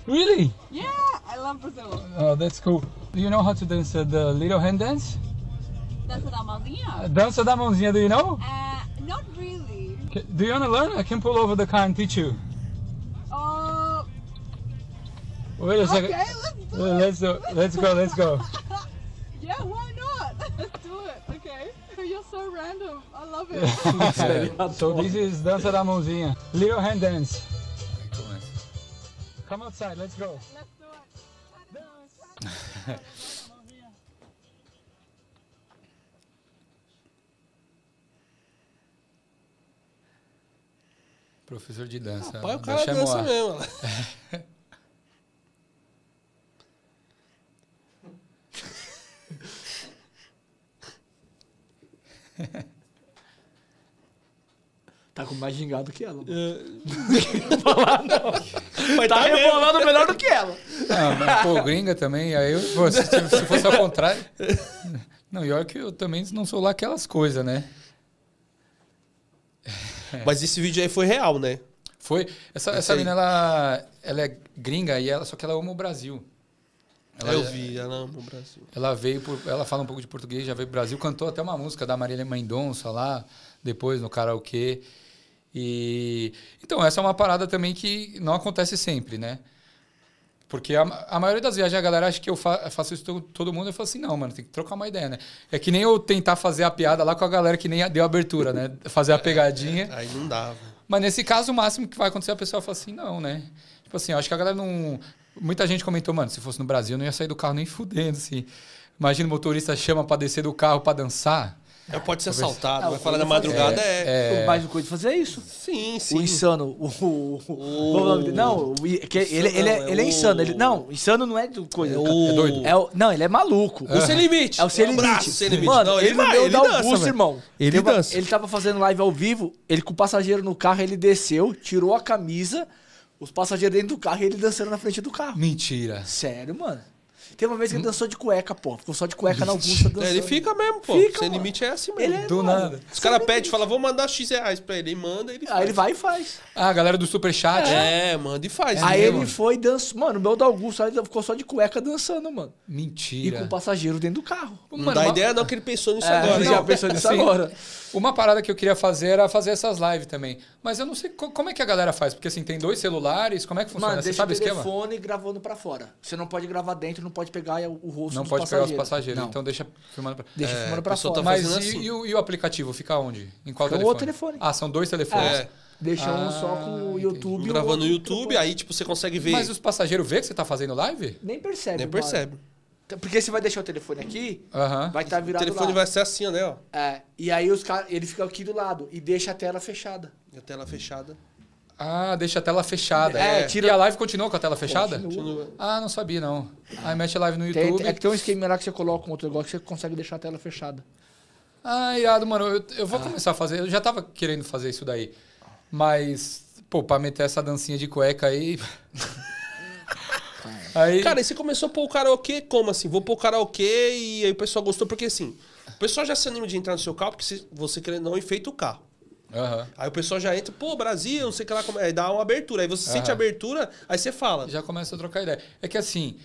Really? Yeah, I love Brazil. Oh, that's cool. Do you know how to dance the little hand dance? Dança da mãozinha? Dança da mãozinha, do you know? Uh, not really. Do you want to learn? I can pull over the car and teach you. Uh, Wait a second. Okay, let's do let's, let's go, let's go. yeah, why not? Let's do it. Okay. You're so random. I love it. so this is dança da mãozinha. Little hand dance. Come outside, let's go. Let's do it. Dance. Professor de dança. Pai, o cara dança mesmo. Tá com mais gingado que ela. É... não falar, não. Mas tá, tá rebolando melhor do que ela. Ah, mas, pô, gringa também. Aí eu, pô, se, se, fosse ao contrário. Não, e olha que eu também não sou lá aquelas coisas, né? Mas esse vídeo aí foi real, né? Foi. Essa, essa menina, ela, ela é gringa, e ela, só que ela ama o Brasil. Ela, eu vi, ela ama o Brasil. Ela veio, por, ela fala um pouco de português, já veio pro Brasil, cantou até uma música da Marília Mendonça lá, depois no karaokê. E então essa é uma parada também que não acontece sempre, né? Porque a, a maioria das viagens a galera acha que eu fa faço isso todo, todo mundo. Eu falo assim, não, mano, tem que trocar uma ideia, né? É que nem eu tentar fazer a piada lá com a galera que nem deu abertura, né? Fazer a pegadinha. É, aí não dava. Mas nesse caso, o máximo que vai acontecer, a pessoa fala assim, não, né? Tipo assim, eu acho que a galera não. Muita gente comentou, mano, se fosse no Brasil, eu não ia sair do carro nem fudendo, assim. Imagina o motorista chama para descer do carro para dançar. É, pode ser assaltado, vai falar da madrugada é. é... Mais o coisa de fazer isso. Sim, sim. O insano. O, o, o, não, que ele, ele, é, ele é insano. Ele, não, insano não é do coisa. É, é doido. É o, não, ele é maluco. O sem limite. É o sem limite. Braço, sem limite. Mano, não, ele, ele vai, ele dá dança, boost, irmão. Ele dança. Ele tava fazendo live ao vivo, ele com o passageiro no carro, ele desceu, tirou a camisa, os passageiros dentro do carro e ele dançando na frente do carro. Mentira. Sério, mano. Tem uma vez que ele dançou de cueca, pô. Ficou só de cueca na Augusta dançando. É, ele fica mesmo, pô. Fica, Sem mano. limite é assim mesmo. Ele é, Do nada. Os caras pedem, falam, vou mandar X reais pra ele. Ele manda, ele faz. Aí ele vai e faz. Ah, a galera do Superchat. É, é manda e faz. Aí ele foi e dançou. Mano, o meu da Augusto aí ficou só de cueca dançando, mano. Mentira. E com o passageiro dentro do carro. Não mano, dá uma... ideia não que ele pensou nisso é, agora. Ele já pensou nisso agora. Uma parada que eu queria fazer era fazer essas lives também. Mas eu não sei como é que a galera faz. Porque assim, tem dois celulares, como é que funciona? Mano, Você sabe o telefone gravando pra fora. Você não pode gravar dentro, não pode pegar o rosto Não pode pegar os passageiros. Não. Então deixa filmando pra... Deixa é, filmando pra fora. Tá Mas e, assim. e, o, e, o, aplicativo fica onde? Em qual telefone? outro telefone. Ah, são dois telefones. É. Deixa ah, um só com o YouTube. Gravando no YouTube, aí tipo, você consegue ver. Mas os passageiros vê que você tá fazendo live? Nem percebe. Nem percebe. Porque você vai deixar o telefone aqui, uhum. vai estar tá virado O telefone lá. vai ser assim, né? Ó. É. E aí os cara, ele fica aqui do lado e deixa a tela fechada. E a tela fechada. Ah, deixa a tela fechada. É, tira... E a live continua com a tela fechada? Continua. Ah, não sabia, não. Aí mexe a live no YouTube. Tem, é que tem um esquema lá que você coloca um outro negócio que você consegue deixar a tela fechada. Ah, irado, mano. Eu, eu vou ah. começar a fazer. Eu já tava querendo fazer isso daí. Mas, pô, pra meter essa dancinha de cueca aí. Aí... Cara, e você começou a pôr o karaokê como assim? Vou pôr o karaokê e aí o pessoal gostou, porque assim, o pessoal já se anima de entrar no seu carro porque você querendo não enfeita o carro. Uhum. Aí o pessoal já entra, pô, Brasil, não sei o que lá, aí dá uma abertura. Aí você uhum. sente a abertura, aí você fala. Já começa a trocar ideia. É que assim,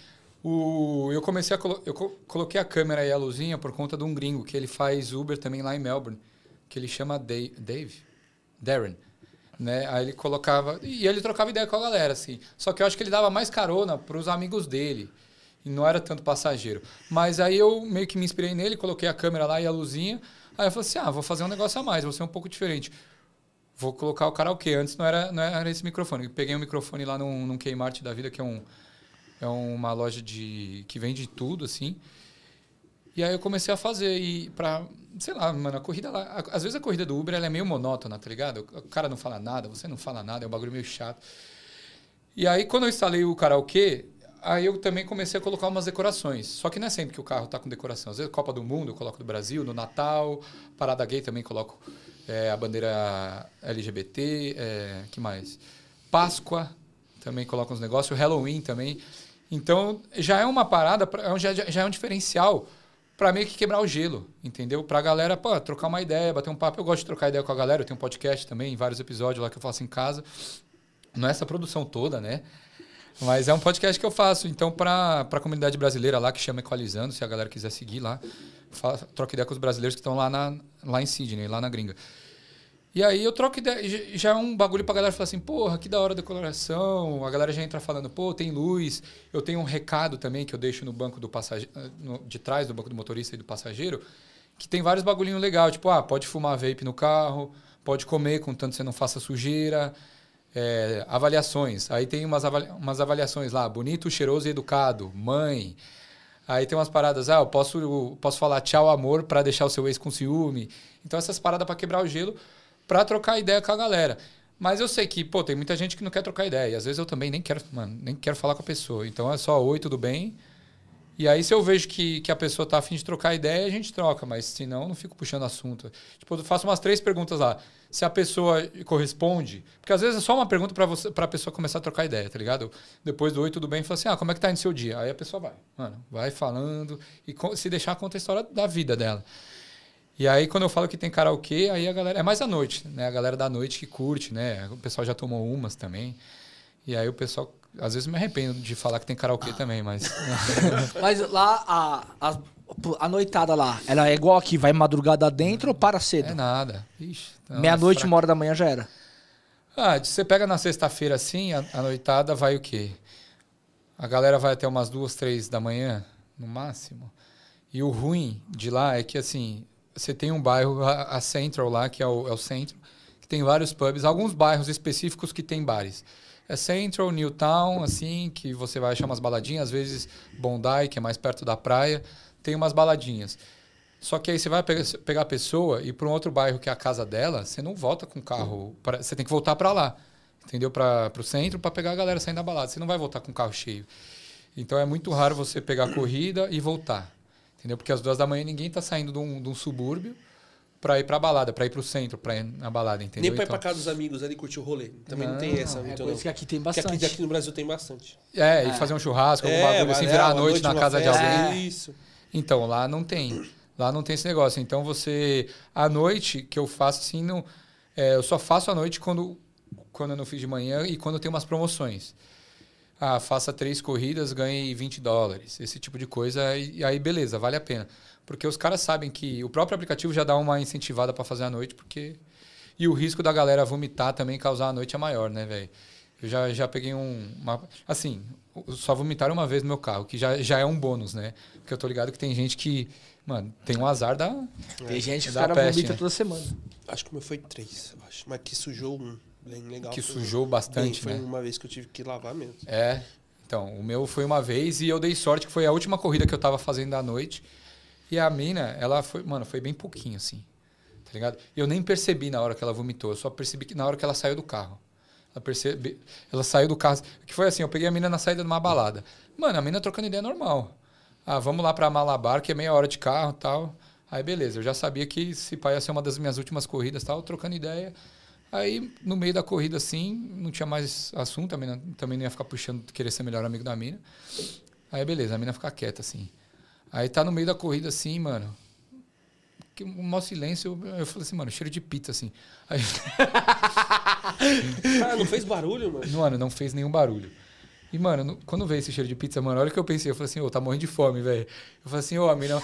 o, eu comecei a colo, eu coloquei a câmera e a luzinha por conta de um gringo que ele faz Uber também lá em Melbourne, que ele chama Dave, Dave Darren né? Aí ele colocava e ele trocava ideia com a galera, assim. Só que eu acho que ele dava mais carona para os amigos dele e não era tanto passageiro. Mas aí eu meio que me inspirei nele, coloquei a câmera lá e a luzinha. Aí eu falei assim, ah, vou fazer um negócio a mais, vou ser um pouco diferente. Vou colocar o karaokê. Antes não era, não era esse microfone. Eu peguei um microfone lá num, num Kmart da vida, que é, um, é uma loja de que vende tudo, assim. E aí eu comecei a fazer e para, sei lá, mano, a corrida lá, às vezes a corrida do Uber ela é meio monótona, tá ligado? O cara não fala nada, você não fala nada, é um bagulho meio chato. E aí quando eu instalei o karaokê, aí eu também comecei a colocar umas decorações. Só que não é sempre que o carro tá com decoração. Às vezes Copa do Mundo eu coloco do Brasil, no Natal, Parada Gay também coloco é, a bandeira LGBT, é, que mais? Páscoa também coloco uns negócios, Halloween também. Então já é uma parada, já, já é um diferencial para meio que quebrar o gelo, entendeu? Pra galera, pô, trocar uma ideia, bater um papo. Eu gosto de trocar ideia com a galera, eu tenho um podcast também, vários episódios lá que eu faço em casa. Não é essa produção toda, né? Mas é um podcast que eu faço. Então, para a comunidade brasileira lá, que chama Equalizando, se a galera quiser seguir lá, fala, troca ideia com os brasileiros que estão lá, lá em Sydney, lá na gringa. E aí eu troco ideia, já é um bagulho pra galera falar assim, porra, que da hora a declaração. A galera já entra falando, pô, tem luz. Eu tenho um recado também que eu deixo no banco do passageiro, de trás do banco do motorista e do passageiro, que tem vários bagulhinhos legais, tipo, ah, pode fumar vape no carro, pode comer contanto você não faça sujeira. É, avaliações. Aí tem umas, avalia umas avaliações lá, bonito, cheiroso e educado, mãe. Aí tem umas paradas, ah, eu posso, posso falar tchau amor para deixar o seu ex com ciúme. Então essas paradas para quebrar o gelo para trocar ideia com a galera. Mas eu sei que, pô, tem muita gente que não quer trocar ideia. E às vezes eu também nem quero, mano, nem quero falar com a pessoa. Então é só oi, tudo bem? E aí, se eu vejo que, que a pessoa tá afim de trocar ideia, a gente troca, mas se não, não fico puxando assunto. Tipo, eu faço umas três perguntas lá. Se a pessoa corresponde, porque às vezes é só uma pergunta para você para a pessoa começar a trocar ideia, tá ligado? Depois do oi, tudo bem, fala assim: "Ah, como é que tá no seu dia?". Aí a pessoa vai, mano, vai falando e se deixar conta a história da vida dela. E aí, quando eu falo que tem karaokê, aí a galera. É mais à noite, né? A galera da noite que curte, né? O pessoal já tomou umas também. E aí o pessoal às vezes me arrependo de falar que tem karaokê também, mas. mas lá, a, a, a, noitada lá, ela é igual aqui, vai madrugada dentro ou para cedo? É nada. Meia-noite, uma hora da manhã já era. Ah, você pega na sexta-feira assim, a, a, noitada vai o quê? A galera vai até umas duas, três da manhã, no máximo. E o ruim de lá é que, assim, você tem um bairro, a, Central lá, que é o, é o centro, que tem vários pubs, alguns bairros específicos que tem bares. É Central, Newtown, assim, que você vai achar umas baladinhas, às vezes Bondi, que é mais perto da praia, tem umas baladinhas. Só que aí você vai pegar a pessoa e para um outro bairro que é a casa dela, você não volta com o carro, pra, você tem que voltar para lá, entendeu? Para o centro para pegar a galera saindo da balada. Você não vai voltar com o carro cheio. Então é muito raro você pegar a corrida e voltar, entendeu? Porque às duas da manhã ninguém está saindo de um, de um subúrbio pra ir pra balada, pra ir pro centro, pra ir na balada, entendeu? Nem pra ir então... pra casa dos amigos ali curtir o rolê. Também não, não tem essa. É muito coisa não. que aqui tem bastante. Que aqui, aqui, no Brasil tem bastante. É, é. e fazer um churrasco, algum é, bagulho assim, virar a noite, noite na casa festa, de alguém. É. Isso. Então, lá não tem. Lá não tem esse negócio. Então, você... À noite, que eu faço assim, não... É, eu só faço à noite quando, quando eu não fiz de manhã e quando tem umas promoções. Ah, faça três corridas, ganhe 20 dólares. Esse tipo de coisa. E aí, beleza, vale a pena. Porque os caras sabem que o próprio aplicativo já dá uma incentivada para fazer à noite, porque. E o risco da galera vomitar também causar à noite é maior, né, velho? Eu já, já peguei um. Uma... Assim, só vomitaram uma vez no meu carro, que já, já é um bônus, né? Porque eu tô ligado que tem gente que. Mano, tem um azar da. Tem gente que o cara vomita né? toda semana. Acho que o meu foi três, eu acho. Mas que sujou um. Bem legal. Que sujou bastante, bem, foi né? uma vez que eu tive que lavar mesmo. É. Então, o meu foi uma vez e eu dei sorte que foi a última corrida que eu tava fazendo à noite. E a mina, ela foi, mano, foi bem pouquinho assim. Tá ligado? Eu nem percebi na hora que ela vomitou, eu só percebi que na hora que ela saiu do carro. Ela percebe, ela saiu do carro, que foi assim, eu peguei a mina na saída de uma balada. Mano, a mina trocando ideia normal. Ah, vamos lá para Malabar, que é meia hora de carro, tal. Aí beleza, eu já sabia que se pai ia ser uma das minhas últimas corridas, tal, trocando ideia. Aí, no meio da corrida, assim, não tinha mais assunto, a mina também não ia ficar puxando, querer ser melhor amigo da mina. Aí, beleza, a mina fica quieta, assim. Aí tá no meio da corrida assim, mano. Um maior silêncio, eu, eu falei assim, mano, cheiro de pizza, assim. Aí... ah, não fez barulho, mano? Mano, não fez nenhum barulho. E, mano, no, quando veio esse cheiro de pizza, mano, olha o que eu pensei. Eu falei assim, ô, oh, tá morrendo de fome, velho. Eu falei assim, ô, oh, a mina.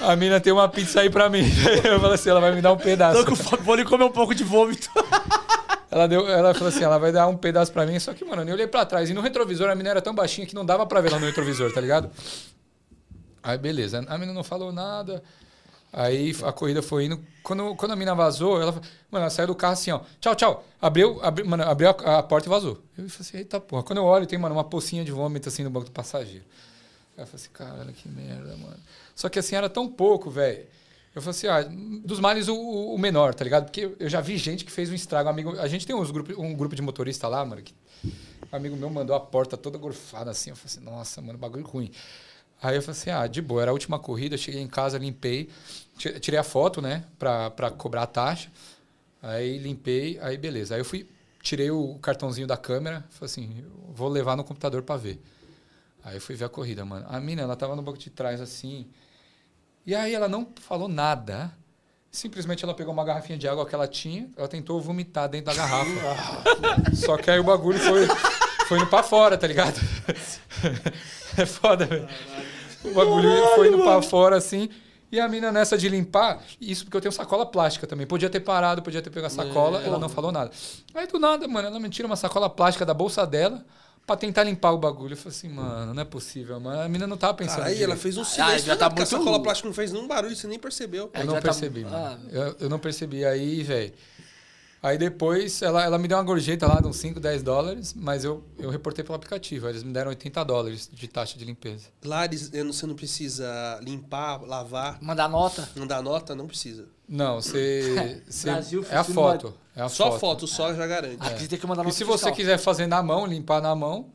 A mina tem uma pizza aí pra mim. Eu falei assim, ela vai me dar um pedaço. Tô com fome, vou lhe comer um pouco de vômito. Ela, deu, ela falou assim, ela vai dar um pedaço pra mim. Só que, mano, eu nem olhei pra trás. E no retrovisor, a mina era tão baixinha que não dava pra ver ela no retrovisor, tá ligado? Aí, beleza. A menina não falou nada. Aí a corrida foi indo. Quando, quando a mina vazou, ela, mano, ela saiu do carro assim, ó. Tchau, tchau. Abriu, abriu, mano, abriu a, a porta e vazou. Eu falei assim, eita porra. Quando eu olho, tem, mano, uma pocinha de vômito assim no banco do passageiro. Aí eu falei assim, cara, que merda, mano. Só que assim, era tão pouco, velho. Eu falei assim, ah, dos males o, o, menor, tá ligado? Porque eu já vi gente que fez um estrago. Amigo, a gente tem uns grupo, um grupo de motorista lá, mano, que um amigo meu mandou a porta toda gorfada assim. Eu falei assim, nossa, mano, bagulho ruim. Aí eu falei assim, ah, de boa, era a última corrida, cheguei em casa, limpei, tirei a foto, né, pra, pra cobrar a taxa. Aí limpei, aí beleza. Aí eu fui, tirei o cartãozinho da câmera, falei assim, vou levar no computador pra ver. Aí eu fui ver a corrida, mano. A mina, ela tava no banco de trás assim. E aí ela não falou nada. Simplesmente ela pegou uma garrafinha de água que ela tinha, ela tentou vomitar dentro da garrafa. Só que aí o bagulho foi, foi indo pra fora, tá ligado? é foda, velho. O bagulho Caralho, foi indo mano. pra fora assim. E a mina nessa de limpar, isso porque eu tenho sacola plástica também. Podia ter parado, podia ter pegado a sacola, é, ela não falou nada. Aí do nada, mano, ela me tira uma sacola plástica da bolsa dela pra tentar limpar o bagulho. Eu falei assim, mano, não é possível, mano. A mina não tava pensando. Aí ela fez um silêncio. Ah, já tá muito... A sacola plástica não fez nenhum barulho, você nem percebeu. Eu não tá percebi, tá... mano. Ah. Eu, eu não percebi. Aí, velho. Aí depois ela, ela me deu uma gorjeta lá de uns 5, 10 dólares, mas eu, eu reportei pelo aplicativo. Eles me deram 80 dólares de taxa de limpeza. Lá eles, você não precisa limpar, lavar. Mandar nota? Mandar nota, não precisa. Não, você. Brasil, é a foto. É a só foto. foto, só já garante. Aqui é. tem que mandar nota E se fiscal. você quiser fazer na mão, limpar na mão,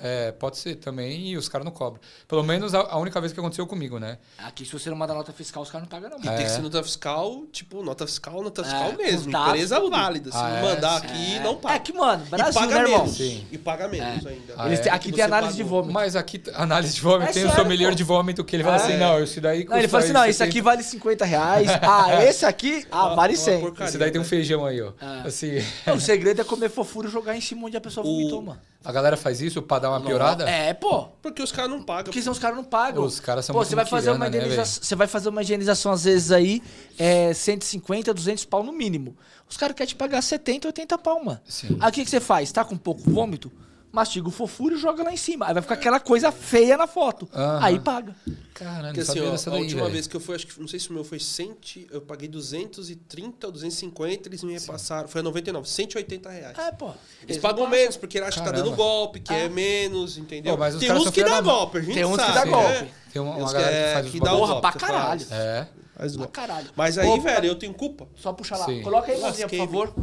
É, pode ser também, e os caras não cobram. Pelo menos a, a, única vez que aconteceu comigo, né? Aqui, se você não manda nota fiscal, os caras não pagam, não. E é. tem que ser nota fiscal, tipo, nota fiscal, nota fiscal é, mesmo. Empresa tudo. válida. Se ah, não mandar é? aqui, é. não paga. É que, mano, Brasil, e paga né, menos. Sim. E paga menos ainda. Ah, Eles, aqui tem análise pagou. de vômito. Mas aqui, análise de vômito, tem o sommelier de vômito que ele fala assim, não, esse daí custa... Não, ele fala assim, não, esse aqui vale 50 reais. Ah, esse aqui, ah, vale 100. Esse daí tem um né? feijão aí, ó. Assim... O segredo é comer fofura e jogar em cima onde a pessoa vomitou, mano. A galera faz isso pra dar uma piorada? É, pô. Porque os caras não pagam. Porque são os caras não pagam. Os caras são Pô, você vai fazer uma né, você vai fazer uma higienização às vezes aí, é 150, 200 pau no mínimo. Os caras querem te pagar 70, 80 pau, mano. Sim. Aí o que, que você faz? Tá com pouco vômito? Mastiga o fofuro e joga lá em cima. Aí vai ficar aquela coisa feia na foto. Uhum. Aí paga. Caralho, Porque assim, ó, a daí, última véio. vez que eu fui, acho que não sei se o meu foi 100, eu paguei 230 ou 250, eles me repassaram. Foi a 99, 180 reais. É, pô. Eles, eles pagam passam. menos, porque eles acham que tá dando golpe, que é, é menos, entendeu? Pô, Tem uns que dá golpe, a gente Tem uns que dá golpe. Tem uma, uma galera que, é, faz que dá golpe. pra caralho. É. Mas, ah, caralho. Mas aí, Opa. velho, eu tenho culpa. Só puxa lá. Sim. Coloca aí, por favor.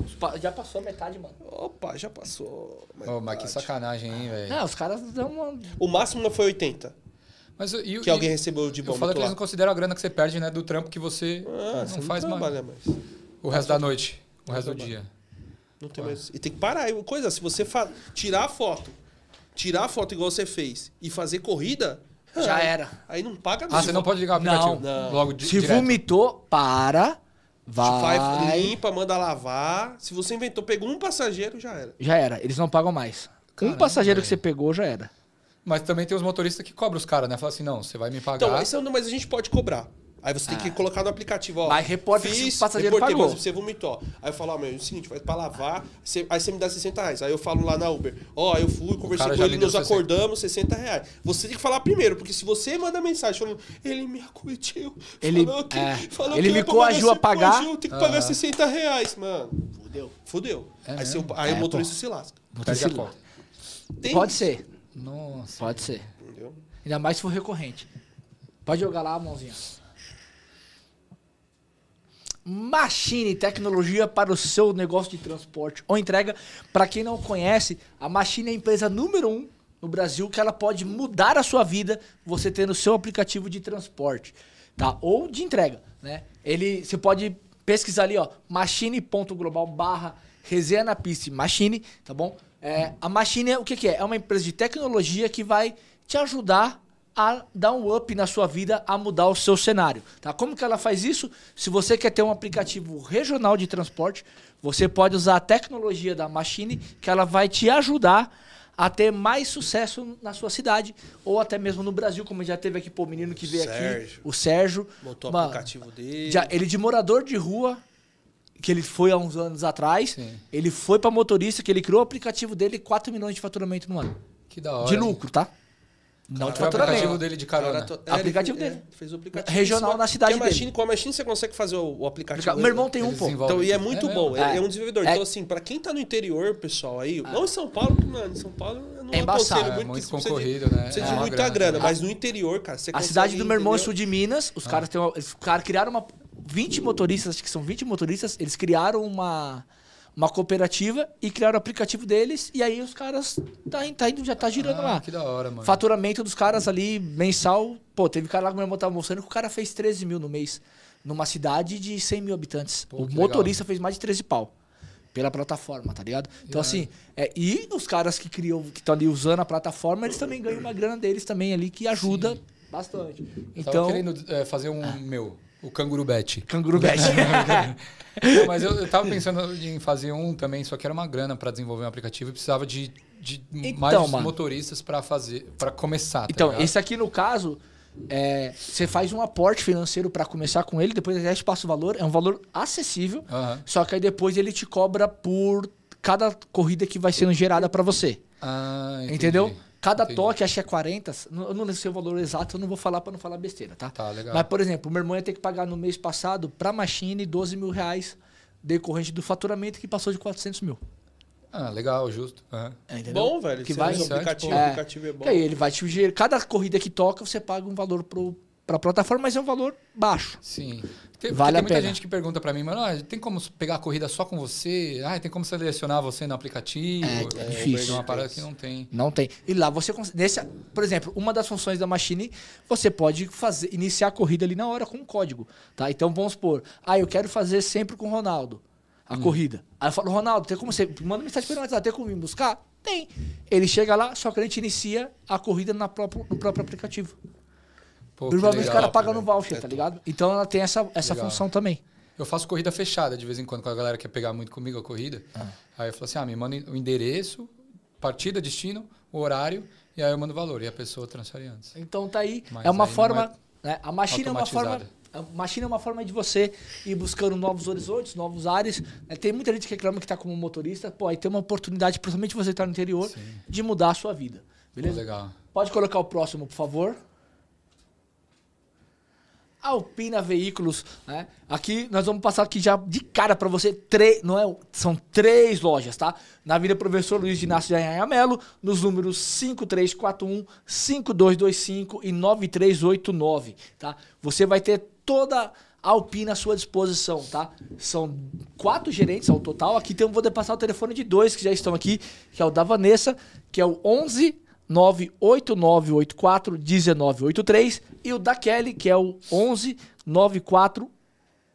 Já passou a metade, mano. Opa, já passou. Ô, mas que sacanagem, hein, velho. Não, os caras dão uma. O máximo não foi 80. Mas, e, que e, alguém recebeu de bom. Eu falo que eles não consideram a grana que você perde, né? Do trampo que você ah, não, faz mais. mais. O resto da noite. O resto do dia. Não tem mais. E tem que parar. Coisa, se você fa... tirar a foto, tirar a foto igual você fez e fazer corrida, já era. Aí não paga Ah, você não pode ligar o aplicativo? Não. Logo de, Se direto. vomitou, para. Vai. Vai, limpa, manda lavar. Se você inventou, pegou um passageiro, já era. Já era. Eles não pagam mais. Caramba, um passageiro que você pegou, já era. Mas também tem os motoristas que cobram os caras, né? Fala assim, não, você vai me pagar. Então, é um, mas a gente pode cobrar. Aí você tem que ah. colocar no aplicativo, ó. Mas reporta fiz, o passageiro reportei, pagou. Você vomitou. Aí eu falo, ó, meu, é o seguinte, vai pra lavar, você, aí você me dá 60 reais. Aí eu falo lá na Uber, ó, eu fui, conversei com ele, nos acordamos, 60 reais. Você tem que falar primeiro, porque se você manda mensagem falando, ele me acoitiu, ele, falou que, é, falou ele que me coagiu a pagar. Coagiu, tem que pagar 60 reais, mano. Fudeu. Fudeu. É aí, você, aí é, o motorista pô. se lasca. Perde a conta. Pode ser. Nossa. Pode ser. Entendeu? Ainda mais se for recorrente. Pode jogar lá a mãozinha. Machine, tecnologia para o seu negócio de transporte ou entrega. Para quem não conhece, a Machine é a empresa número um no Brasil que ela pode mudar a sua vida você tendo o seu aplicativo de transporte, tá? Ou de entrega, né? Ele, você pode pesquisar ali, ó, machine.global barra resenha na pista, Machine, tá bom? É, a Machine, o que, que é? É uma empresa de tecnologia que vai te ajudar a dar um up na sua vida, a mudar o seu cenário. Tá? Como que ela faz isso? Se você quer ter um aplicativo regional de transporte, você pode usar a tecnologia da Machine, que ela vai te ajudar a ter mais sucesso na sua cidade, ou até mesmo no Brasil, como já teve aqui pô, o menino que veio Sérgio. aqui, o Sérgio. Montou o aplicativo dele. Já, ele de morador de rua, que ele foi há uns anos atrás, Sim. ele foi para motorista, que ele criou o aplicativo dele, 4 milhões de faturamento no ano. Que da hora. De lucro, tá? Não de faturamento. aplicativo dele de carona. To... É, aplicativo dele. É, fez o aplicativo. Regional na cidade dele. Machine, com a Machine você consegue fazer o, o aplicativo. O meu irmão tem um, pô. Então, e é muito é bom. É. é. um desenvolvedor. É. Então, assim, pra quem tá no interior, pessoal, aí... Ah. Não em São Paulo, mano. Em São Paulo não é embaçado. É muito concorrido, né? Precisa de muita grana. grana mas no interior, cara, você A cidade do meu irmão é sul de Minas. Os ah. caras têm... Os caras criaram uma... 20 motoristas, acho que são 20 motoristas. Eles criaram uma uma cooperativa e criaram o aplicativo deles e aí os caras tá, tá indo, já tá girando ah, lá. Que da hora, mano. Faturamento dos caras ali mensal. Pô, teve cara lá que meu irmão tava mostrando que o cara fez 13 mil no mês. Numa cidade de 100 mil habitantes. Pô, o motorista legal. fez mais de 13 pau. Pela plataforma, tá ligado? Então, assim, é, e os caras que criam, que estão ali usando a plataforma, eles também ganham uma grana deles também ali, que ajuda Sim. bastante. Então. Tava querendo é, fazer um ah. meu. O Canguru Bet. Canguru Bet. Não, mas eu, eu tava pensando em fazer um também, só que era uma grana para desenvolver um aplicativo e precisava de, de então, mais mano, motoristas para fazer, para começar. Tá então, ligado? esse aqui no caso, é, você faz um aporte financeiro para começar com ele, depois ele te passa o valor, é um valor acessível, uhum. só que aí depois ele te cobra por cada corrida que vai sendo gerada para você. Ah, Entendeu? Cada Entendi. toque, acho que é 40. Eu não sei o valor exato, eu não vou falar para não falar besteira, tá? Tá, legal. Mas, por exemplo, o meu irmão ia ter que pagar no mês passado para a Machine 12 mil reais decorrente do faturamento que passou de 400 mil. Ah, legal, justo. Uhum. É, bom, velho. Que vai, o aplicativo, é, aplicativo é bom. aí ele vai te cada corrida que toca, você paga um valor pro, para a plataforma, mas é um valor baixo. Sim. Tem, vale tem muita pena. gente que pergunta para mim, mano, ah, tem como pegar a corrida só com você? Ah, tem como selecionar você no aplicativo? É, é difícil. É uma parada que não tem. Não tem. E lá você nesse, por exemplo, uma das funções da Machine, você pode fazer iniciar a corrida ali na hora com um código, tá? Então vamos supor, ah, eu quero fazer sempre com o Ronaldo a hum. corrida. Aí eu falo, Ronaldo, tem como você manda mensagem para ele, tem como me buscar? Tem. Ele chega lá, só que a gente inicia a corrida na próprio, no próprio aplicativo. Pô, Normalmente o cara paga no voucher, tá ligado? Então ela tem essa, essa função também. Eu faço corrida fechada de vez em quando, quando a galera quer pegar muito comigo a corrida. Ah. Aí eu falo assim: ah, me manda o endereço, partida, destino, o horário, e aí eu mando o valor. E a pessoa transfere antes. Então tá aí. Mas é uma forma. É né? A machine é uma forma. A machine é uma forma de você ir buscando novos horizontes, novos ares. É, tem muita gente que reclama que está como motorista. Pô, aí tem uma oportunidade, principalmente você estar tá no interior, Sim. de mudar a sua vida. Beleza? Pô, legal. Pode colocar o próximo, por favor. Alpina Veículos, né? Aqui nós vamos passar aqui já de cara para você três, não é, são três lojas, tá? Na Avenida Professor Luiz de Inácio de Anhanha Melo, nos números 5341, 5225 e 9389, tá? Você vai ter toda a Alpina à sua disposição, tá? São quatro gerentes ao total. Aqui tem, vou passar o telefone de dois que já estão aqui, que é o da Vanessa, que é o 11 98984 1983 e o da Kelly, que é o 11 94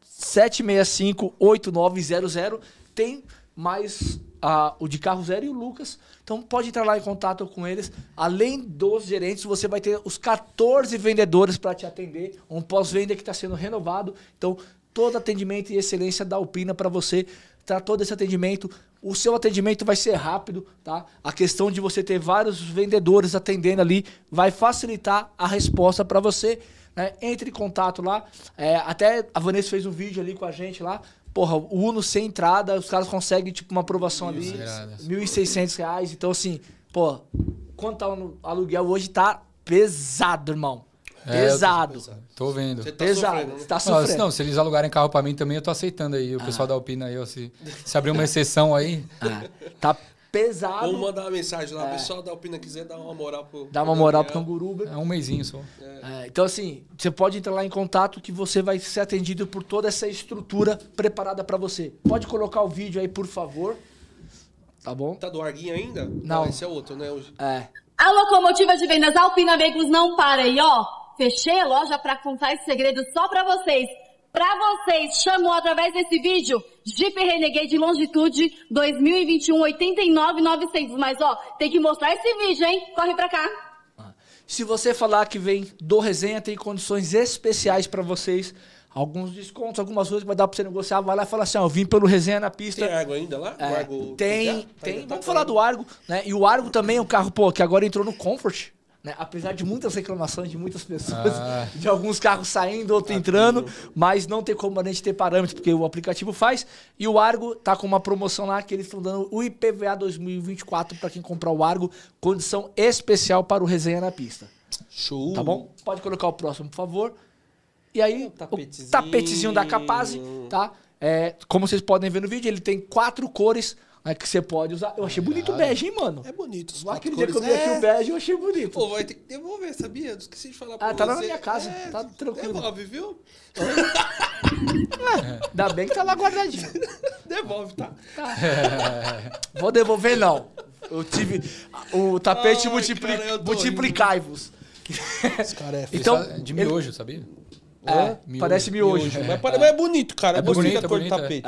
765 8900. Tem mais uh, o de carro zero e o Lucas. Então pode entrar lá em contato com eles. Além dos gerentes, você vai ter os 14 vendedores para te atender. Um pós-venda que está sendo renovado. Então, todo atendimento e excelência da Alpina para você. Tá todo esse atendimento o seu atendimento vai ser rápido, tá? A questão de você ter vários vendedores atendendo ali vai facilitar a resposta para você. Né? Entre em contato lá. É, até a Vanessa fez um vídeo ali com a gente lá. Porra, o Uno sem entrada, os caras conseguem, tipo, uma aprovação ali, R$ 1.600. Então, assim, pô, quanto tá no aluguel hoje tá pesado, irmão. É, pesado. Tô, vendo. Você tá pesado. Sofrendo, né? tá sofrendo. Não, se eles alugarem carro pra mim também, eu tô aceitando aí. O ah. pessoal da Alpina aí, ó, se, se abrir uma exceção aí. Ah. Tá pesado. Vamos mandar uma mensagem lá. É. O pessoal da Alpina quiser dar uma moral pro. Dar uma moral pro Canguruba. É um mêsinho só. É. É, então, assim, você pode entrar lá em contato que você vai ser atendido por toda essa estrutura preparada para você. Pode colocar o vídeo aí, por favor. Tá bom? Tá do Arguinho ainda? Não. esse é outro, né? É. A locomotiva de vendas Alpina Veículos não para aí, ó. Fechei a loja para contar esse segredo só para vocês. Para vocês, chamou através desse vídeo Jeep Renegade Longitude 2021 89900. Mas ó, tem que mostrar esse vídeo, hein? Corre para cá. Se você falar que vem do resenha, tem condições especiais para vocês. Alguns descontos, algumas coisas que vai dar para você negociar. Vai lá e fala assim: ó, eu vim pelo resenha na pista. Tem Argo ainda lá? É, Argo tem, tem. Tá Vamos falar do Argo, né? E o Argo também é um carro, pô, que agora entrou no Comfort. Né? Apesar de muitas reclamações de muitas pessoas, ah. de alguns carros saindo, outros tá entrando, mas não tem como a gente ter parâmetros, porque o aplicativo faz. E o Argo tá com uma promoção lá que eles estão dando o IPVA 2024 para quem comprar o Argo, condição especial para o resenha na pista. Show! Tá bom? Pode colocar o próximo, por favor. E aí, o tapetezinho, o tapetezinho da Capaz, tá? É, como vocês podem ver no vídeo, ele tem quatro cores é que você pode usar. Eu achei bonito o bege, hein, mano? É bonito. Os Aquele dia que eu vi aqui o é. bege, eu achei bonito. Pô, vai ter que devolver, sabia? Eu esqueci de falar pra ah, você. tá lá na minha casa. É, tá tranquilo. Devolve, viu? é, ainda bem que tá lá guardadinho. Devolve, tá? tá. Vou devolver, não. Eu tive. O tapete Ai, multipli... multiplicai-vos. Esse cara é então, de miojo, ele... sabia? É, miojo. parece miojo. miojo. Mas, mas, é bonito, cara. É, bonito, a cor bonito, do tapete.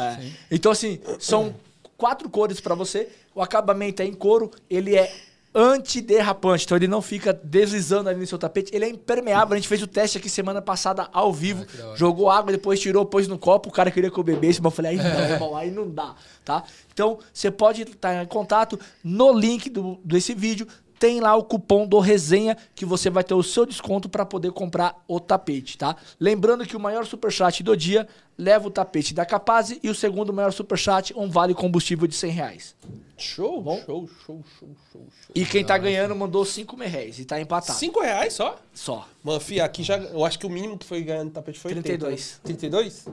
Então, assim, são quatro cores para você. O acabamento é em couro, ele é antiderrapante, então ele não fica deslizando ali no seu tapete, ele é impermeável. A gente fez o teste aqui semana passada ao vivo, ah, jogou água, depois tirou, pôs no copo, o cara queria que eu bebesse, mas eu falei, aí não, irmão, aí não dá, tá? Então, você pode estar em contato no link do, desse vídeo, tem lá o cupom do resenha que você vai ter o seu desconto para poder comprar o tapete, tá? Lembrando que o maior superchat do dia leva o tapete da Capaz e o segundo maior superchat um vale combustível de 100 reais. Show, Bom? show, show, show, show, E quem tá ganhando mandou 5 reais e tá empatado. 5 reais só? Só. Mano, fia, aqui já. Eu acho que o mínimo que foi ganhando tapete foi 32. 80, 32?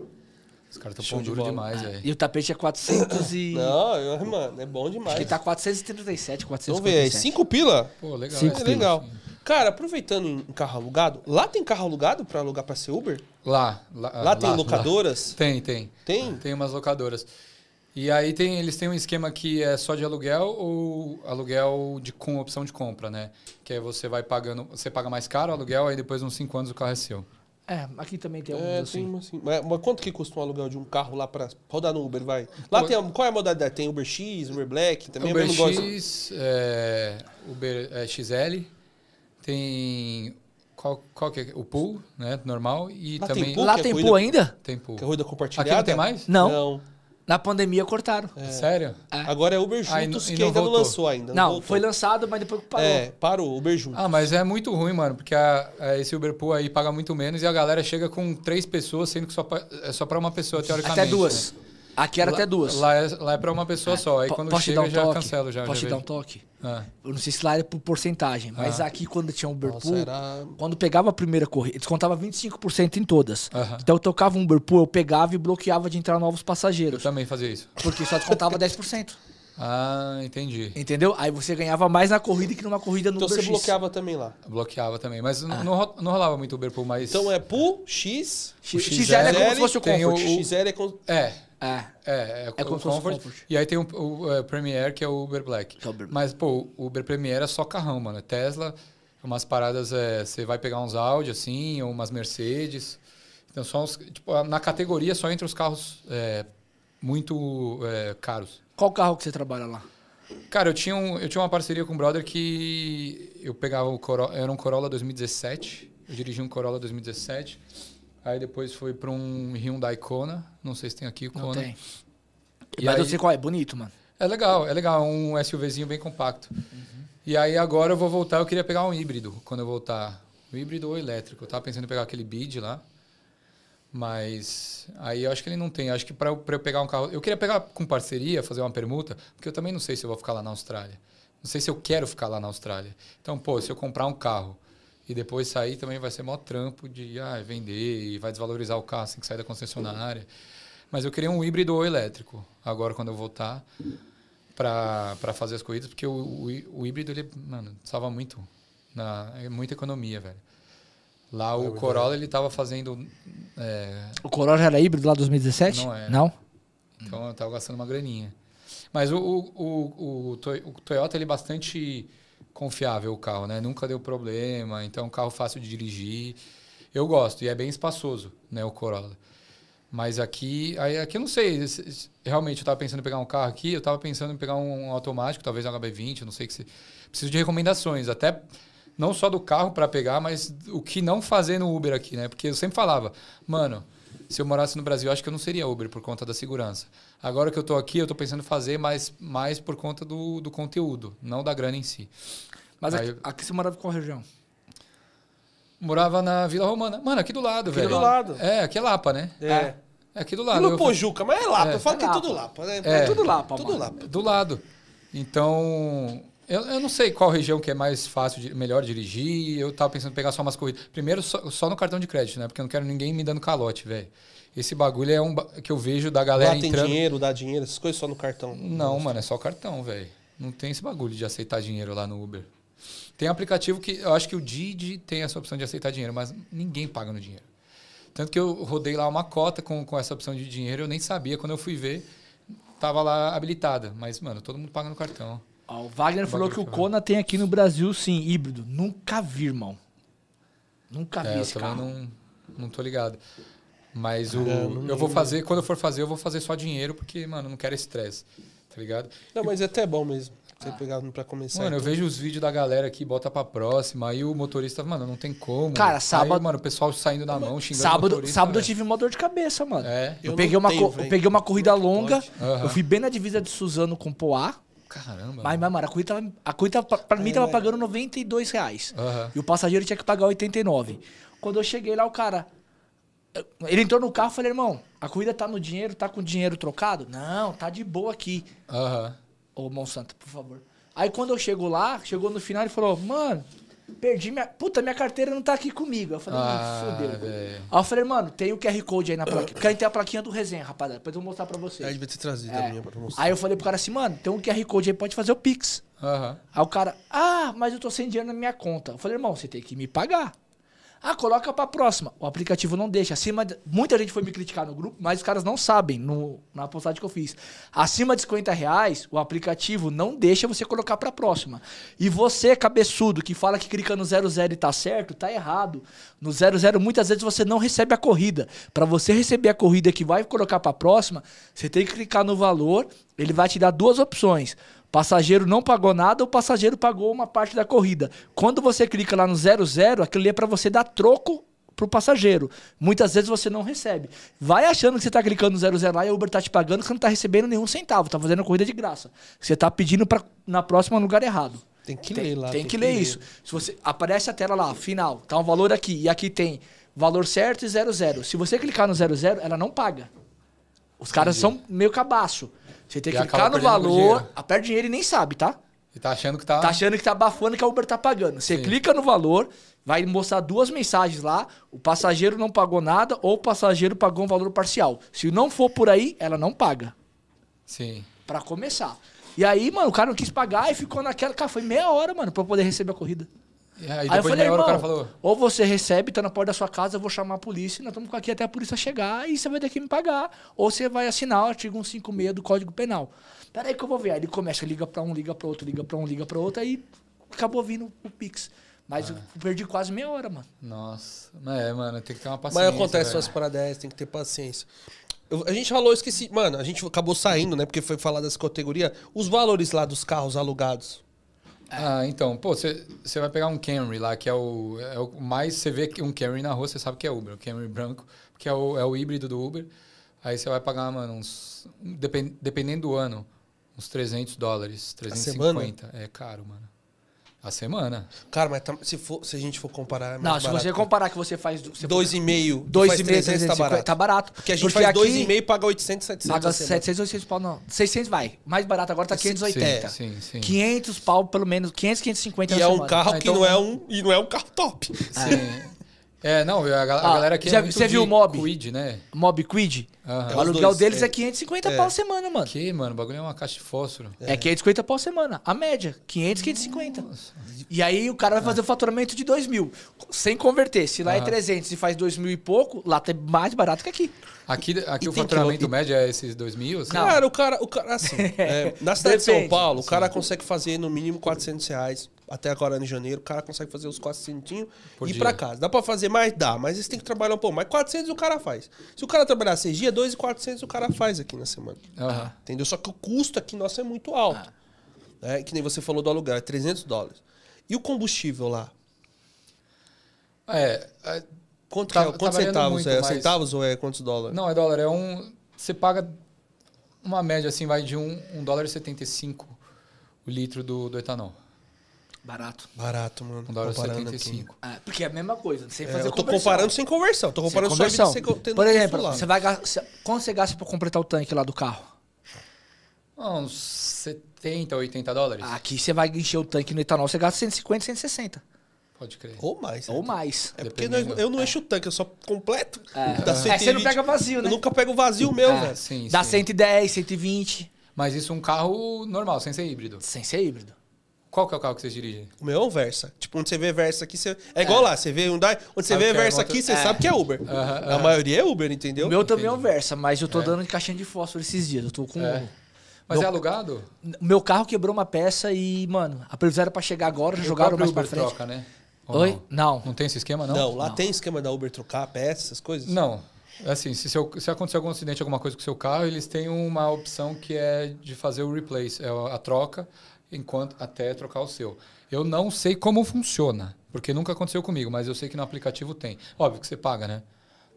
Os caras estão pão duro de demais, velho. E o tapete é 400 e... Não, eu, mano, é bom demais. Acho que tá 437, 457. Vamos ver aí, 5 pila? Pô, legal. Cinco é, legal. Cara, aproveitando em carro alugado, lá tem carro alugado pra alugar pra ser Uber? Lá. Lá, Lá tem locadoras? Tem, tem. Tem? Tem umas locadoras. E aí tem, eles têm um esquema que é só de aluguel ou aluguel de, com opção de compra, né? Que aí você vai pagando, você paga mais caro o aluguel, aí depois uns 5 anos o carro é seu. É, aqui também tem alguns É, assim. tem assim. Mas, mas quanto que custa um aluguel de um carro lá pra rodar no Uber, vai? Lá tem, qual é a modalidade? Tem Uber X, Uber Black, também Uber. X, é, Uber é, XL, tem qual, qual que é? O pool, né? Normal e Lá tem também pool? Lá é tem pool ainda? tem pool. Que é corrida compartilhada? Aqui não tem mais? Não. Não. Na pandemia cortaram. Sério? Agora é Uber Juntos, não- e que não ainda não voltou? lançou ainda. Não, voltou. foi lançado, mas depois parou. É, parou, Uber Juntos. Ah, mas é muito ruim, mano, porque a- a- esse Uber Pool aí paga muito menos e a galera chega com três pessoas, sendo que só, pa- é só pra uma pessoa, teoricamente. até duas. né? Aqui era Lá- até duas. Lá é, lá é pra uma pessoa só. Aí Po- quando chega, um já toque? cancelo. Já, Posso já te dar um toque? Ah, Eu não sei se lá era por porcentagem, mas Ah. aqui quando tinha um Uber Nossa, Pool, era- quando pegava a primeira corrida, descontava 25% em todas. Então eu tocava um Uber Pool, eu pegava e bloqueava de entrar novos eu passageiros. também fazia isso. Porque só descontava 10%. Ah, entendi. Entendeu? Aí você ganhava mais na corrida que numa corrida no Então Uber você X. bloqueava também lá. Bloqueava também. Mas não, não não rolava muito Uber Pool, mas. Então é Pool, X, X- XL XL é como se fosse o Comfort. o- XL é com... É. É. É, é, É o como fosse Comfort. Comfort. E aí tem o, o, é, Premier, que é o Uber Black. Que é o Uber Black. Mas, pô, o Uber Premier é só carrão, mano. É Tesla, umas paradas, é, você vai pegar uns Audi, assim, ou umas Mercedes. Então, só uns, tipo, na categoria só entra os carros é, muito é, caros. Qual carro que você trabalha lá? Cara, eu tinha, um, eu tinha uma parceria com um brother que eu pegava o Corolla, era um Corolla 2017, eu dirigi um Corolla 2017, aí depois foi para um Hyundai Kona, não sei se tem aqui o Não Kona. tem. E Mas aí- eu sei qual é, bonito, mano. É legal, é legal, um SUVzinho bem compacto. E aí agora eu vou voltar, eu queria pegar um híbrido quando eu voltar. Híbrido ou elétrico. Eu tava pensando em pegar aquele Bid lá. Mas aí eu acho que ele não tem. Acho que para eu pegar um carro. Eu queria pegar com parceria, fazer uma permuta, porque eu também não sei se eu vou ficar lá na Austrália. Não sei se eu quero ficar lá na Austrália. Então, pô, se eu comprar um carro e depois sair, também vai ser maior trampo de ah, vender e vai desvalorizar o carro assim que sair da concessionária. Mas eu queria um híbrido ou elétrico, agora quando eu voltar, para fazer as corridas, porque o, o, o híbrido, ele, mano, salva muito. Na, é muita economia, velho. Lá o Corolla, ele tava fazendo. é, O Corolla era híbrido lá 2017? Não é. Não? então eu tava gastando uma graninha. Mas o, o, o, o, o Toyota, ele é bastante confiável, o carro, né? Nunca deu problema, então é um carro fácil de dirigir. Eu gosto, e é bem espaçoso, né, o Corolla. Mas aqui, aí, aqui eu não sei, se- se- realmente eu tava pensando em pegar um carro aqui, eu tava pensando em pegar um automático, talvez um HB20, eu não sei que se... Preciso de recomendações, até não só do carro para pegar, mas o que não fazer no Uber aqui, né? Porque eu sempre falava, mano, se eu morasse no Brasil, acho que eu não seria Uber por conta da segurança. Agora que eu tô aqui, eu tô pensando em fazer mais, mais por conta do, do conteúdo, não da grana em si. Mas Aí aqui, eu- aqui você morava em qual região? Morava na Vila Romana. Mano, aqui do lado, velho. do lado. É, aqui é Lapa, né? É. É aqui do E lado. no Eu- Pojuca, mas é Lapa. É. Eu falo que é É tudo Lapa. Lapa. né? É. Tudo Lapa, Tudo mano. Lapa. do lado. Então, eu, eu não sei qual região que é mais fácil, de, melhor dirigir. Eu tava pensando em pegar só umas corridas. Primeiro, só, só no cartão de crédito, né? Porque eu não quero ninguém me dando calote, velho. Esse bagulho é um ba- que eu vejo da galera Lá tem entrando. dinheiro, dá dinheiro, essas coisas só no cartão. Não, mano, é só cartão, velho. Não tem esse bagulho de aceitar dinheiro lá no Uber. Tem aplicativo que eu acho que o Didi tem essa opção de aceitar dinheiro, mas ninguém paga no dinheiro. Tanto que eu rodei lá uma cota com, com essa opção de dinheiro, eu nem sabia. Quando eu fui ver, tava lá habilitada. Mas, mano, todo mundo paga no cartão. Ó, o Wagner falou que o Kona tem aqui no Brasil, sim, híbrido. Nunca vi, irmão. Nunca vi É, eu esse também carro. não, não tô ligado. Mas o, É, eu vou fazer, quando eu for fazer, eu vou fazer só dinheiro, porque, mano, eu não quero estresse. Tá ligado? Não, mas é até bom mesmo. Você pegar pra começar. Mano, eu então. vejo os vídeos da galera aqui, bota pra próxima, aí o motorista, mano, não tem como. Cara, sábado- Aí, mano, o pessoal saindo na mão, xingando o Sábado, sábado eu tive uma dor de cabeça, mano. É. Eu, Eu peguei uma, tenho, eu peguei uma corrida que longa? Aham. eu fui bem na divisa de Suzano com Poá, Caramba. mas, mas, mano, a corrida tava, a corrida pra, pra mim tava pagando 92 reais. Aham. E o passageiro tinha que pagar 89. Quando eu cheguei lá, o cara. Ele entrou no carro e falei, irmão, a corrida tá no dinheiro, tá com dinheiro trocado? Não, tá de boa aqui. Aham. Ô, Monsanto, por favor. Aí quando eu chego lá, chegou no final, ele falou, mano, Perdi minha. Puta, minha carteira não tá aqui comigo. Eu falei, ah, fodeu. Aí eu falei, mano, tem o QR Code aí na plaquinha. Porque aí tem a plaquinha do resenha, rapaziada. Depois eu vou mostrar pra vocês. Aí devia ter trazido é. a minha pra mostrar. Aí eu falei pro cara assim, mano, tem um QR Code aí, pode fazer o Pix. Uhum. Aí o cara, ah, mas eu tô sem dinheiro na minha conta. Eu falei, irmão, você tem que me pagar. Ah, coloca pra próxima. O aplicativo não deixa. Acima de... Muita gente foi me criticar no grupo, mas os caras não sabem no, na postagem que eu fiz. Acima de 50 reais, o aplicativo não deixa você colocar pra próxima. E você, cabeçudo, que fala que clica no 00 e tá certo, tá errado. No 00, muitas vezes você não recebe a corrida. Para você receber a corrida que vai colocar pra próxima, você tem que clicar no valor. Ele vai te dar duas opções Passageiro não pagou nada, o passageiro pagou uma parte da corrida. Quando você clica lá no 00, aquilo é para você dar troco pro passageiro. Muitas vezes você não recebe. Vai achando que você tá clicando no 00 lá e o Uber tá te pagando, que você não tá recebendo nenhum centavo, tá fazendo a corrida de graça. Você tá pedindo para na próxima lugar errado. Tem que tem, ler lá. Tem, tem que, que, ler isso. Se você aparece a tela lá, final, tá um valor aqui e aqui tem valor certo e 00. Se você clicar no 00, ela não paga. Os caras Entendi. são meio cabaço. Você tem que clicar no valor, perde dinheiro e nem sabe, tá? E tá achando que tá. Tá achando que tá abafando que a Uber tá pagando. Você Sim. clica no valor, vai mostrar duas mensagens lá. O passageiro não pagou nada ou o passageiro pagou um valor parcial. Se não for por aí, ela não paga. Sim. Para começar. E aí, mano, o cara não quis pagar e ficou naquela. Cara, foi meia hora, mano, pra poder receber a corrida. É, aí, aí eu falei, irmão, o cara falou... ou você recebe, tá na porta da sua casa, eu vou chamar a polícia, nós estamos aqui até a polícia chegar e você vai ter que me pagar. Ou você vai assinar o artigo 156 do Código Penal. Peraí que eu vou ver. Aí ele começa, liga pra um, liga pra outro, liga pra um, liga pra outro, aí acabou vindo o Pix. Mas ah. eu perdi quase meia hora, mano. Nossa. É, mano, tem que ter uma paciência. Mas acontece suas paradas, tem que ter paciência. Eu, a gente falou, esqueci. Mano, a gente acabou saindo, né? Porque foi falar dessa categoria. Os valores lá dos carros alugados. Ah, então, pô, você vai pegar um Camry lá, que é o, é o mais. Você vê um Camry na rua, você sabe que é Uber. O Camry branco, que é o, é o híbrido do Uber. Aí você vai pagar, mano, uns. Depend, dependendo do ano, uns 300 dólares. 350. É caro, mano. A semana. Cara, mas tá, se, for, se a gente for comparar. É não, se você comparar que você faz. Você dois e meio. Dois e meio, tá barato. Tá barato. Porque a gente Porque faz dois e meio e paga 800, 700. Paga 700, 800 pau, não. 600 vai. Mais barato agora tá 580. Sim, sim, sim. 500 pau, pelo menos. 500, 550 E é um carro ah, que então... não é um. E não é um carro top. Sim. É, não, a, a ah, galera aqui já, é Você viu o Mob? Quid, né? Mob Quid? Uhum. O aluguel deles é, é 550 é. pau a semana, mano. Que, mano? O bagulho é uma caixa de fósforo. É, é 550 pau a semana. A média. 500, 550. Nossa. E aí o cara vai fazer o faturamento de 2 mil. Sem converter. Se lá uhum. é 300 e faz 2 mil e pouco, lá tá mais barato que aqui. Aqui, aqui o faturamento que... médio é esses 2 mil? Assim? Cara, o cara, o cara assim, é, na cidade de São Paulo, o cara consegue fazer no mínimo 400 reais até agora em janeiro, o cara consegue fazer os 400 e ir para casa. Dá para fazer mais? Dá, mas você tem que trabalhar um pouco mais. 400 o cara faz. Se o cara trabalhar seis dias, 2,400 o cara faz aqui na semana. Uhum. Entendeu? Só que o custo aqui nosso é muito alto. Ah. É, que nem você falou do aluguel, é 300 dólares. E o combustível lá? É. é quanto, tá, é, quantos tá centavos? Muito, é mas... centavos ou é quantos dólares? Não, é dólar. É um. Você paga uma média assim, vai de 1 um, um dólar e 75 o litro do, do etanol. Barato. Barato, mano. 1 dólar 75. É, porque é a mesma coisa, sem é, fazer Eu tô conversão. comparando sem conversão. Tô comparando sem conversão. só vida, Por exemplo, você vai gastar, quanto você gasta pra completar o tanque lá do carro? Uns 70, 80 dólares. Aqui você vai encher o tanque no etanol, você gasta 150, 160. Pode crer. Ou mais. Ou mais. É porque eu não encho o tanque, eu só completo. É. Dá 120. É, você não pega vazio, né? Eu nunca pego vazio meu, é, velho. Sim, Dá sim. 110, 120. Mas isso é um carro normal, sem ser híbrido. Sem ser híbrido. Qual que é o carro que vocês dirigem? O meu é um Versa. Tipo, onde você vê Versa aqui, você... é igual é. lá, você vê Hyundai, onde você vê é Versa aqui, você é. sabe que é Uber. Uh -huh, uh -huh. A maioria é Uber, entendeu? O meu também é um Versa, mas eu tô é. dando de caixinha de fósforo esses dias. Eu tô com. É. Mas meu... é alugado? Meu carro quebrou uma peça e, mano, a previsão era pra chegar agora, já jogaram mais Uber pra frente. troca, né? Ou Oi? Não? não. Não tem esse esquema, não? Não, lá não. tem esquema da Uber trocar peça, essas coisas? Não. Assim, se, seu, se acontecer algum acidente, alguma coisa com o seu carro, eles têm uma opção que é de fazer o replace, é a troca, enquanto até trocar o seu. Eu não sei como funciona, porque nunca aconteceu comigo, mas eu sei que no aplicativo tem. Óbvio que você paga, né?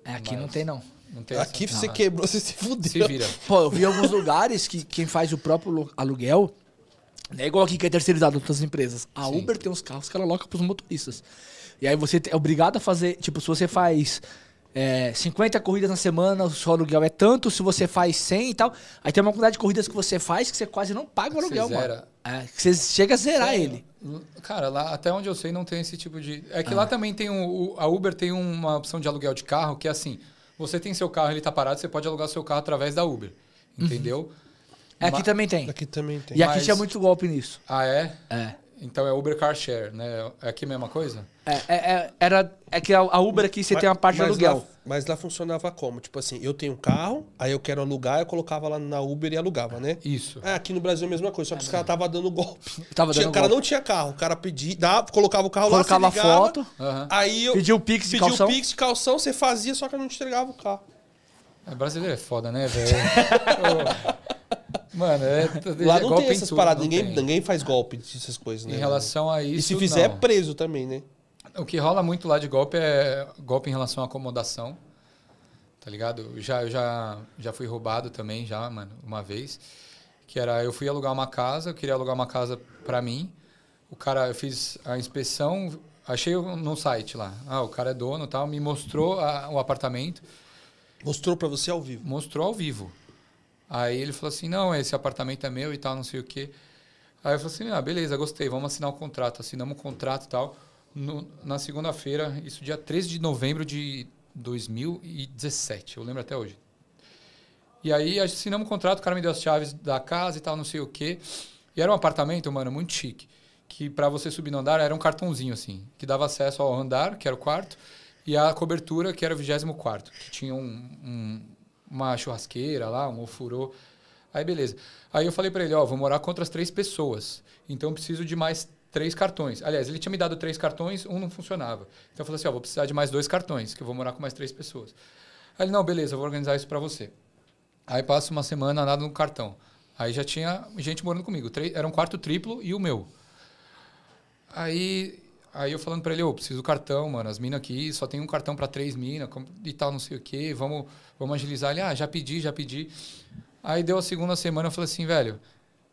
É, aqui mas não tem, não. não tem aqui essa... você não, quebrou, você se fudeu. Se vira. Pô, eu vi alguns lugares que quem faz o próprio aluguel não é igual aqui que é terceirizado outras empresas. A Sim. Uber tem uns carros que ela aloca para os motoristas. E aí você é obrigado a fazer, tipo, se você faz é, 50 corridas na semana, o seu aluguel é tanto, se você faz 100 e tal, aí tem uma quantidade de corridas que você faz que você quase não paga o aluguel, você zera, mano. É, você chega a zerar ele. Cara, lá até onde eu sei não tem esse tipo de. É que ah. lá também tem um. A Uber tem uma opção de aluguel de carro que é assim: você tem seu carro, ele tá parado, você pode alugar seu carro através da Uber. Uhum. Entendeu? Uhum. Aqui também tem. Aqui também tem. E aqui Mas... tinha muito golpe nisso. Ah, é? É. Então é Uber Car Share, né? É aqui a mesma coisa? É, é, é, era, é que a Uber aqui você mas, tem uma parte de aluguel. Lá, mas lá funcionava como? Tipo assim, eu tenho um carro, aí eu quero alugar, eu colocava lá na Uber e alugava, né? Isso. É, aqui no Brasil é a mesma coisa, só que os caras estavam dando golpe. Tava tinha, dando o cara golpe. não tinha carro, o cara pedia, dava, colocava o carro colocava lá, Colocava a foto, uhum. aí eu... Pediu o Pix de calção. Pediu o Pix de calção, você fazia, só que eu não te entregava o carro. É, brasileiro é foda, né, velho? Mano, é. Lá não tem essas tudo, paradas, ninguém, tem. ninguém faz golpe dessas coisas, né? Em relação a isso. E se fizer, não. é preso também, né? O que rola muito lá de golpe é golpe em relação à acomodação. Tá ligado? Eu já, eu já, já fui roubado também, já, mano, uma vez. Que era, eu fui alugar uma casa, eu queria alugar uma casa pra mim. O cara, eu fiz a inspeção, achei no site lá. Ah, o cara é dono tal, me mostrou a, o apartamento. Mostrou para você ao vivo? Mostrou ao vivo. Aí ele falou assim: não, esse apartamento é meu e tal, não sei o quê. Aí eu falei assim: ah, beleza, gostei, vamos assinar o um contrato. Assinamos o um contrato e tal. No, na segunda-feira, isso dia 13 de novembro de 2017, eu lembro até hoje. E aí assinamos o um contrato, o cara me deu as chaves da casa e tal, não sei o quê. E era um apartamento, mano, muito chique. Que para você subir no andar era um cartãozinho assim, que dava acesso ao andar, que era o quarto, e a cobertura, que era o 24, que tinha um, um uma churrasqueira lá, um ofurô. Aí beleza. Aí eu falei para ele, ó, vou morar com outras três pessoas. Então preciso de mais três cartões. Aliás, ele tinha me dado três cartões, um não funcionava. Então eu falei assim, ó, vou precisar de mais dois cartões, que eu vou morar com mais três pessoas. Aí ele, não, beleza, eu vou organizar isso para você. Aí passa uma semana, nada no cartão. Aí já tinha gente morando comigo. Era um quarto triplo e o meu. Aí Aí eu falando para ele, ô, oh, preciso do cartão, mano. As minas aqui só tem um cartão para três minas e tal, não sei o quê. Vamos, vamos agilizar. Ele, ah, já pedi, já pedi. Aí deu a segunda semana, eu falei assim, velho,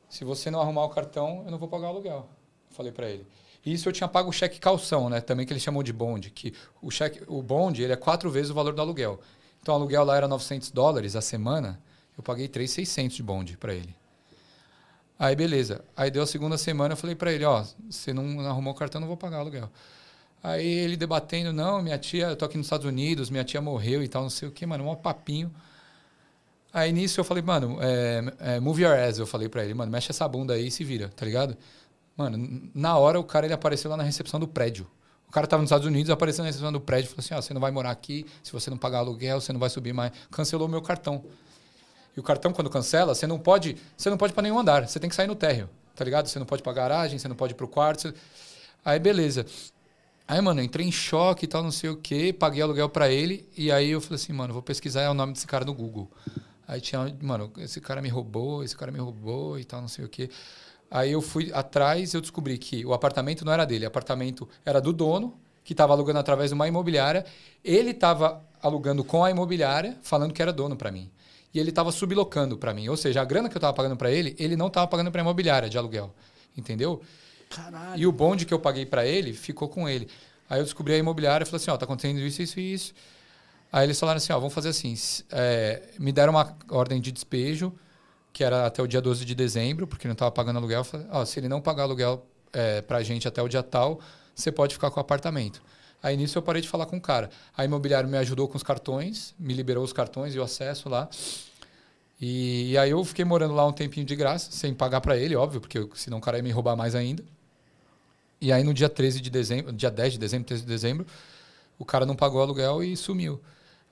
se você não arrumar o cartão, eu não vou pagar o aluguel. Falei para ele. Isso eu tinha pago o cheque calção, né? Também que ele chamou de bonde, que o cheque, o bonde, ele é quatro vezes o valor do aluguel. Então o aluguel lá era 900 dólares a semana, eu paguei 3,600 de bonde para ele. Aí beleza. Aí deu a segunda semana, eu falei para ele, ó, você não arrumou o cartão, não vou pagar aluguel. Aí ele debatendo, não, minha tia, eu tô aqui nos Estados Unidos, minha tia morreu e tal, não sei o que, mano, um papinho. Aí nisso eu falei, mano, é, é, move your ass, eu falei pra ele, mano, mexe essa bunda aí e se vira, tá ligado? Mano, na hora o cara ele apareceu lá na recepção do prédio. O cara tava nos Estados Unidos, apareceu na recepção do prédio, falou assim, ó, você não vai morar aqui, se você não pagar aluguel, você não vai subir mais. Cancelou o meu cartão. E o cartão, quando cancela, você não pode. Você não pode para nenhum andar. Você tem que sair no térreo. Tá ligado? Você não pode para garagem, você não pode ir pro quarto. Você... Aí, beleza. Aí, mano, entrei em choque e tal, não sei o quê, paguei aluguel para ele. E aí eu falei assim, mano, vou pesquisar o nome desse cara no Google. Aí tinha, mano, esse cara me roubou, esse cara me roubou e tal, não sei o quê. Aí eu fui atrás e eu descobri que o apartamento não era dele, o apartamento era do dono, que estava alugando através de uma imobiliária. Ele estava alugando com a imobiliária, falando que era dono para mim e ele estava sublocando para mim. Ou seja, a grana que eu estava pagando para ele, ele não estava pagando para a imobiliária de aluguel. Entendeu? Caralho. E o bonde que eu paguei para ele ficou com ele. Aí eu descobri a imobiliária e falei assim: ó, tá acontecendo isso, isso e isso. Aí eles falaram assim: ó, vamos fazer assim. É, me deram uma ordem de despejo, que era até o dia 12 de dezembro, porque não estava pagando aluguel. Falei, ó, se ele não pagar aluguel é, para a gente até o dia tal, você pode ficar com o apartamento. Aí nisso eu parei de falar com o cara. A imobiliária me ajudou com os cartões, me liberou os cartões e o acesso lá. E, e aí eu fiquei morando lá um tempinho de graça, sem pagar para ele, óbvio, porque senão o cara ia me roubar mais ainda. E aí no dia 13 de dezembro, dia 10 de dezembro, 13 de dezembro, o cara não pagou o aluguel e sumiu.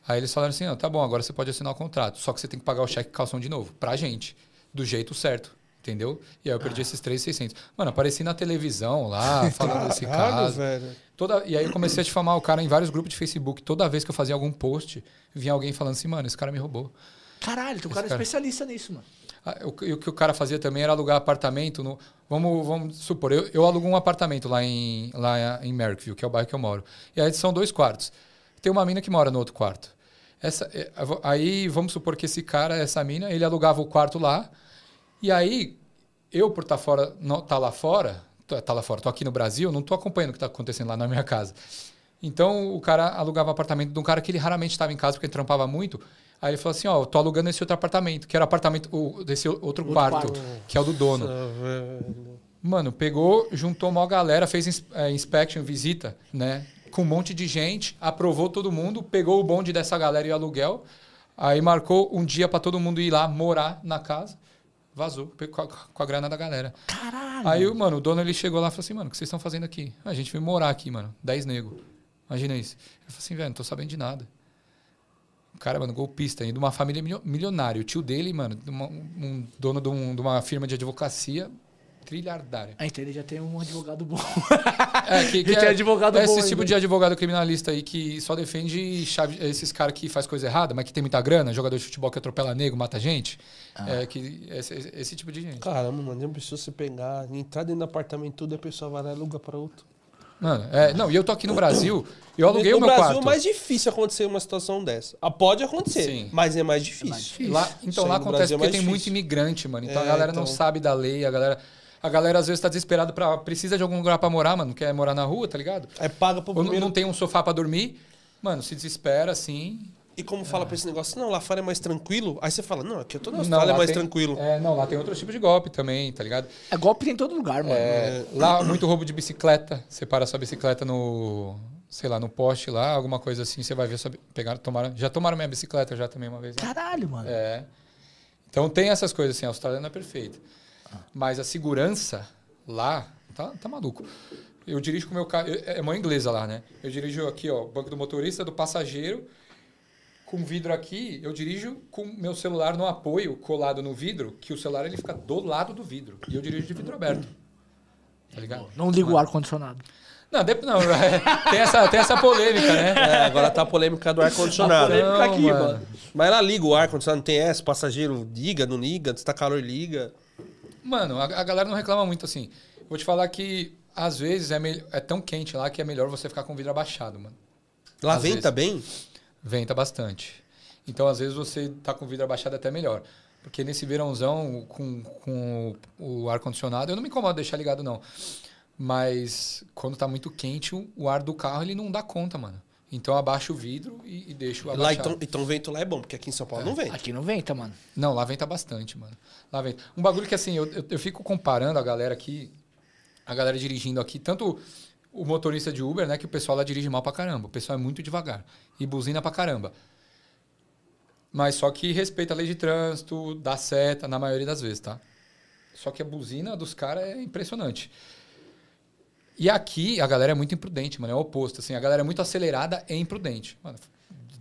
Aí eles falaram assim: ah, tá bom, agora você pode assinar o contrato. Só que você tem que pagar o cheque calção de novo, pra gente, do jeito certo. Entendeu? E aí eu perdi ah. esses 3,600. Mano, apareci na televisão lá, falando desse caso. Velho. Toda, e aí eu comecei a difamar o cara em vários grupos de Facebook. Toda vez que eu fazia algum post, vinha alguém falando assim, mano, esse cara me roubou. Caralho, o cara é especialista nisso, mano. Ah, o, o, que o cara fazia também era alugar apartamento. No, vamos, vamos supor, eu, eu alugo um apartamento lá em, lá em Merrickville, que é o bairro que eu moro. E aí são dois quartos. Tem uma mina que mora no outro quarto. Essa, é, aí vamos supor que esse cara, essa mina, ele alugava o quarto lá e aí, eu, por estar tá fora, não, tá lá fora, tá lá fora, tô aqui no Brasil, não tô acompanhando o que está acontecendo lá na minha casa. Então o cara alugava apartamento de um cara que ele raramente estava em casa porque ele trampava muito. Aí ele falou assim: Ó, tô alugando esse outro apartamento, que era o apartamento o, desse outro, outro quarto, quarto, que é o do dono. Mano, pegou, juntou uma galera, fez é, inspection, visita, né? Com um monte de gente, aprovou todo mundo, pegou o bonde dessa galera e o aluguel. Aí marcou um dia para todo mundo ir lá morar na casa. Vazou com a, com a grana da galera. Caralho! Aí, mano, o dono ele chegou lá e falou assim: Mano, o que vocês estão fazendo aqui? A gente veio morar aqui, mano. Dez nego. Imagina isso. Ele falou assim: Velho, não tô sabendo de nada. O cara, mano, golpista, de uma família milionária. O tio dele, mano, uma, um dono de, um, de uma firma de advocacia trilhardária. Ah, então ele já tem um advogado bom. É, que, que é, advogado é bom. Esse tipo de advogado criminalista aí que só defende chave, esses caras que faz coisa errada, mas que tem muita grana, jogador de futebol que atropela nego, mata gente. Ah. É, que, esse, esse, tipo de gente. Caramba, mano, não precisa se pegar, entrar dentro do apartamento tudo, a pessoa vai lá e aluga para outro. Mano, é, não, e eu tô aqui no Brasil, eu aluguei no o meu Brasil, quarto. No Brasil é mais difícil acontecer uma situação dessa. Ah, pode acontecer, Sim. mas é mais difícil. É mais difícil. Lá, então lá acontece é porque tem difícil. muito imigrante, mano. Então é, a galera então... não sabe da lei, a galera a galera às vezes tá desesperada para precisa de algum lugar para morar, mano, quer morar na rua, tá ligado? Aí paga pro Ou primeiro... não tem um sofá para dormir, mano, se desespera assim. E como fala pra esse negócio, não, lá fora é mais tranquilo. Aí você fala, não, aqui eu tô na Austrália é mais tem, tranquilo. É, não, lá tem outro tipo de golpe também, tá ligado? É golpe em todo lugar, mano. É, lá muito roubo de bicicleta. Você para sua bicicleta no, sei lá, no poste lá, alguma coisa assim, você vai ver sua, pegaram, tomaram, já tomaram minha bicicleta já também uma vez. Né? Caralho, mano. É. Então tem essas coisas assim, a Austrália não é perfeita. Mas a segurança lá, tá, tá maluco. Eu dirijo com o meu carro. É mãe inglesa lá, né? Eu dirijo aqui, ó, banco do motorista, do passageiro. Com vidro aqui, eu dirijo com meu celular no apoio, colado no vidro, que o celular ele fica do lado do vidro. E eu dirijo de vidro aberto. Tá ligado? Não ligo o ar-condicionado. Não, não é, tem, essa, tem essa polêmica, né? É, agora tá a polêmica do ar-condicionado. polêmica aqui, mano. mano. Mas ela liga o ar-condicionado, não tem essa, passageiro liga, não liga, se tá calor, liga. Mano, a, a galera não reclama muito assim. Vou te falar que às vezes é, é tão quente lá que é melhor você ficar com o vidro abaixado, mano. Lá às venta vezes. bem? Venta bastante. Então, às vezes, você tá com o vidro abaixado até melhor. Porque nesse verãozão, com, com o ar-condicionado, eu não me incomodo deixar ligado, não. Mas quando tá muito quente, o ar do carro ele não dá conta, mano. Então abaixa o vidro e, e deixa o abaixado. Lá, então, então o vento lá é bom, porque aqui em São Paulo é. não venta. Aqui não venta, mano. Não, lá venta bastante, mano. Lá venta. Um bagulho que assim, eu, eu, eu fico comparando a galera aqui, a galera dirigindo aqui, tanto o motorista de Uber, né, que o pessoal lá dirige mal pra caramba. O pessoal é muito devagar. E buzina pra caramba. Mas só que respeita a lei de trânsito, dá seta, na maioria das vezes, tá? Só que a buzina dos caras é impressionante. E aqui a galera é muito imprudente, mano. É o oposto. Assim, a galera é muito acelerada e imprudente. Mano,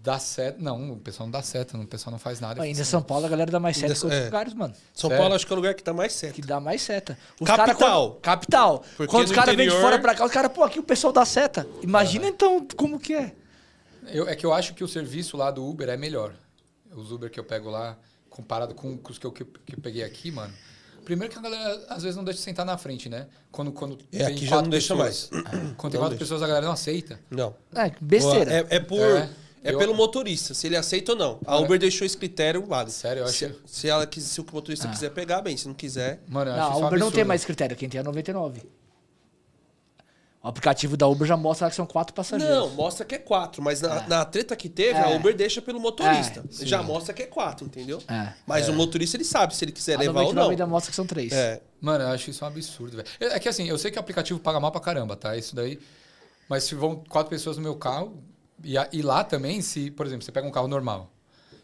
dá seta. Não, o pessoal não dá seta, o pessoal não faz nada. Ainda São Paulo a galera dá mais seta que outros é. lugares, mano. São Sério? Paulo acho que é o lugar que dá mais seta. Que dá mais seta. Os capital. Cara, capital. Porque quando os caras interior... vêm de fora pra cá, os caras, pô, aqui o pessoal dá seta. Imagina é. então como que é. Eu, é que eu acho que o serviço lá do Uber é melhor. Os Uber que eu pego lá, comparado com os que eu, que eu peguei aqui, mano. Primeiro que a galera às vezes não deixa sentar na frente, né? Quando, quando é, aqui já não deixa mais. Quando tem quatro pessoas, a galera não aceita. Não. É, besteira. É, é por. É, é eu... pelo motorista, se ele aceita ou não. A Uber deixou esse critério vale. Sério, eu acho. Se, se, ela, se o motorista ah. quiser pegar, bem. Se não quiser. Mano, eu não, a Uber não tem mais critério. Quem tem é 99. O aplicativo da Uber já mostra que são quatro passageiros. Não, mostra que é quatro, mas na, é. na treta que teve, é. a Uber deixa pelo motorista. É, já mostra que é quatro, entendeu? É. Mas o é. motorista ele sabe se ele quiser a levar ou não. ainda mostra que são três. É. Mano, eu acho isso um absurdo, velho. É que assim, eu sei que o aplicativo paga mal pra caramba, tá? Isso daí. Mas se vão quatro pessoas no meu carro, e, e lá também, se, por exemplo, você pega um carro normal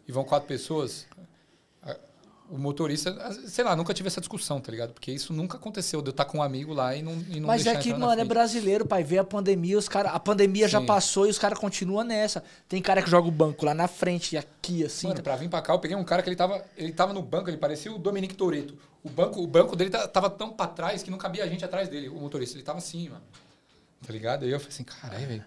e vão quatro pessoas, o motorista, sei lá, nunca tive essa discussão, tá ligado? Porque isso nunca aconteceu de eu estar com um amigo lá e não, e não Mas é que, mano, é brasileiro, pai. Vê a pandemia, os cara, a pandemia Sim. já passou e os caras continuam nessa. Tem cara que joga o banco lá na frente e aqui, assim. Mano, pra vir pra cá, eu peguei um cara que ele tava, ele tava no banco, ele parecia o Dominique Toreto. O banco, o banco dele tava tão pra trás que não cabia a gente atrás dele, o motorista. Ele tava assim, mano. Tá ligado? Aí eu falei assim, caralho, velho.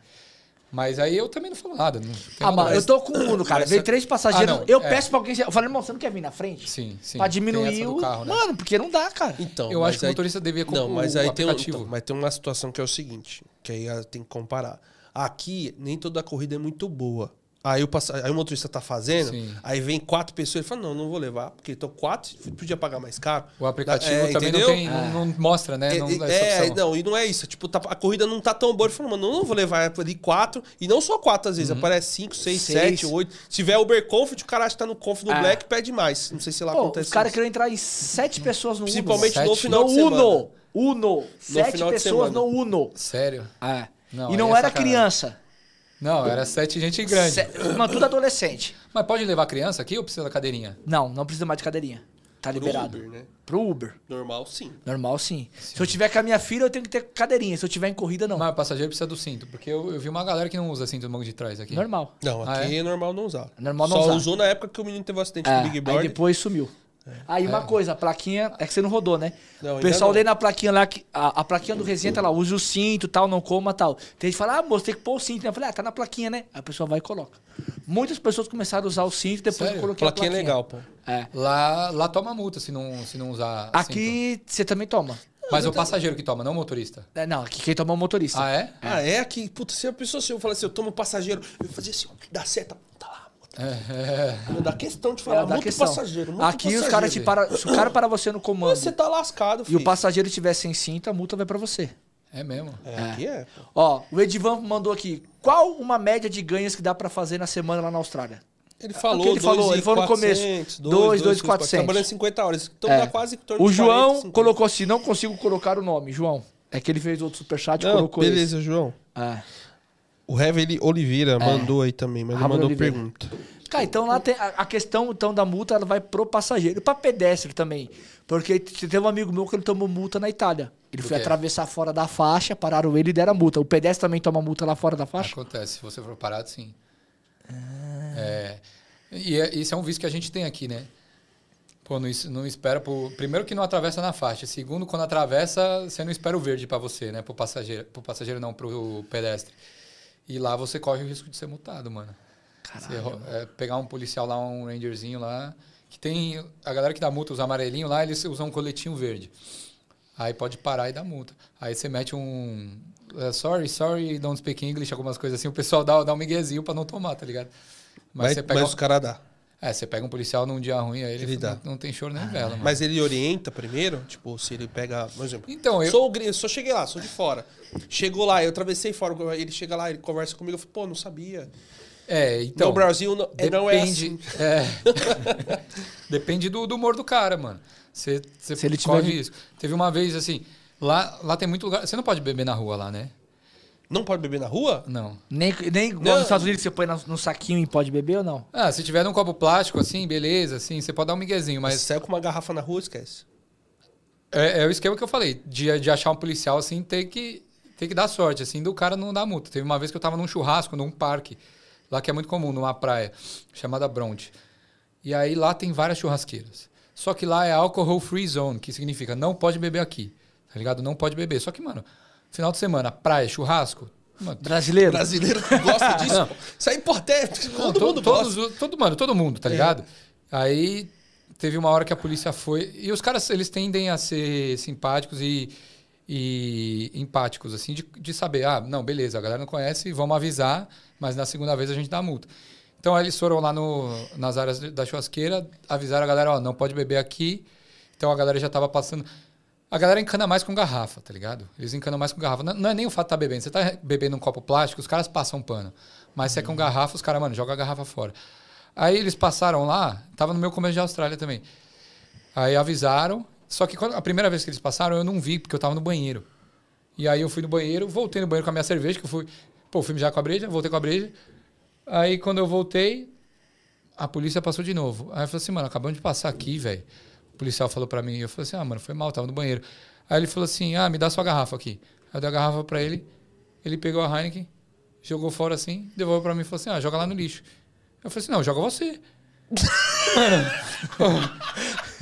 Mas aí eu também não falo nada. Não ah, mano, eu tô com o Uno, cara. Veio três passageiros. Ah, não, eu é. peço pra alguém. Eu falei, irmão, você não quer vir na frente? Sim, sim. Pra diminuir o. Carro, né? Mano, porque não dá, cara. Então, eu acho que o motorista devia comprar. Não, mas aí tem, um, então, mas tem uma situação que é o seguinte: que aí tem que comparar. Aqui, nem toda a corrida é muito boa. Aí o, pass... aí o motorista tá fazendo, Sim. aí vem quatro pessoas e fala, não, não vou levar, porque então quatro podia pagar mais caro. O aplicativo é, também não, tem, não, não, mostra, né? É, não, é, não, e não é isso. Tipo, tá, a corrida não tá tão boa. Ele falou, mano, não vou levar ali quatro, e não só quatro às vezes, uhum. aparece cinco, seis, seis, sete, oito. Se tiver Uber Comfort, o cara acha que tá no Comfort no é. Black, pede mais. Não sei se lá Pô, acontece Os caras queriam entrar em sete pessoas no Principalmente Uno. no final no de semana. Uno. Uno. No sete pessoas no Uno. Sério? É. Não, e não era criança. Não, era sete gente grande. Se... Mano, tudo adolescente. Mas pode levar criança aqui ou precisa da cadeirinha? Não, não precisa mais de cadeirinha. Tá Pro liberado. Uber, né? Pro Uber. Normal, sim. Normal, sim. sim. Se eu tiver com a minha filha, eu tenho que ter cadeirinha. Se eu tiver em corrida, não. Mas o passageiro precisa do cinto. Porque eu, eu vi uma galera que não usa cinto no banco de trás aqui. Normal. Não, aqui ah, é? é? normal não usar. Normal não Só usar. usou na época que o menino teve um acidente é, com o Big Brother. Aí depois sumiu. É. Aí uma é. coisa, a plaquinha. É que você não rodou, né? Não, o pessoal lê na plaquinha lá que. A, a plaquinha do resenha tá lá, use o cinto, tal, não coma tal. Tem gente que fala, ah, moço, tem que pôr o cinto. Eu falei, ah, tá na plaquinha, né? Aí a pessoa vai e coloca. Muitas pessoas começaram a usar o cinto depois Sério? eu coloquei plaquinha a plaquinha. legal, pô. É. Lá, lá toma multa se não, se não usar. Aqui cinto. você também toma. Mas é o passageiro que toma, não o motorista. É, não, aqui quem toma é o motorista. Ah, é? Ah, é? Aqui, puta, se a pessoa, se eu falar assim, eu tomo passageiro, eu fazia assim, dá seta, tá lá. É, é. Dá questão de falar, é, muito questão. passageiro. Muito Aqui passageiro. os caras te param. Se o cara para você no comando. Você tá lascado, filho. E o passageiro estiver sem cinta, a multa vai para você. É mesmo? É, é. aqui é. Ó, o Edivan mandou aqui. Qual uma média de ganhos que dá para fazer na semana lá na Austrália? Ele falou, é ele falou, ele falou no começo. 2, 2, 400. Trabalhando 50 horas. Então é. dá quase O João 40, colocou assim, não consigo colocar o nome. João, é que ele fez outro superchat e colocou Beleza, esse. João. É. O Heavy Oliveira é. mandou aí também, mas ele mandou Oliveira. pergunta. Cara, então lá tem a, questão então da multa ela vai pro passageiro, para pedestre também, porque teve um amigo meu que ele tomou multa na Itália. Ele foi atravessar fora da faixa, pararam ele e deram multa. O pedestre também toma multa lá fora da faixa? Acontece, se você for parado, sim. Ah. É, e é, isso é um vício que a gente tem aqui, né? Pô, não, não espera pro, primeiro que não atravessa na faixa, segundo quando atravessa, você não espera o verde para você, né, pro passageiro, pro passageiro não, pro pedestre. E lá você corre o risco de ser multado, mano. Caralho, você, é, pegar um policial lá, um rangerzinho lá, que tem a galera que dá multa, os amarelinhos lá, eles usam um coletinho verde. Aí pode parar e dar multa. Aí você mete um uh, sorry, sorry, don't speak English, algumas coisas assim, o pessoal dá, dá um miguezinho para não tomar, tá ligado? Mas, mas, você pega mas o cara dá. É, você pega um policial num dia ruim, aí ele, ele. Não, não, tem choro nem vela. Mano. Mas ele orienta primeiro? Tipo, se ele pega. Por exemplo, então, eu. Sou, só cheguei lá, sou de fora. Chegou lá, eu atravessei fora. Ele chega lá, ele conversa comigo. Eu falo, pô, não sabia. É, então. No Brasil não, depende, não é assim. É, depende do, do humor do cara, mano. Você, você Se ele tiver isso. Teve uma vez assim. Lá, lá tem muito lugar. Você não pode beber na rua lá, né? Não pode beber na rua? Não. Nem, nem igual nos Estados Unidos você põe no, no, saquinho e pode beber ou não? Ah, se tiver num copo plástico, assim, beleza, assim, você pode dar um miguezinho, mas. Se saiu com uma garrafa na rua, esquece. É, é o esquema que eu falei, de, de achar um policial, assim, tem que, tem que dar sorte, assim, do cara não dar multa. Teve uma vez que eu tava num churrasco, num parque, lá que é muito comum, numa praia, chamada Bronte. E aí lá tem várias churrasqueiras. Só que lá é alcohol free zone, que significa não pode beber aqui. Tá ligado? Não pode beber. Só que, mano, Final de semana, praia, churrasco. Mano, brasileiro. Brasileiro gosta disso. Não. Isso é importante. Todo, todo mundo todos, gosta. Todo, mano, todo mundo, tá é. ligado? É. Aí teve uma hora que a polícia foi. E os caras, eles tendem a ser simpáticos e, e empáticos, assim, de, de saber, ah, não, beleza, a galera não conhece, vamos avisar, mas na segunda vez a gente dá multa. Então aí eles foram lá no, nas áreas da churrasqueira, avisaram a galera, ó, não pode beber aqui. Então a galera já tava passando. A galera encana mais com garrafa, tá ligado? Eles encanam mais com garrafa. Não, não é nem o fato de estar tá bebendo. Você tá bebendo um copo plástico, os caras passam pano. Mas se é com uhum. garrafa, os caras, mano, joga a garrafa fora. Aí eles passaram lá, tava no meu começo de Austrália também. Aí avisaram, só que quando, a primeira vez que eles passaram, eu não vi, porque eu tava no banheiro. E aí eu fui no banheiro, voltei no banheiro com a minha cerveja, que eu fui. Pô, fui já com a breja, voltei com a breja. Aí quando eu voltei, a polícia passou de novo. Aí eu falei assim, mano, acabamos de passar aqui, velho. O policial falou para mim, eu falei assim, ah, mano, foi mal, tava no banheiro. Aí ele falou assim, ah, me dá sua garrafa aqui. Aí eu dei a garrafa para ele, ele pegou a Heineken, jogou fora assim, devolveu para mim e falou assim, ah, joga lá no lixo. Eu falei assim, não, joga você. mano,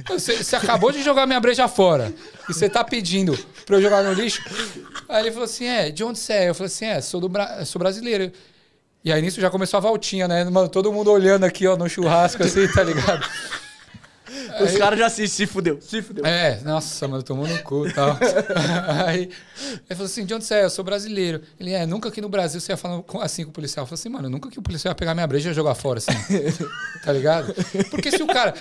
você, você acabou de jogar minha breja fora e você tá pedindo pra eu jogar no lixo. Aí ele falou assim, é, de onde você é? Eu falei assim, é, sou, do Bra sou brasileiro. E aí nisso já começou a voltinha, né? Mano, todo mundo olhando aqui, ó, no churrasco, assim, tá ligado? Os caras já se, se fudeu, se fudeu. É, nossa, mano, tomou no cu e tal. Aí ele falou assim: de onde você é? Eu sou brasileiro. Ele é, nunca aqui no Brasil você ia falar assim com o policial. Eu falei assim, mano, nunca que o policial ia pegar minha breja e jogar fora, assim. tá ligado? Porque se o cara.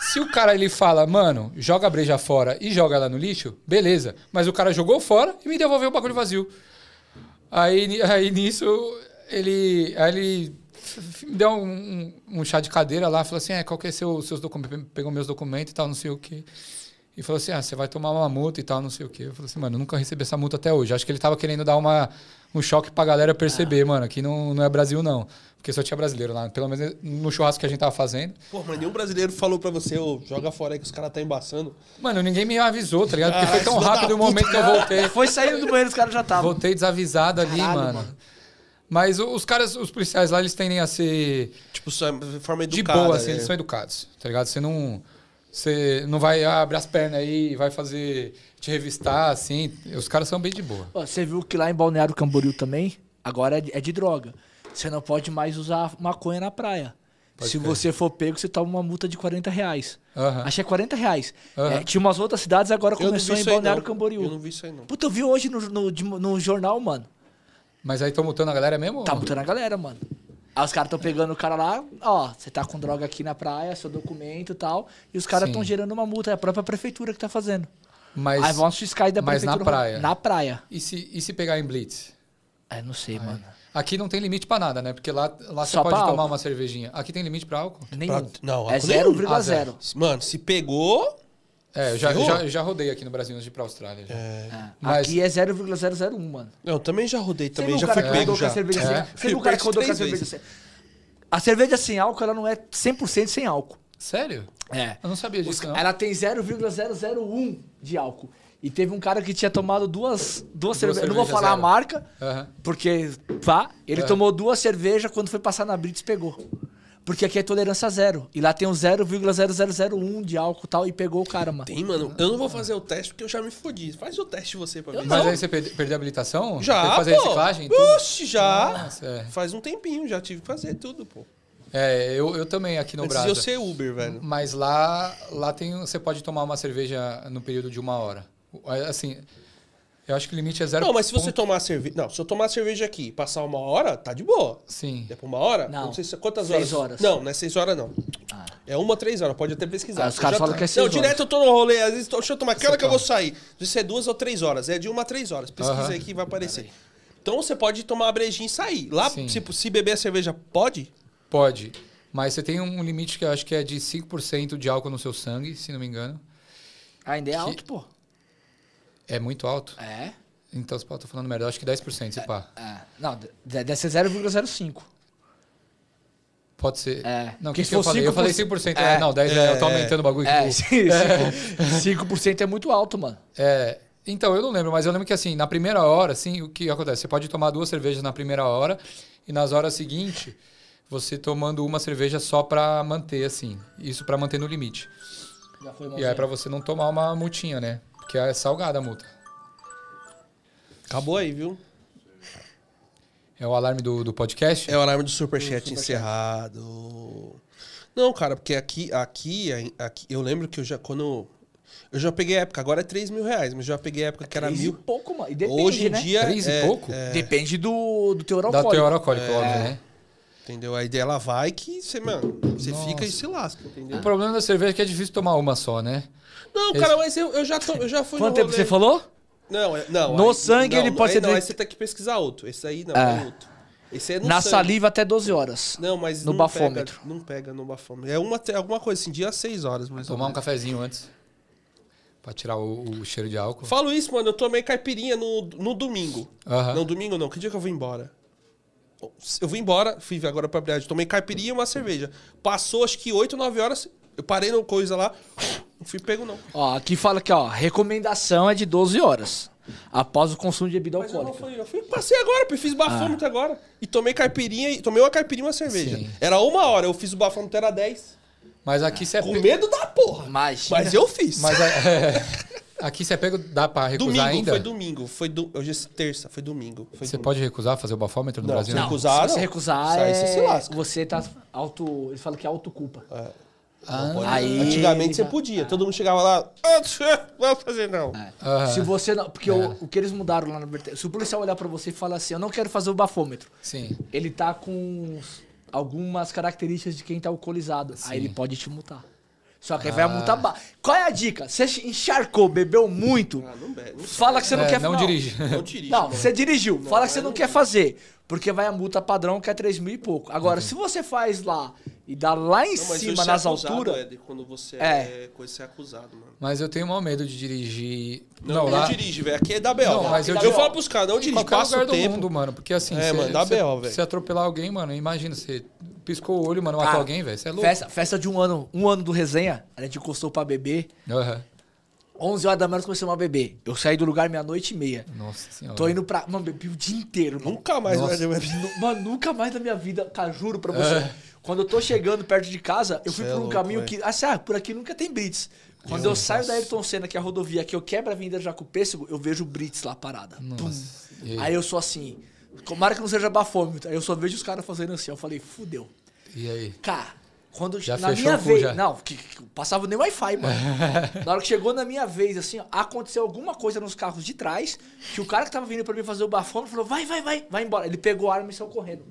Se o cara ele fala, mano, joga a breja fora e joga ela no lixo, beleza. Mas o cara jogou fora e me devolveu o bagulho vazio. Aí, aí nisso, ele. Aí ele me deu um, um, um, chá de cadeira lá, falou assim: é, qual que é seu, seus documentos? Pegou meus documentos e tal, não sei o quê. E falou assim: ah, você vai tomar uma multa e tal, não sei o quê. Eu falei assim, mano, eu nunca recebi essa multa até hoje. Acho que ele tava querendo dar uma, um choque pra galera perceber, ah. mano, que não, não é Brasil, não. Porque só tinha brasileiro lá, pelo menos no churrasco que a gente tava fazendo. Pô, mas nenhum brasileiro falou pra você, ô, joga fora aí que os caras tá embaçando. Mano, ninguém me avisou, tá ligado? Porque ah, foi tão rápido o momento que eu voltei. Foi saindo do banheiro, os caras já estavam. Voltei desavisado ali, Caralho, mano. mano. Mas os caras, os policiais lá, eles tendem a ser. Tipo, de forma educada. De boa, assim, é. eles são educados, tá ligado? Você não. Você não vai abrir as pernas aí e vai fazer. te revistar, assim. Os caras são bem de boa. Você viu que lá em Balneário Camboriú também, agora é de, é de droga. Você não pode mais usar maconha na praia. Pode Se você for pego, você toma uma multa de 40 reais. Uhum. É 40 reais. Uhum. É, tinha umas outras cidades, agora começou em Balneário Camboriú. Eu não vi isso aí, não. Puta, eu vi hoje no, no, no jornal, mano. Mas aí estão multando a galera mesmo? Tá multando a galera, mano. Aí os caras estão pegando o cara lá, ó, você tá com droga aqui na praia, seu documento e tal, e os caras estão gerando uma multa, é a própria prefeitura que tá fazendo. Mas, aí vão os fiscais da prefeitura. Mas na praia? Na praia. E se, e se pegar em blitz? É, não sei, mano. Aqui não tem limite pra nada, né? Porque lá, lá você pode tomar álcool. uma cervejinha. Aqui tem limite pra álcool? Nenhum. Pra, não, é 0,0. Mano, se pegou, é, eu já, eu já, já rodei aqui no Brasil antes de ir pra Austrália. Já. É. é. Mas... Aqui é 0,001, mano. Eu também já rodei, também já fui pego já. Cerveja é. Você viu o cara que rodou com a cerveja assim? A cerveja sem álcool, ela não é 100% sem álcool. Sério? É. Eu não sabia disso, não. Ela tem 0,001 de álcool. E teve um cara que tinha tomado duas, duas, duas cervejas. Não vou falar zero. a marca, uhum. porque pá, ele uhum. tomou duas cervejas quando foi passar na Brits pegou. Porque aqui é tolerância zero. E lá tem um 0,0001 de álcool e tal. E pegou o cara, mano. Tem, mano. Eu não vou fazer o teste porque eu já me fodi. Faz o teste você pra ver. Mas aí você perdeu a habilitação? Já. Tem fazer pô. reciclagem? Oxi, já. Nossa, é. Faz um tempinho, já tive que fazer tudo, pô. É, eu, eu também aqui no Brasil. Brasil. eu ser Uber, velho. Mas lá, lá tem, você pode tomar uma cerveja no período de uma hora. Assim, eu acho que o limite é zero. Não, mas se você tomar cerveja. Não, se eu tomar cerveja aqui e passar uma hora, tá de boa. Sim. É por uma hora? Não. Não sei se, quantas horas. Seis horas. Não, não é seis horas, não. Ah. É uma, três horas. Pode até pesquisar. Ah, os caras falam tá... que é seis Não, horas. direto eu tô no rolê. Às vezes, tô, deixa eu tomar. Que hora que eu vou sair? Se é duas ou três horas. É de uma a três horas. Pesquisa uh -huh. aí que vai aparecer. Então você pode tomar a brejinha e sair. Lá, se, se beber a cerveja, pode? Pode. Mas você tem um limite que eu acho que é de 5% de álcool no seu sangue, se não me engano. Ainda é que... alto, pô. É muito alto? É. Então, você pode estar falando merda. Eu acho que 10%, se é, pá. É. Não, deve ser 0,05. Pode ser. É. Não, o que, que, que eu falei? Eu falei 5%. É. é. não, 10% é, eu tô aumentando o bagulho. É, tipo, é. 5% é muito alto, mano. É. Então, eu não lembro, mas eu lembro que assim, na primeira hora, assim, o que acontece? Você pode tomar duas cervejas na primeira hora e nas horas seguintes, você tomando uma cerveja só pra manter, assim. Isso pra manter no limite. Já foi e aí é pra você não tomar uma multinha, né? Porque é salgada a multa. Acabou aí, viu? É o alarme do, do podcast? É o alarme do Superchat super encerrado. Não, cara, porque aqui, aqui, aqui, eu lembro que eu já, quando. Eu já peguei época, agora é 3 mil reais, mas já peguei época que era mil. E pouco, mano. E depende, Hoje em né? dia. 3 é, e pouco? É... Depende do, do teor alcoólico. Da teor alcoólico, é... óbvio, né? Entendeu? A ideia ela vai que você, mano, você Nossa. fica e se lasca, entendeu? O problema da cerveja é que é difícil tomar uma só, né? Não, Esse... cara, mas eu, eu, já, tô, eu já fui Quanto tempo você falou? Não, é, não. No aí, sangue não, ele pode aí, ser. Não, aí você tem que pesquisar outro. Esse aí não, é, é outro. Esse é no Na sangue. saliva até 12 horas. Não, mas no não bafômetro. Pega, não pega no bafômetro. É uma, alguma coisa assim, dia 6 horas, mas. Tomar um cafezinho antes. Pra tirar o, o, cheiro de álcool. Falo isso, mano. Eu tomei caipirinha no, no domingo. Uhum. Não, domingo não. Que dia que eu vou embora? Eu vim embora, fui agora pra Briade. Tomei caipirinha e uma cerveja. Passou acho que 8, 9 horas. Eu parei no coisa lá. Não fui pego, não. Ó, aqui fala que, ó, recomendação é de 12 horas. Após o consumo de bebida Mas alcoólica. Eu, não fui, eu fui, passei agora, fiz bafômetro ah. agora. E tomei caipirinha, tomei uma caipirinha e uma cerveja. Sim. Era uma hora, eu fiz o bafômetro, era 10. Mas aqui você é. Com medo da porra. Mas, mas eu fiz. Mas é, aqui você pega, dá pra recusar domingo, ainda? Foi domingo, foi do, hoje é terça, foi domingo. Foi você domingo. pode recusar fazer o bafômetro no não, Brasil? Não, recusar, se você recusar, é... você se lasca. Você tá auto. Eles falam que é autoculpa. É. Não pode. Aí Antigamente você podia. Todo mundo chegava lá. "Ah, Não vou fazer, não. Aham. Se você não. Porque É. o, o que eles mudaram lá na vertente. Se o policial olhar pra você e falar assim, eu não quero fazer o bafômetro. Sim. Ele tá com algumas características de quem tá alcoolizado. Aí ele pode te multar. Só que aí vai a multa ba... Qual é a dica? Você encharcou, bebeu muito, Ah, não bebe. Não, fala que você não É, quer não dirige. não dirige. Não, você dirigiu. Fala que você não quer fazer. Porque vai a multa padrão que é 3 mil e pouco. Agora, se você faz lá e dá lá em Não, cima, é nas alturas. Éder, quando você É. é, coisa ser acusado, mano. Mas eu tenho maior medo de dirigir. Não, Não, não, lá. dirige, velho. Aqui é da BO. Não, mas eu eu, digo- falo pros caras, não dirige, qualquer passa lugar o do tempo. mundo, mano. Porque assim, É, cê- mano, dá cê- BO, velho. Se atropelar alguém, mano, imagina, você piscou o olho, mano, matou Cara, alguém, velho. Você é louco. Festa, festa de um ano, um ano do resenha, a gente encostou pra beber. Aham. 11 horas da manhã nós começamos a beber. Eu saí do lugar meia-noite e meia. Nossa senhora. Tô indo pra. Mano, bebi o dia inteiro, mano. Nunca mais Nossa. Mano, nunca mais na minha vida, cara, juro pra você. Quando eu tô chegando perto de casa, eu fui Cê é por um louco, caminho velho. que. Assim, ah, por aqui nunca tem Brits. Quando eu saio da Ayrton Senna, que é a rodovia, que eu quebro a Avenida Jaco Pêssego, eu vejo o Brits lá parada. Aí eu sou assim. Tomara que não seja bafômetro. Aí eu só vejo os caras fazendo assim. Eu falei, fudeu. E aí? Cara, quando Já na minha vez. já? Não, que, que passava nem Wi-Fi, mano. na hora que chegou na minha vez, assim, ó, aconteceu alguma coisa nos carros de trás, que o cara que tava vindo pra mim fazer o bafômetro falou: vai, vai, vai, vai embora. Ele pegou a arma e saiu correndo.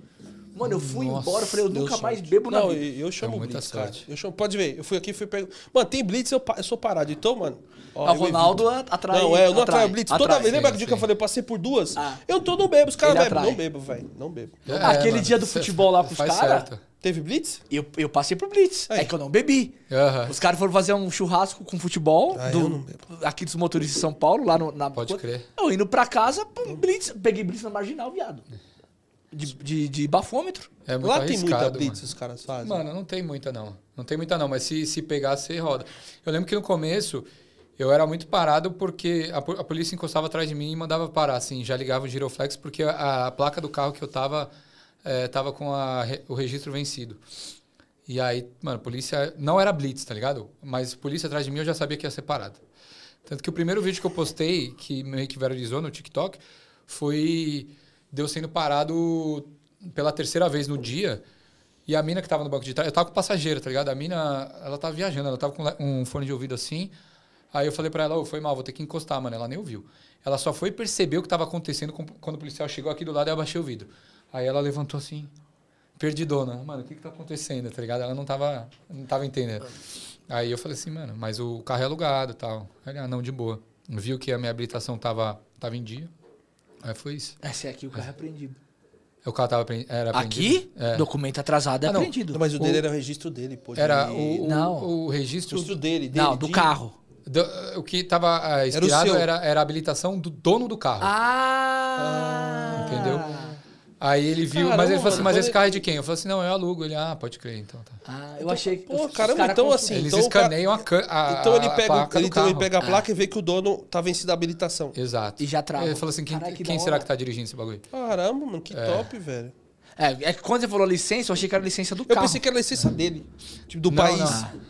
Mano, eu fui Nossa, embora, eu falei, eu nunca mais sorte. bebo na Não, vida. eu chamo É muita Blitz, cara. sorte. Eu chamo, pode ver, eu fui aqui e fui pego. Mano, tem Blitz, eu, eu sou parado. Então, mano. ó, Ah, o eu Ronaldo evito. atrai. Não, é, eu não atrai, atraio Blitz. Toda atrai. vez, lembra sim, que dia que eu falei, eu passei por duas? Ah. Eu tô no bebo, os caras bebem. Não bebo, velho. Não bebo. É, Aquele mano, dia do futebol lá com os faz cara? certo. Teve Blitz? Eu, eu passei por Blitz. Aí. É que eu não bebi. Aham. Os caras foram fazer um churrasco com futebol Ah, do- eu não aqui dos motoristas de São Paulo, lá no, na. Pode crer. Eu indo pra casa, pum, Blitz. Peguei Blitz na marginal, viado. De, de, de bafômetro. É muito Lá tem muita Blitz, mano. os caras fazem. Mano, não tem muita não. Não tem muita não, mas se, se pegar, você roda. Eu lembro que no começo eu era muito parado porque a, a polícia encostava atrás de mim e mandava parar, assim, já ligava o giroflex porque a, a placa do carro que eu tava eh, tava com a o registro vencido. E aí, mano, polícia não era blitz, tá ligado? Mas polícia atrás de mim eu já sabia que ia ser parado. Tanto que o primeiro vídeo que eu postei, que meio que viralizou no TikTok, foi de eu sendo parado pela terceira vez no dia. E a mina que tava no banco de trás, eu tava com passageiro, tá ligado? A mina, ela tava viajando, ela tava com um fone de ouvido assim. Aí eu falei pra ela, ô, foi mal, vou ter que encostar, mano. Ela nem ouviu. Ela só foi perceber o que tava acontecendo quando o policial chegou aqui do lado e eu abaixei o vidro. Aí ela levantou assim, perdidona. Mano, o que que tá acontecendo, tá ligado? Ela não tava, não tava entendendo. Aí eu falei assim, mano, mas o carro é alugado e tal. Aí, ah, não, de boa. Viu que a minha habilitação tava, tava em dia. Aí foi isso. Esse aqui o carro é apreendido. O carro tava, era Aqui, apreendido. É. documento atrasado é Ah, não. apreendido. Não, mas o O- dele era o registro dele, pô. Era o, o, Não. o O registro. registro dele, dele. Não, do de- carro. do- o que estava o expirado seu. era, era a habilitação do dono do carro. Ah! Entendeu? Aí ele viu, Caramba, mas ele falou assim, mano, mas esse carro é de quem? Eu falei assim, não, eu alugo. Ele, ah, pode crer, então tá. Ah, eu achei que. Pô, caramba, caras então assim. Eles então cara- escaneiam a, ca- a, Então ele a pega, placa ele, então ele pega a placa e vê que o dono tá vencido a habilitação. Exato. E já trava. Ele falou assim, quem, que quem será que tá dirigindo esse bagulho? Caramba, mano, que top, velho. É, é que quando você falou licença, eu achei que era licença do Eu carro. pensei que era a licença dele. Tipo, do Não, país. não.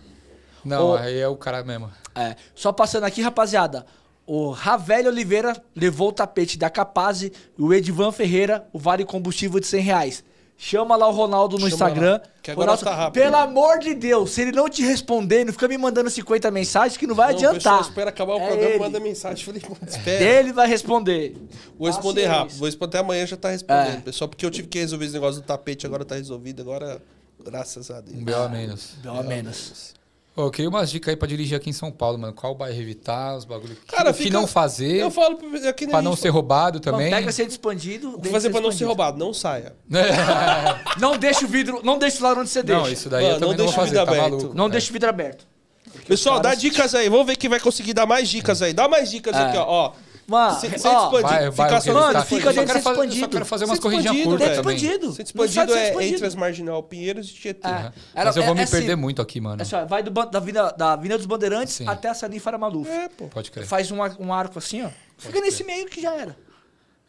Não, Ô- aí é o cara mesmo. É, só passando aqui, rapaziada. O Ravel Oliveira levou o tapete da Capaz e o Edvan Ferreira, o Vale Combustível de 100 reais. Chama lá o Ronaldo no Chama Instagram. lá, que agora Ronaldo, tá rápido. Pelo amor de Deus, se ele não te responder, não fica me mandando 50 mensagens que não vai Não, o pessoal adiantar. espera acabar o É programa ele. manda mensagem. Falei, espera. Ele vai responder. Vou responder Paciência. rápido. Vou responder até amanhã já tá respondendo, É. pessoal. Porque eu tive que resolver esse negócio do tapete, agora tá resolvido. Agora, graças a Deus. Um B.O. a menos. Pelo menos. Ô, eu queria umas dicas aí pra dirigir aqui em São Paulo, mano. Qual bairro evitar, os bagulhos. Cara, o que fica- não fazer, Eu falo pra- aqui pra não ser roubado também. pega ser expandido. O que fazer pra não ser roubado? Não saia. Não deixa o vidro, não deixa o lado onde você deixa. Não, isso daí Mano, eu também não não vou deixa o fazer, tá vidro aberto. maluco? Não É. deixa o vidro aberto. Pessoal, dá dicas aí. Vamos ver quem vai conseguir dar mais dicas aí. Dá mais dicas É. aqui, ó. ó. Mano, Se- ó, Sem expandir. Vai, vai, Fica o que só Mano, tá- fica dentro de expandido. só quero fazer umas corridinhas expandido, curtas também. expandido. Centro expandido é expandido. entre as Marginal Pinheiros e Tietê. É. Aham. Era- Mas eu vou é- me é perder assim, muito aqui, mano. É só, vai do, da, Avenida, da Avenida dos Bandeirantes Sim. até a Salim Faramaluf. É, pô. Pode crer. Faz um, um arco assim, ó. Fica nesse meio que já era.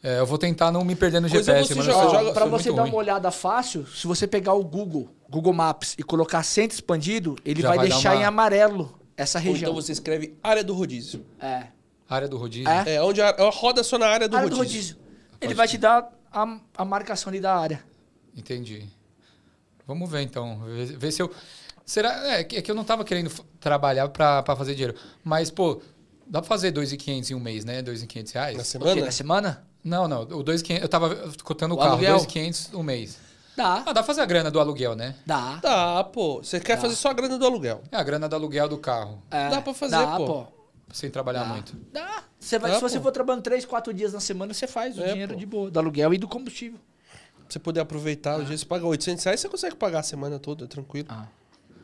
É, eu vou tentar não me perder no Coisa GPS, você mano. joga- joga- muito você dar ruim. uma olhada fácil, se você pegar o Google, Google Maps e colocar centro expandido, ele Já vai, deixar uma- em amarelo essa Ou região. então você escreve área do rodízio. É. Área do rodízio. É. É, onde a, a roda só na área do área do rodízio. rodízio. Ele vai te dar a, a marcação ali da área. Entendi. Vamos ver então. Ver, ver se eu. Será? É, que é que eu não tava querendo trabalhar pra, pra fazer dinheiro. Mas, pô, dá pra fazer 2.500 em um mês, né? 2.500 reais? Na semana? Na semana? Não, não. O 2.500, eu tava cotando o, O carro, aluguel? 2.500 um mês. Dá. Ah, dá pra fazer a grana do aluguel, né? Dá. Dá, pô. Você quer fazer só a grana do aluguel. É a grana do aluguel do carro, É, Dá pra fazer, dá, pô. Sem trabalhar muito. Dá. Você vai, Dá, se você pô. for trabalhando 3, 4 dias na semana, você faz o É, dinheiro pô. de boa. Do aluguel e do combustível. Pra você poder aproveitar o dia, você paga 800 reais, você consegue pagar a semana toda, tranquilo. Ah.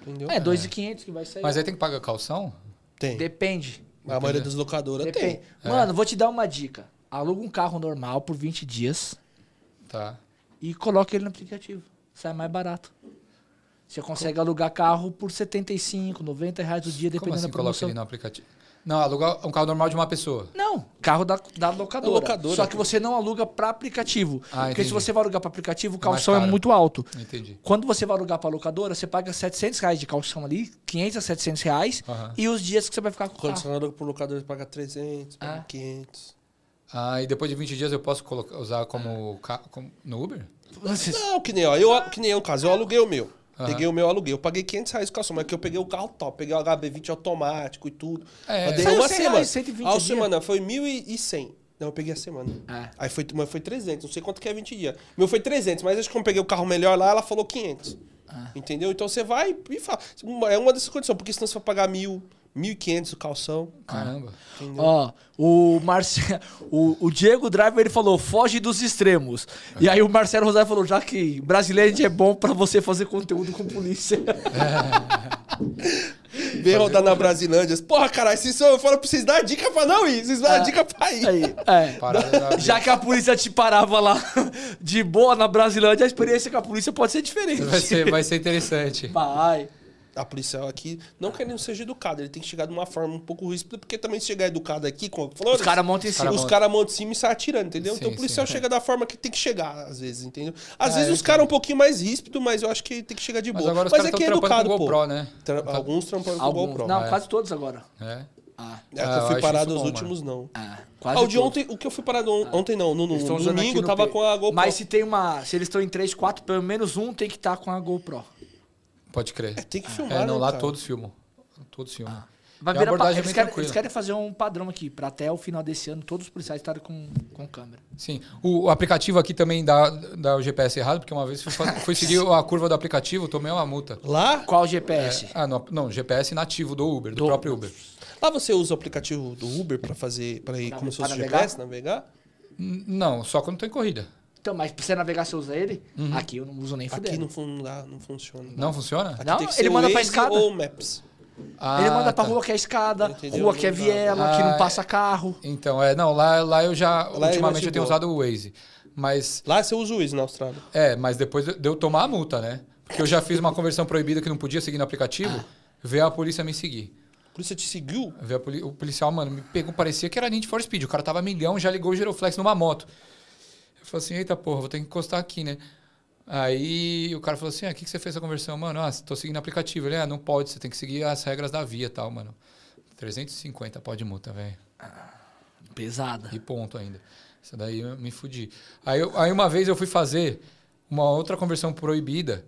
Entendeu? É, 2,500 que vai sair. Mas aí tem que pagar calção? Tem. Depende. A maioria das locadoras Depende. tem. Mano, vou te dar uma dica. Aluga um carro normal por 20 dias Tá. e coloca ele no aplicativo. Sai mais barato. Você consegue alugar carro por 75, 90 reais o dia, Como dependendo assim da coloca promoção. ele no aplicativo? Não, alugar um carro normal de uma pessoa. Não, carro da, da locadora. locadora. Só que você não aluga pra aplicativo. Ah, porque se entendi. você vai alugar pra aplicativo, o É calção é muito alto. Entendi. Quando você vai alugar pra locadora, você paga 700 reais de calção ali, 500 a 700 reais, e os dias que você vai ficar com o Quando carro. você aluga pro locador, você paga 300, paga Ah. 500. Ah, e depois de 20 dias eu posso colocar, usar como, ca- como- no Uber? Não, que nem, ó, eu, que nem eu, no caso, eu aluguei o meu. Aham. Peguei o meu, aluguei. Eu paguei 500 reais de calção, mas que eu peguei o carro top. Peguei o HB20 automático e tudo. É. Saiu uma 100 semana. reais, 120 a semana foi 1.100. Não, eu peguei a semana. É. Aí foi, mas foi 300. Não sei quanto que é 20 dias. Meu foi 300, mas acho que quando eu peguei o carro melhor lá, ela falou 500. Ah. Entendeu? Então você vai e fala. É uma dessas condições, porque senão você vai pagar 1.000, 1.500 o calção. Caramba. Entendeu? Ó, o, Marce... o, o Diego Driver ele falou, foge dos extremos. E aí o Marcelo Rosário falou, já que brasileiro é bom pra você fazer conteúdo com polícia. Vem rodar na Brasilândia. Porra, caralho, isso eu falo pra vocês dar dica pra não ir. Vocês dão a dica pra ir. Aí, é. Já que a polícia te parava lá de boa na Brasilândia, a experiência com a polícia pode ser diferente. Vai ser, vai ser interessante. Vai. A policial aqui, não querendo seja educado, ele tem que chegar de uma forma um pouco ríspida, porque também se chegar educado aqui, como falou, Os caras montam em cima. os caras montam em cima e saem atirando, entendeu? Sim, então o policial sim. chega da forma que tem que chegar, às vezes, entendeu? Às Ah, vezes eu os caras um pouquinho mais ríspido, mas eu acho que tem que chegar de Mas boa. agora Mas aqui estão é trampando educado, com pô. GoPro, né? Tra- Alguns trampando com Alguns. GoPro. Não, é. quase todos agora. É. Ah, É que Ah, eu eu fui acho parado isso os bom, últimos, não. ah, Ah, quase o de todos. ontem, o que eu fui parado on- ontem não, no, no, no domingo no tava P. com a GoPro. Mas se tem uma. Se eles estão em 3, 4, pelo menos um tem que estar com a GoPro. Pode crer. É, tem que filmar, É, não, né, lá cara? todos filmam. Todos filmam. Vai E a virar pa- é eles, querem, eles querem fazer um padrão aqui, pra até o final desse ano todos os policiais estarem com, com câmera. Sim. O, o aplicativo aqui também dá, dá o GPS errado, porque uma vez fui, fui seguir a curva do aplicativo, tomei uma multa. Lá, Qual GPS? Ah, não, não, GPS nativo do Uber, do, Do- próprio Uber. lá você usa o aplicativo do Uber pra fazer, para ir como se fosse navegar? GPS, navegar? Não, só quando tô em corrida. Então, mas pra você navegar, você usa ele? Aqui eu não uso nem Aqui fudendo. não, fun- não, dá, não funciona. Não funciona? Aqui Não, tem que ele ser manda Waze pra escada. ou Maps. Ah, ele manda pra tá. rua que é escada, Entendeu? rua que é viela, que Ah, não passa carro. Então, é, não, lá, lá eu já, Lá é ultimamente eu tenho boa. usado o Waze. Mas, Lá você usa o Waze na Austrália. é, mas depois de eu tomar a multa, né? Porque eu já fiz uma conversão proibida que não podia seguir no aplicativo, Ah. veio a polícia me seguir. A polícia te seguiu? Veio a poli- o policial, mano, me pegou, parecia que era Need for Speed. O cara tava milhão, já ligou o giroflex numa moto. Eu falei assim, eita porra, vou ter que encostar aqui, né? Aí o cara falou assim, ah, o que, que você fez a conversão? Mano, ah, tô seguindo o aplicativo. Ele, ah, não pode, você tem que seguir as regras da via e tal, mano. 350 pode multa, velho. Pesada. E ponto ainda. Isso daí eu me fudi. Aí, eu- aí uma vez eu fui fazer uma outra conversão proibida.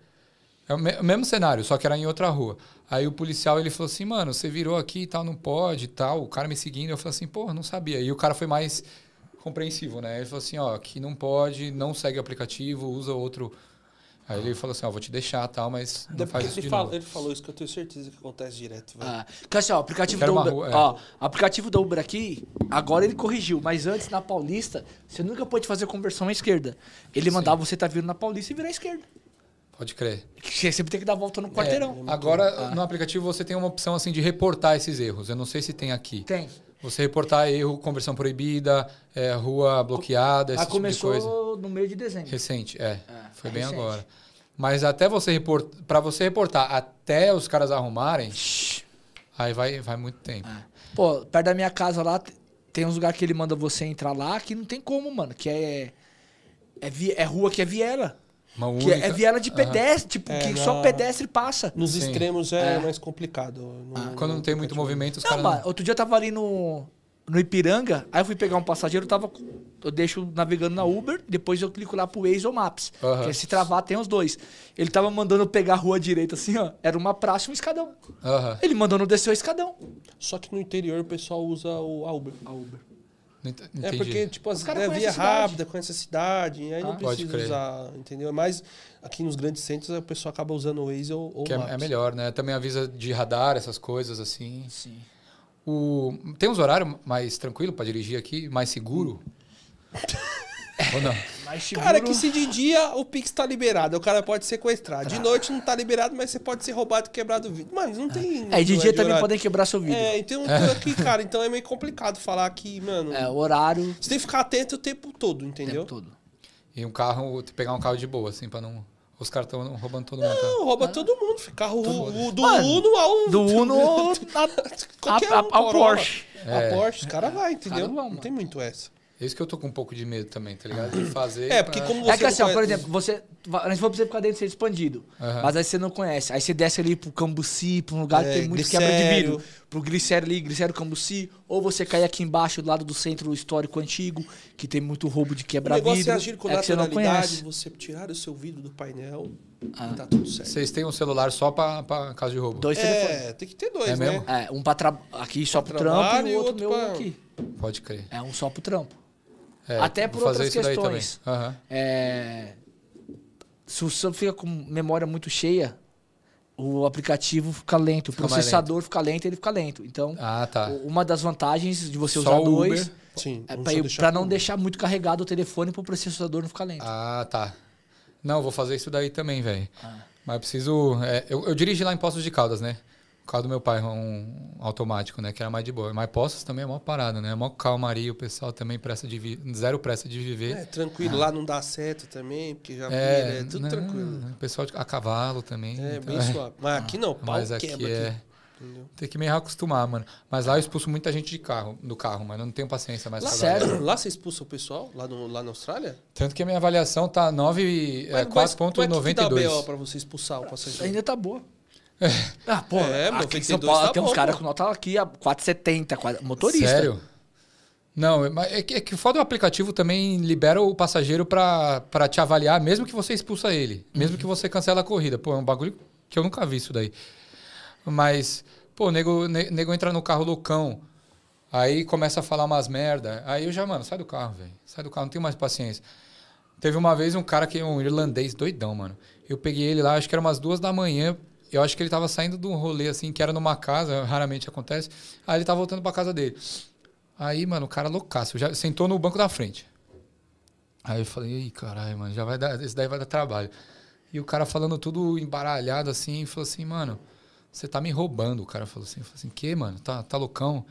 É o me- o mesmo cenário, só que era em outra rua. Aí o policial ele falou assim, mano, você virou aqui e tal, não pode e tal. O cara me seguindo, eu falei assim, porra, não sabia. E o cara foi mais compreensivo, né? Ele falou assim, ó, aqui não pode, não segue o aplicativo, usa outro. Aí ele falou assim, ó, vou te deixar tal, mas não faz isso ele, de fala- novo. ele falou isso que eu tenho certeza que acontece direto, velho. Ah, porque assim, ó, aplicativo da Uber, rua, é. ó, aplicativo da Uber aqui, agora ele corrigiu, mas antes na Paulista, você nunca pôde fazer conversão à esquerda. Ele mandava você tá vindo na Paulista e virar à esquerda. Pode crer. Você sempre tem que dar a volta no quarteirão. É, agora, no aplicativo você tem uma opção assim de reportar esses erros. Eu não sei se tem aqui. Tem. Você reportar erro, conversão proibida, é, rua bloqueada, esse Ah, tipo de coisa. começou no meio de dezembro. Recente, é. foi bem recente. agora. Mas até você reportar, para você reportar até os caras arrumarem, aí vai, vai muito tempo. Pô, perto da minha casa lá, tem uns lugares que ele manda você entrar lá que não tem como, mano. Que é. É, é rua que é viela. Uma Que única. é, é viela de pedestre, tipo, É, que na- só pedestre passa. Nos Sim. extremos é, mais complicado. Quando não tem muito movimento, os Não, caras não. outro dia eu tava ali no, no Ipiranga, aí eu fui pegar um passageiro, eu tava. Eu deixo navegando na Uber, depois eu clico lá pro Waze ou Maps. Que é se travar, tem os dois. Ele tava mandando eu pegar a rua direita assim, ó. Era uma praça e um escadão. Ele mandando eu descer o escadão. Só que no interior o pessoal usa o a Uber. A Uber. Não É entendi. porque, tipo, as, é via a rápida, conhece a cidade, e aí não Ah. Pode precisa usar, entendeu? Mas aqui nos grandes centros o pessoal acaba usando o Waze ou, ou Que é, Maps. é melhor, né? Também avisa de radar, essas coisas assim. Sim. O... Tem uns horários mais tranquilo pra dirigir aqui, mais seguro? Ou não? Cara, seguro- que se de dia o Pix tá liberado, o cara pode sequestrar. De noite não tá liberado, mas você pode ser roubado e quebrado o vidro. Mas não tem. É, e de não dia também horário. podem quebrar seu vidro. É, então tudo aqui, cara, então é meio complicado falar que, mano. É, o horário. Você tem que ficar atento o tempo todo, O entendeu? tempo todo. E um carro, pegar um carro de boa, assim, pra não. Os caras estão roubando todo mundo. Tá? Não, rouba todo mundo. Carro o, do Mano, Uno ao. Do Uno a, Qualquer a- um. Porsche. A Porsche, os caras vai, entendeu? Cara vão, não mano. tem muito essa. É isso que eu tô com um pouco de medo também, tá ligado? De fazer. É, porque pra- como você É que assim, ó, por exemplo, você. Antes for pra você ficar dentro ser expandido. Aham. Mas aí você não conhece. Aí você desce ali pro Cambuci, pra um lugar É, que tem muito quebra de Glicério. vidro. Pro Glicério ali, Glicério Cambuci. Ou você cai aqui embaixo, do lado do centro histórico antigo, que tem muito roubo de O quebra negócio vidro. é agir com é que você não naturalidade, conhece. você tirar o seu vidro do painel Ah. e tá tudo certo. Vocês têm um celular só pra, pra caso de roubo? Dois telefones. É, tem que ter dois, É né? mesmo? É, um pra tra... aqui só pro trampo e e o outro outro meu pra- aqui. Pode crer. É um só pro trampo. É, Até por outras questões. Aham. É, Se o seu fica com memória muito cheia, o aplicativo fica lento, o Fica mais processador fica lento, ele fica lento. Então, Ah, tá. o- uma das vantagens de você Só usar o dois Uber. Sim. é pra não deixar muito carregado o telefone pro processador não ficar lento. Ah, tá. Não, vou fazer isso daí também, velho. Ah. Mas eu preciso. é, eu, eu dirigi lá em Poços de Caldas, né? Carro do meu pai, um automático, né? Que era mais de boa. Mas Poços também é uma parada, né? É uma calmaria, o pessoal também pressa de vi... zero pressa de viver. É, tranquilo, lá não dá certo também, porque já É, vira, é tudo não, tranquilo. O pessoal de, a cavalo também. É, então, bem suave. Mas aqui não, pau Mas aqui quebra é. aqui. Entendeu? Tem que meio acostumar, mano. Mas lá eu expulso muita gente de carro, do carro, mas eu não tenho paciência mais Lá, sério? lá você expulsa o pessoal? Lá, no, lá na Austrália? Tanto que a minha avaliação tá 9, é, Mas- mas como é que dá 4.92. BO pra você expulsar o passageiro? Ainda tá boa. Ah, pô, É, aqui em São 92 Paulo tá tem uns caras com nota aqui a 470, quatro- motorista. Sério? Não, mas é que, é que o foda do aplicativo também libera o passageiro pra, pra te avaliar, mesmo que você expulsa ele. Mesmo que você cancela a corrida. Pô, é um bagulho que eu nunca vi isso daí. Mas, pô, o nego, ne- nego entra no carro loucão, aí começa a falar umas merda. Aí eu já, mano, sai do carro, velho. Sai do carro, não tenho mais paciência. Teve uma vez um cara que é um irlandês doidão, mano. Eu peguei ele lá, acho que era umas duas da manhã. Eu acho que ele tava saindo de um rolê, assim, que era numa casa, raramente acontece. Aí ele tava voltando pra casa dele. Aí, mano, o cara loucaço, já sentou no banco da frente. Aí eu falei, ei, caralho, mano, já vai dar, esse daí vai dar trabalho. E o cara falando tudo embaralhado assim, falou assim, mano, você tá me roubando. O cara falou assim, falei assim, que, mano? Tá, tá loucão?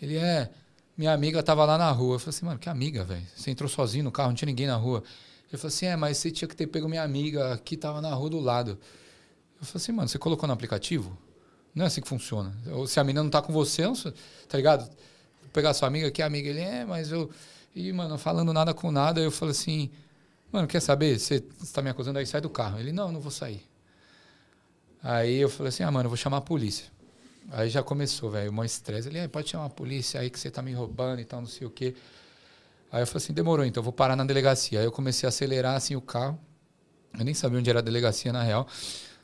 Ele é, minha amiga tava lá na rua. Eu falei assim, mano, que amiga, velho? Você entrou sozinho no carro, não tinha ninguém na rua. Ele falou assim, é, mas você tinha que ter pego minha amiga que tava na rua do lado. Eu falei assim, mano, você colocou no aplicativo? Não é assim que funciona. Se a menina não tá com você, não tá ligado? Vou pegar sua amiga, que amiga? Ele é, mas eu. E, mano, falando nada com nada, eu falei assim, mano, quer saber? Você está me acusando aí, sai do carro. Ele, não, não vou sair. Aí eu falei assim, ah, mano, eu vou chamar a polícia. Aí já começou, velho, o maior estresse. Ele, "É, pode chamar a polícia aí que você tá me roubando e tal, não sei o quê. Aí eu falei assim, demorou, então eu vou parar na delegacia. Aí eu comecei a acelerar assim o carro. Eu nem sabia onde era a delegacia, na real.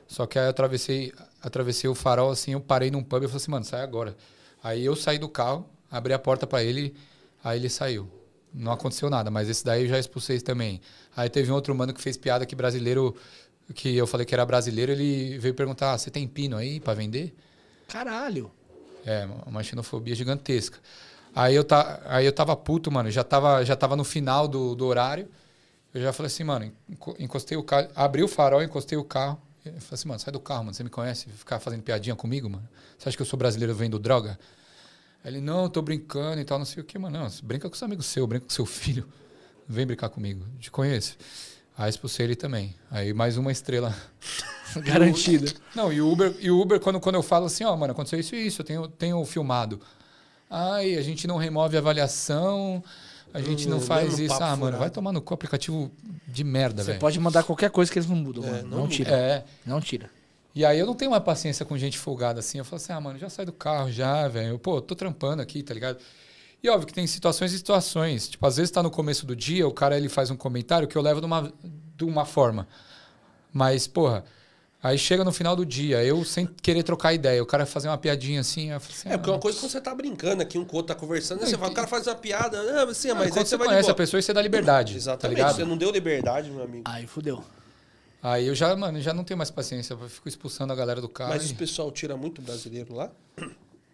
Só que aí eu atravessei, atravessei o farol assim, eu parei num pub e falei assim, mano, sai agora. Aí eu saí do carro, abri a porta pra ele, aí ele saiu. Não aconteceu nada, mas esse daí eu já expulsei também. Aí teve um outro mano que fez piada que brasileiro, que eu falei que era brasileiro, ele veio perguntar, ah, você tem pino aí pra vender? Caralho. É, uma xenofobia gigantesca. Aí eu, tá, aí eu tava puto, mano. Já tava, já tava no final do, do horário. Eu já falei assim, mano, enco- encostei o carro, abri o farol, encostei o carro. Eu falei assim, mano, sai do carro, mano. Você me conhece? Ficar fazendo piadinha comigo, mano? Você acha que eu sou brasileiro vendo droga? Aí Ele, não, tô brincando e tal, não sei o que, mano. Não, brinca com seu amigo seu, brinca com seu filho. Vem brincar comigo. Te conheço. Aí expulsei ele também. Aí mais uma estrela. Garantida. Não, e o Uber, e Uber quando, quando eu falo assim, ó, mano, aconteceu isso e isso, eu tenho, tenho filmado. Ai, a gente não remove a avaliação, a gente não faz isso. Ah, mano, vai tomar no cu aplicativo de merda, Você velho. pode mandar qualquer coisa que eles não mudam, É, mano. não Não, tira. É. Não tira. E aí eu não tenho mais paciência com gente folgada assim. Eu falo assim, ah, mano, já sai do carro já, velho. Pô, tô trampando aqui, tá ligado? E óbvio que tem situações e situações. Tipo, às vezes tá no começo do dia, o cara ele faz um comentário que eu levo de uma, de uma forma. Mas, porra, aí chega no final do dia, eu sem querer trocar ideia, o cara fazer uma piadinha assim, assim É, porque ah, uma coisa é quando você tá brincando aqui, um com o outro tá conversando, aí você fala, o cara faz uma piada, ah, assim, ah, mas aí quando você você conhece a pessoa e você dá liberdade. Exatamente, Tá ligado? você não deu liberdade, meu amigo. Aí fudeu. Aí eu já, mano, já não tenho mais paciência, eu fico expulsando a galera do carro. Mas e- o pessoal tira muito brasileiro lá?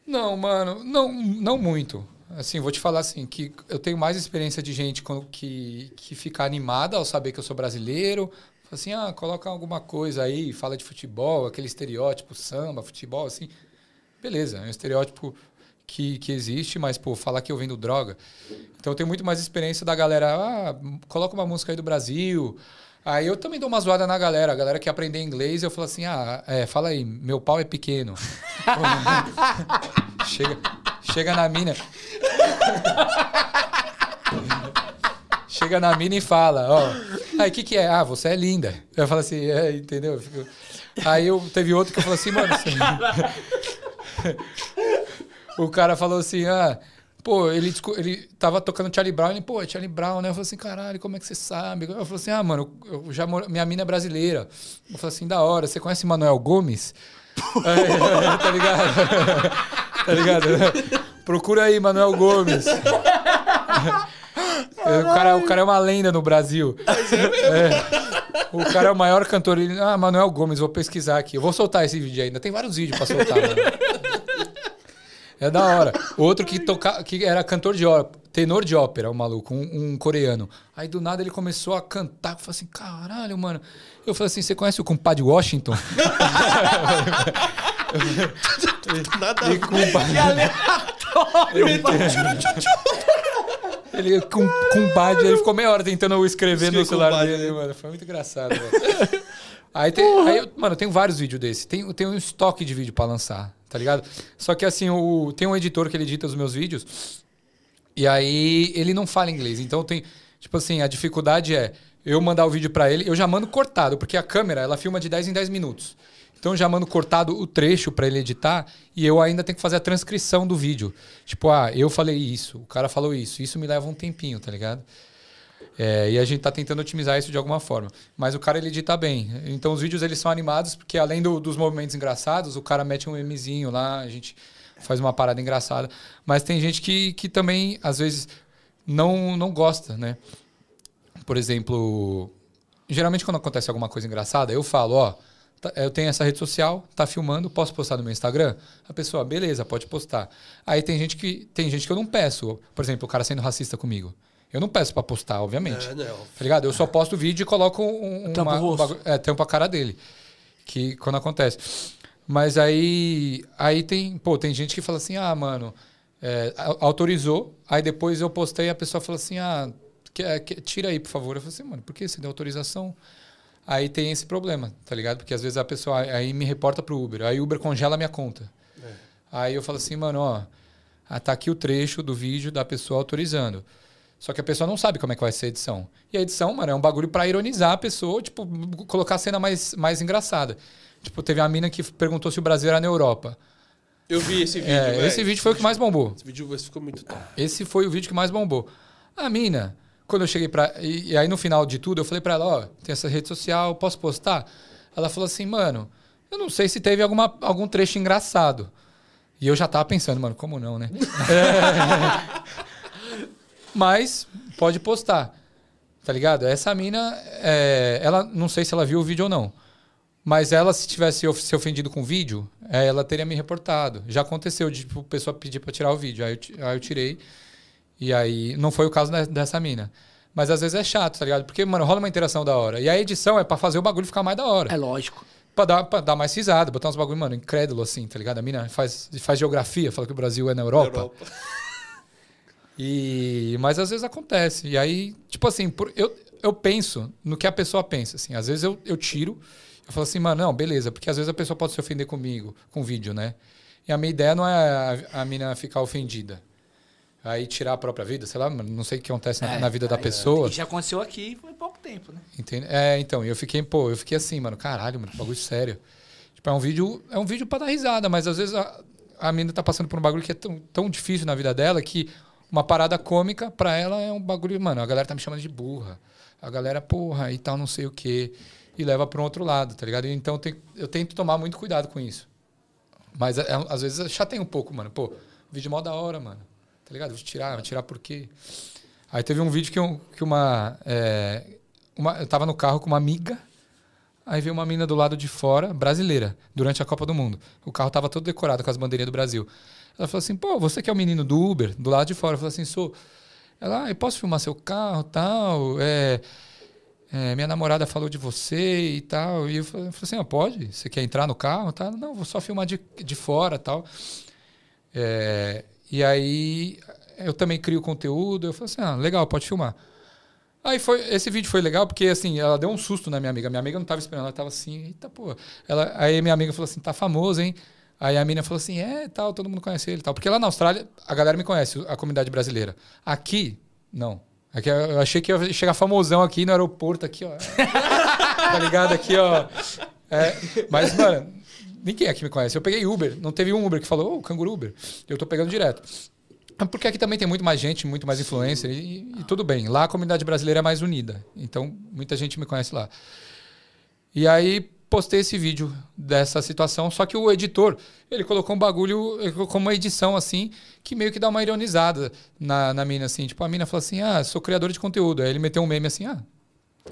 Não, mano, não, não muito. Assim, vou te falar assim, que eu tenho mais experiência de gente que, que fica animada ao saber que eu sou brasileiro. Assim, ah, coloca alguma coisa aí, fala de futebol, aquele estereótipo, samba, futebol, assim. Beleza, é um estereótipo que, que existe, mas, pô, falar que eu vendo droga. Então eu tenho muito mais experiência da galera, ah, coloca uma música aí do Brasil. Aí eu também dou uma zoada na galera. A galera que aprender inglês, eu falo assim, ah, é, fala aí, meu pau é pequeno. chega, chega na mina. Chega na mina e fala, ó. Aí, o que que é? Ah, você é linda. Eu falo assim, é, entendeu? Eu fico- Aí eu teve outro que eu falei assim, mano. Você... o cara falou assim, ah, pô, ele, ele tava tocando Charlie Brown, ele, pô, é Charlie Brown, né? Eu falei assim, caralho, como é que você sabe? Eu falei assim, ah, mano, eu já moro, minha mina é brasileira. Eu falei assim, da hora, você conhece Manuel Gomes? Aí, tá ligado? tá ligado? Procura aí, Manuel Gomes. O cara, o cara é uma lenda no Brasil. É. O cara é o maior cantor. Ele, ah, Manuel Gomes, vou pesquisar aqui. Eu vou soltar esse vídeo ainda. Tem vários vídeos pra soltar. mano. É da hora. Outro que, toca, que era cantor de ópera, tenor de ópera, o maluco, um, um coreano. Aí do nada ele começou a cantar. Eu falei assim, caralho, mano. Eu falei assim, você conhece o compadre Washington? Nada E compadre... Ele com compadre, ele ficou meia hora tentando escrever no celular dele, né? mano. Foi muito engraçado, velho. Aí tem, aí eu, mano, eu tenho vários vídeos desse. Tem, tem um estoque de vídeo pra lançar, tá ligado? Só que assim, o, tem um editor que ele edita os meus vídeos. E aí ele não fala inglês. Então tem, tipo assim, a dificuldade é eu mandar o vídeo pra ele, eu já mando cortado, porque a câmera, ela filma de 10 em 10 minutos. Então já mando cortado o trecho pra ele editar e eu ainda tenho que fazer a transcrição do vídeo. Tipo, ah, eu falei isso, o cara falou isso. Isso me leva um tempinho, tá ligado? É, e a gente tá tentando otimizar isso de alguma forma. Mas o cara ele edita bem. Então os vídeos eles são animados porque além do- dos movimentos engraçados, o cara mete um memezinho lá, a gente faz uma parada engraçada. Mas tem gente que, que também às vezes não não gosta, né? Por exemplo, geralmente quando acontece alguma coisa engraçada, eu falo, ó, eu tenho essa rede social, tá filmando, posso postar no meu Instagram? A pessoa, beleza, pode postar. Aí tem gente que tem gente que eu não peço, por exemplo, o cara sendo racista comigo. Eu não peço pra postar, obviamente. É, não. Tá ligado? Eu só posto o vídeo e coloco um, Tampa uma, o um é, tampa a cara dele. Que quando acontece. Mas aí, aí tem, pô, tem gente que fala assim, ah, mano, é, autorizou, aí depois eu postei e a pessoa fala assim, ah, que- que- tira aí, por favor. Eu falei assim, mano, por que você deu autorização? Aí tem esse problema, tá ligado? Porque às vezes a pessoa aí me reporta pro Uber, aí o Uber congela a minha conta. Aí eu falo assim, mano, ó, ah, tá aqui o trecho do vídeo da pessoa autorizando. Só que a pessoa não sabe como é que vai ser a edição. E a edição, mano, é um bagulho pra ironizar a pessoa, tipo, colocar a cena mais, mais engraçada. Tipo, teve uma mina que perguntou se o Brasil era na Europa. Eu vi esse vídeo. É, esse vídeo foi o que mais bombou. Esse vídeo ficou muito top. Esse foi o vídeo que mais bombou. A mina, quando eu cheguei pra. E, e aí no final de tudo, eu falei pra ela: ó, tem essa rede social, posso postar? Ela falou assim, mano, eu não sei se teve alguma, algum trecho engraçado. E eu já tava pensando, mano, como não, né? Mas pode postar. Tá ligado? Essa mina, é, ela não sei se ela viu o vídeo ou não. Mas ela, se tivesse se ofendido com o vídeo, é, ela teria me reportado. Já aconteceu de tipo, pessoa pedir pra tirar o vídeo. Aí eu, aí eu tirei. E aí, não foi o caso de- dessa mina. Mas às vezes é chato, tá ligado? Porque, mano, rola uma interação da hora. E a edição é pra fazer o bagulho ficar mais da hora. É lógico. Pra dar, pra dar mais risada, botar uns bagulho, mano, incrédulo assim, tá ligado? A mina faz, faz geografia, fala que o Brasil é na Europa. Europa. E, mas às vezes acontece. E aí, tipo assim, por- eu, eu penso no que a pessoa pensa. Assim. Às vezes eu, eu tiro, eu falo assim, mano, não, beleza, porque às vezes a pessoa pode se ofender comigo, com vídeo, né? E a minha ideia não é a, a mina ficar ofendida. Aí tirar a própria vida, sei lá, mano, não sei o que acontece na, É, na vida da aí, pessoa. E já aconteceu aqui foi pouco tempo, né? Entende? É, então, e eu fiquei, pô, eu fiquei assim, mano, caralho, mano, bagulho sério. Tipo, é um vídeo, é um vídeo pra dar risada, mas às vezes a, a menina tá passando por um bagulho que é tão, tão difícil na vida dela que uma parada cômica, pra ela é um bagulho, mano, a galera tá me chamando de burra. A galera, porra, e tal, não sei o quê. E leva para um outro lado, tá ligado? Então tem, eu tento tomar muito cuidado com isso. Mas é, às vezes chateia um pouco, mano. Pô, vídeo mó da hora, mano. Tá ligado? Vou tirar, vou tirar por quê? Aí teve um vídeo que, um, que uma, é, uma. Eu tava no carro com uma amiga. Aí veio uma mina do lado de fora, brasileira, durante a Copa do Mundo. O carro tava todo decorado com as bandeirinhas do Brasil. Ela falou assim: pô, você que é o menino do Uber, do lado de fora. Eu falei assim: sou. Ela, ah, eu posso filmar seu carro tal? É, é, minha namorada falou de você e tal. E eu falei, assim, ah, pode? Você quer entrar no carro? Tá? Não, vou só filmar de, de fora tal. É, e aí eu também crio conteúdo. Eu falei assim, ah, legal, pode filmar. Aí foi, esse vídeo foi legal porque assim, ela deu um susto na minha amiga. Minha amiga não estava esperando, ela estava assim, eita pô. Ela, aí minha amiga falou assim, tá famoso, hein? Aí a mina falou assim: é, tal, todo mundo conhece ele tal. Porque lá na Austrália, a galera me conhece, a comunidade brasileira. Aqui, não. Aqui eu achei que ia chegar famosão aqui no aeroporto, aqui, ó. tá ligado? Aqui, ó. É, mas, mano, ninguém aqui me conhece. Eu peguei Uber, não teve um Uber que falou, ô, oh, canguru Uber. Eu tô pegando direto. Porque aqui também tem muito mais gente, muito mais influencer, e, e tudo bem. Lá a comunidade brasileira é mais unida. Então, muita gente me conhece lá. E aí, postei esse vídeo dessa situação, só que o editor, ele colocou um bagulho, ele colocou uma edição assim, que meio que dá uma ironizada na, na mina, assim. Tipo, a mina falou assim, ah, sou criador de conteúdo. Aí ele meteu um meme assim, ah,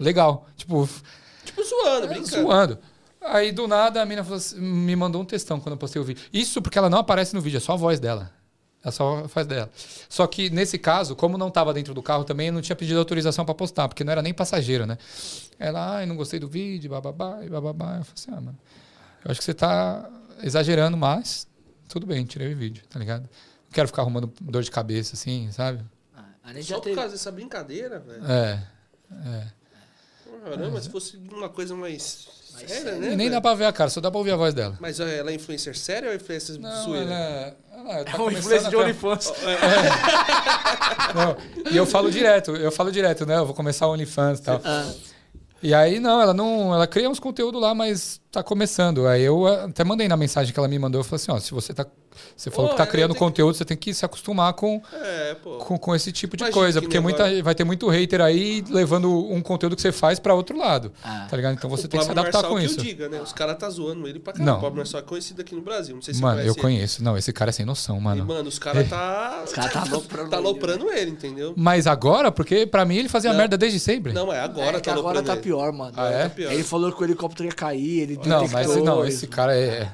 legal. Tipo... Tipo, zoando, é, brincando. Zoando. Aí, do nada, a mina assim, me mandou um textão quando eu postei o vídeo. Isso porque ela não aparece no vídeo, é só a voz dela. Ela só faz dela. Só que nesse caso, como não estava dentro do carro também, eu não tinha pedido autorização para postar, porque não era nem passageiro, né? Ela, ai, não gostei do vídeo, bababá, e bababá. Eu falei assim, ah, mano, eu acho que você tá exagerando, mas tudo bem, tirei o vídeo, tá ligado? Não quero ficar arrumando dor de cabeça, assim, sabe? Ah, Só por teve... causa dessa brincadeira, velho. É, é. Caramba, é. se fosse uma coisa mais séria, né? Nem dá pra ver a cara, só dá pra ouvir a voz dela. Mas ela é influencer séria ou é influencer não, zoeira? Ela, é, ela tá é uma influência de OnlyFans. É. E eu falo direto, eu falo direto, né? Eu vou começar o OnlyFans e tal. Ah. E aí, não, ela não. Ela cria uns conteúdos lá, mas tá começando. Aí eu até mandei na mensagem que ela me mandou, eu falei assim, ó, se você tá. Você falou pô, que tá criando conteúdo, que... você tem que se acostumar com, é, com, com, esse tipo de Imagina coisa. Porque muita, vai ter muito hater aí levando um conteúdo que você faz para outro lado. Ah. Tá ligado? Então você o tem que se adaptar Marçal com isso. eu diga, né? Os caras tá zoando ele pra caramba. Não. O Pablo Marçal é conhecido aqui no Brasil. Não sei se Mano, eu conheço. Ele. Não, esse cara é sem noção, mano. E, mano, os caras tá. Os caras tá aloprando, tá aloprando ele, entendeu? Mas agora, porque pra mim ele fazia não. merda desde sempre. Não, é agora é, tá agora tá pior, mano. Ah, é? Tá pior. Ele falou que o helicóptero ia cair, ele Não, mas não, esse cara é.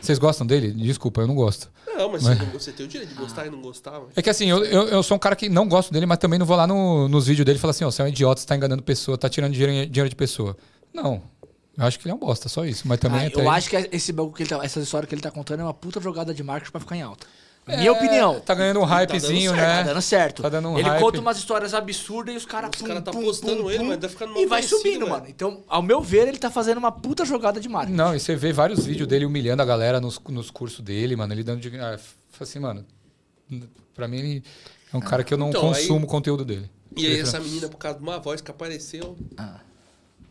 Vocês gostam dele? Desculpa, eu não gosto. Não, mas, mas... Você, tem o direito de gostar e não gostar. Mas... É que assim, eu, eu, eu, sou um cara que não gosto dele, mas também não vou lá no, nos vídeos dele e falar assim: ó, você é um idiota, você tá enganando pessoa, tá tirando dinheiro, dinheiro de pessoa. Não. Eu acho que ele é um bosta, só isso. Mas também. Ah, eu acho que esse que ele tá, essa história que ele tá contando é uma puta jogada de marketing pra ficar em alta. Minha é, opinião. Tá ganhando um hypezinho, tá né? Tá dando certo. Tá dando um ele hype. conta umas histórias absurdas e os caras. Os caras tá postando pum, ele, pum, mas tá ficando E vai subindo, mano. Então, ao meu ver, ele tá fazendo uma puta jogada de marketing. Não, e você vê vários vídeos dele humilhando a galera nos, nos cursos dele, mano. Ele dando de. Ah, assim, mano. Pra mim, ele é um cara que eu não então, consumo o conteúdo dele. E aí, essa menina, por causa de uma voz que apareceu. Ah.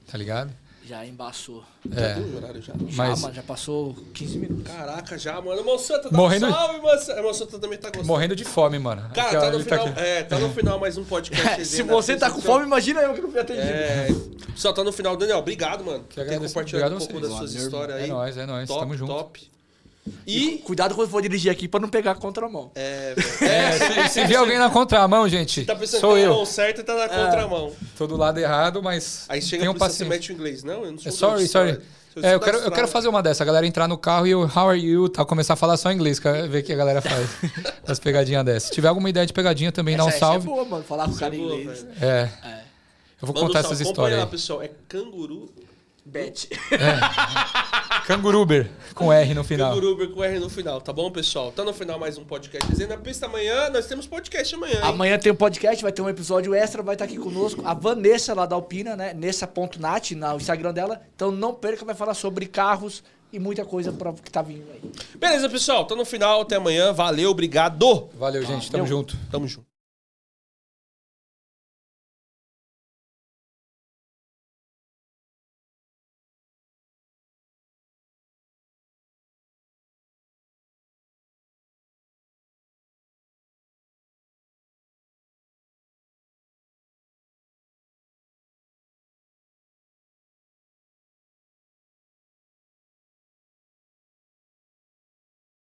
Tá ligado? Já embaçou. É. Já horário já. Já, Mas... mano, já passou 15 minutos. Caraca, já, mano. Moçanta, dá Morrendo... um salve, moçanta. A moçanta também tá gostando. Morrendo de fome, mano. Cara, tá no, tá final, tá é, tá no final mais um podcast. Se você tá com fome, imagina eu que não fui atendido. É, só tá no final. Daniel, obrigado, mano. Por ter compartilhado um pouco das suas histórias aí. É nóis, é nóis. Top, Tamo junto. Top. E cuidado quando for dirigir aqui pra não pegar a contramão. É, é se, se vier alguém na contramão, gente, tá pensando sou que tá eu. mão certa e tá na é. contramão. Tô do lado errado, mas Aí chega tem um paciente. mete o inglês. Não, eu não sou é, Sorry, sorry. É, eu quero, eu quero fazer uma dessa, a galera entrar no carro e o how are you, tal, começar a falar só inglês, ver o que a galera faz. as pegadinhas dessas. Se tiver alguma ideia de pegadinha também, essa, dá um salve. é boa, mano, falar com o cara em inglês. É. é. Eu vou Manda contar um essas histórias. Lá, pessoal, é canguru Bet. É. Canguruber com R no final. Canguruber com R no final, tá bom, pessoal? Tá no final mais um podcast. Dizendo a pista amanhã, nós temos podcast amanhã. Hein? Amanhã tem um podcast, vai ter um episódio extra, vai estar aqui conosco. A Vanessa lá da Alpina, né? Nessa.nat, no Instagram dela. Então não perca, vai falar sobre carros e muita coisa pra, que tá vindo aí. Beleza, pessoal. Tá no final, até amanhã. Valeu, obrigado. Valeu, gente. Tamo Valeu. junto. Tamo junto.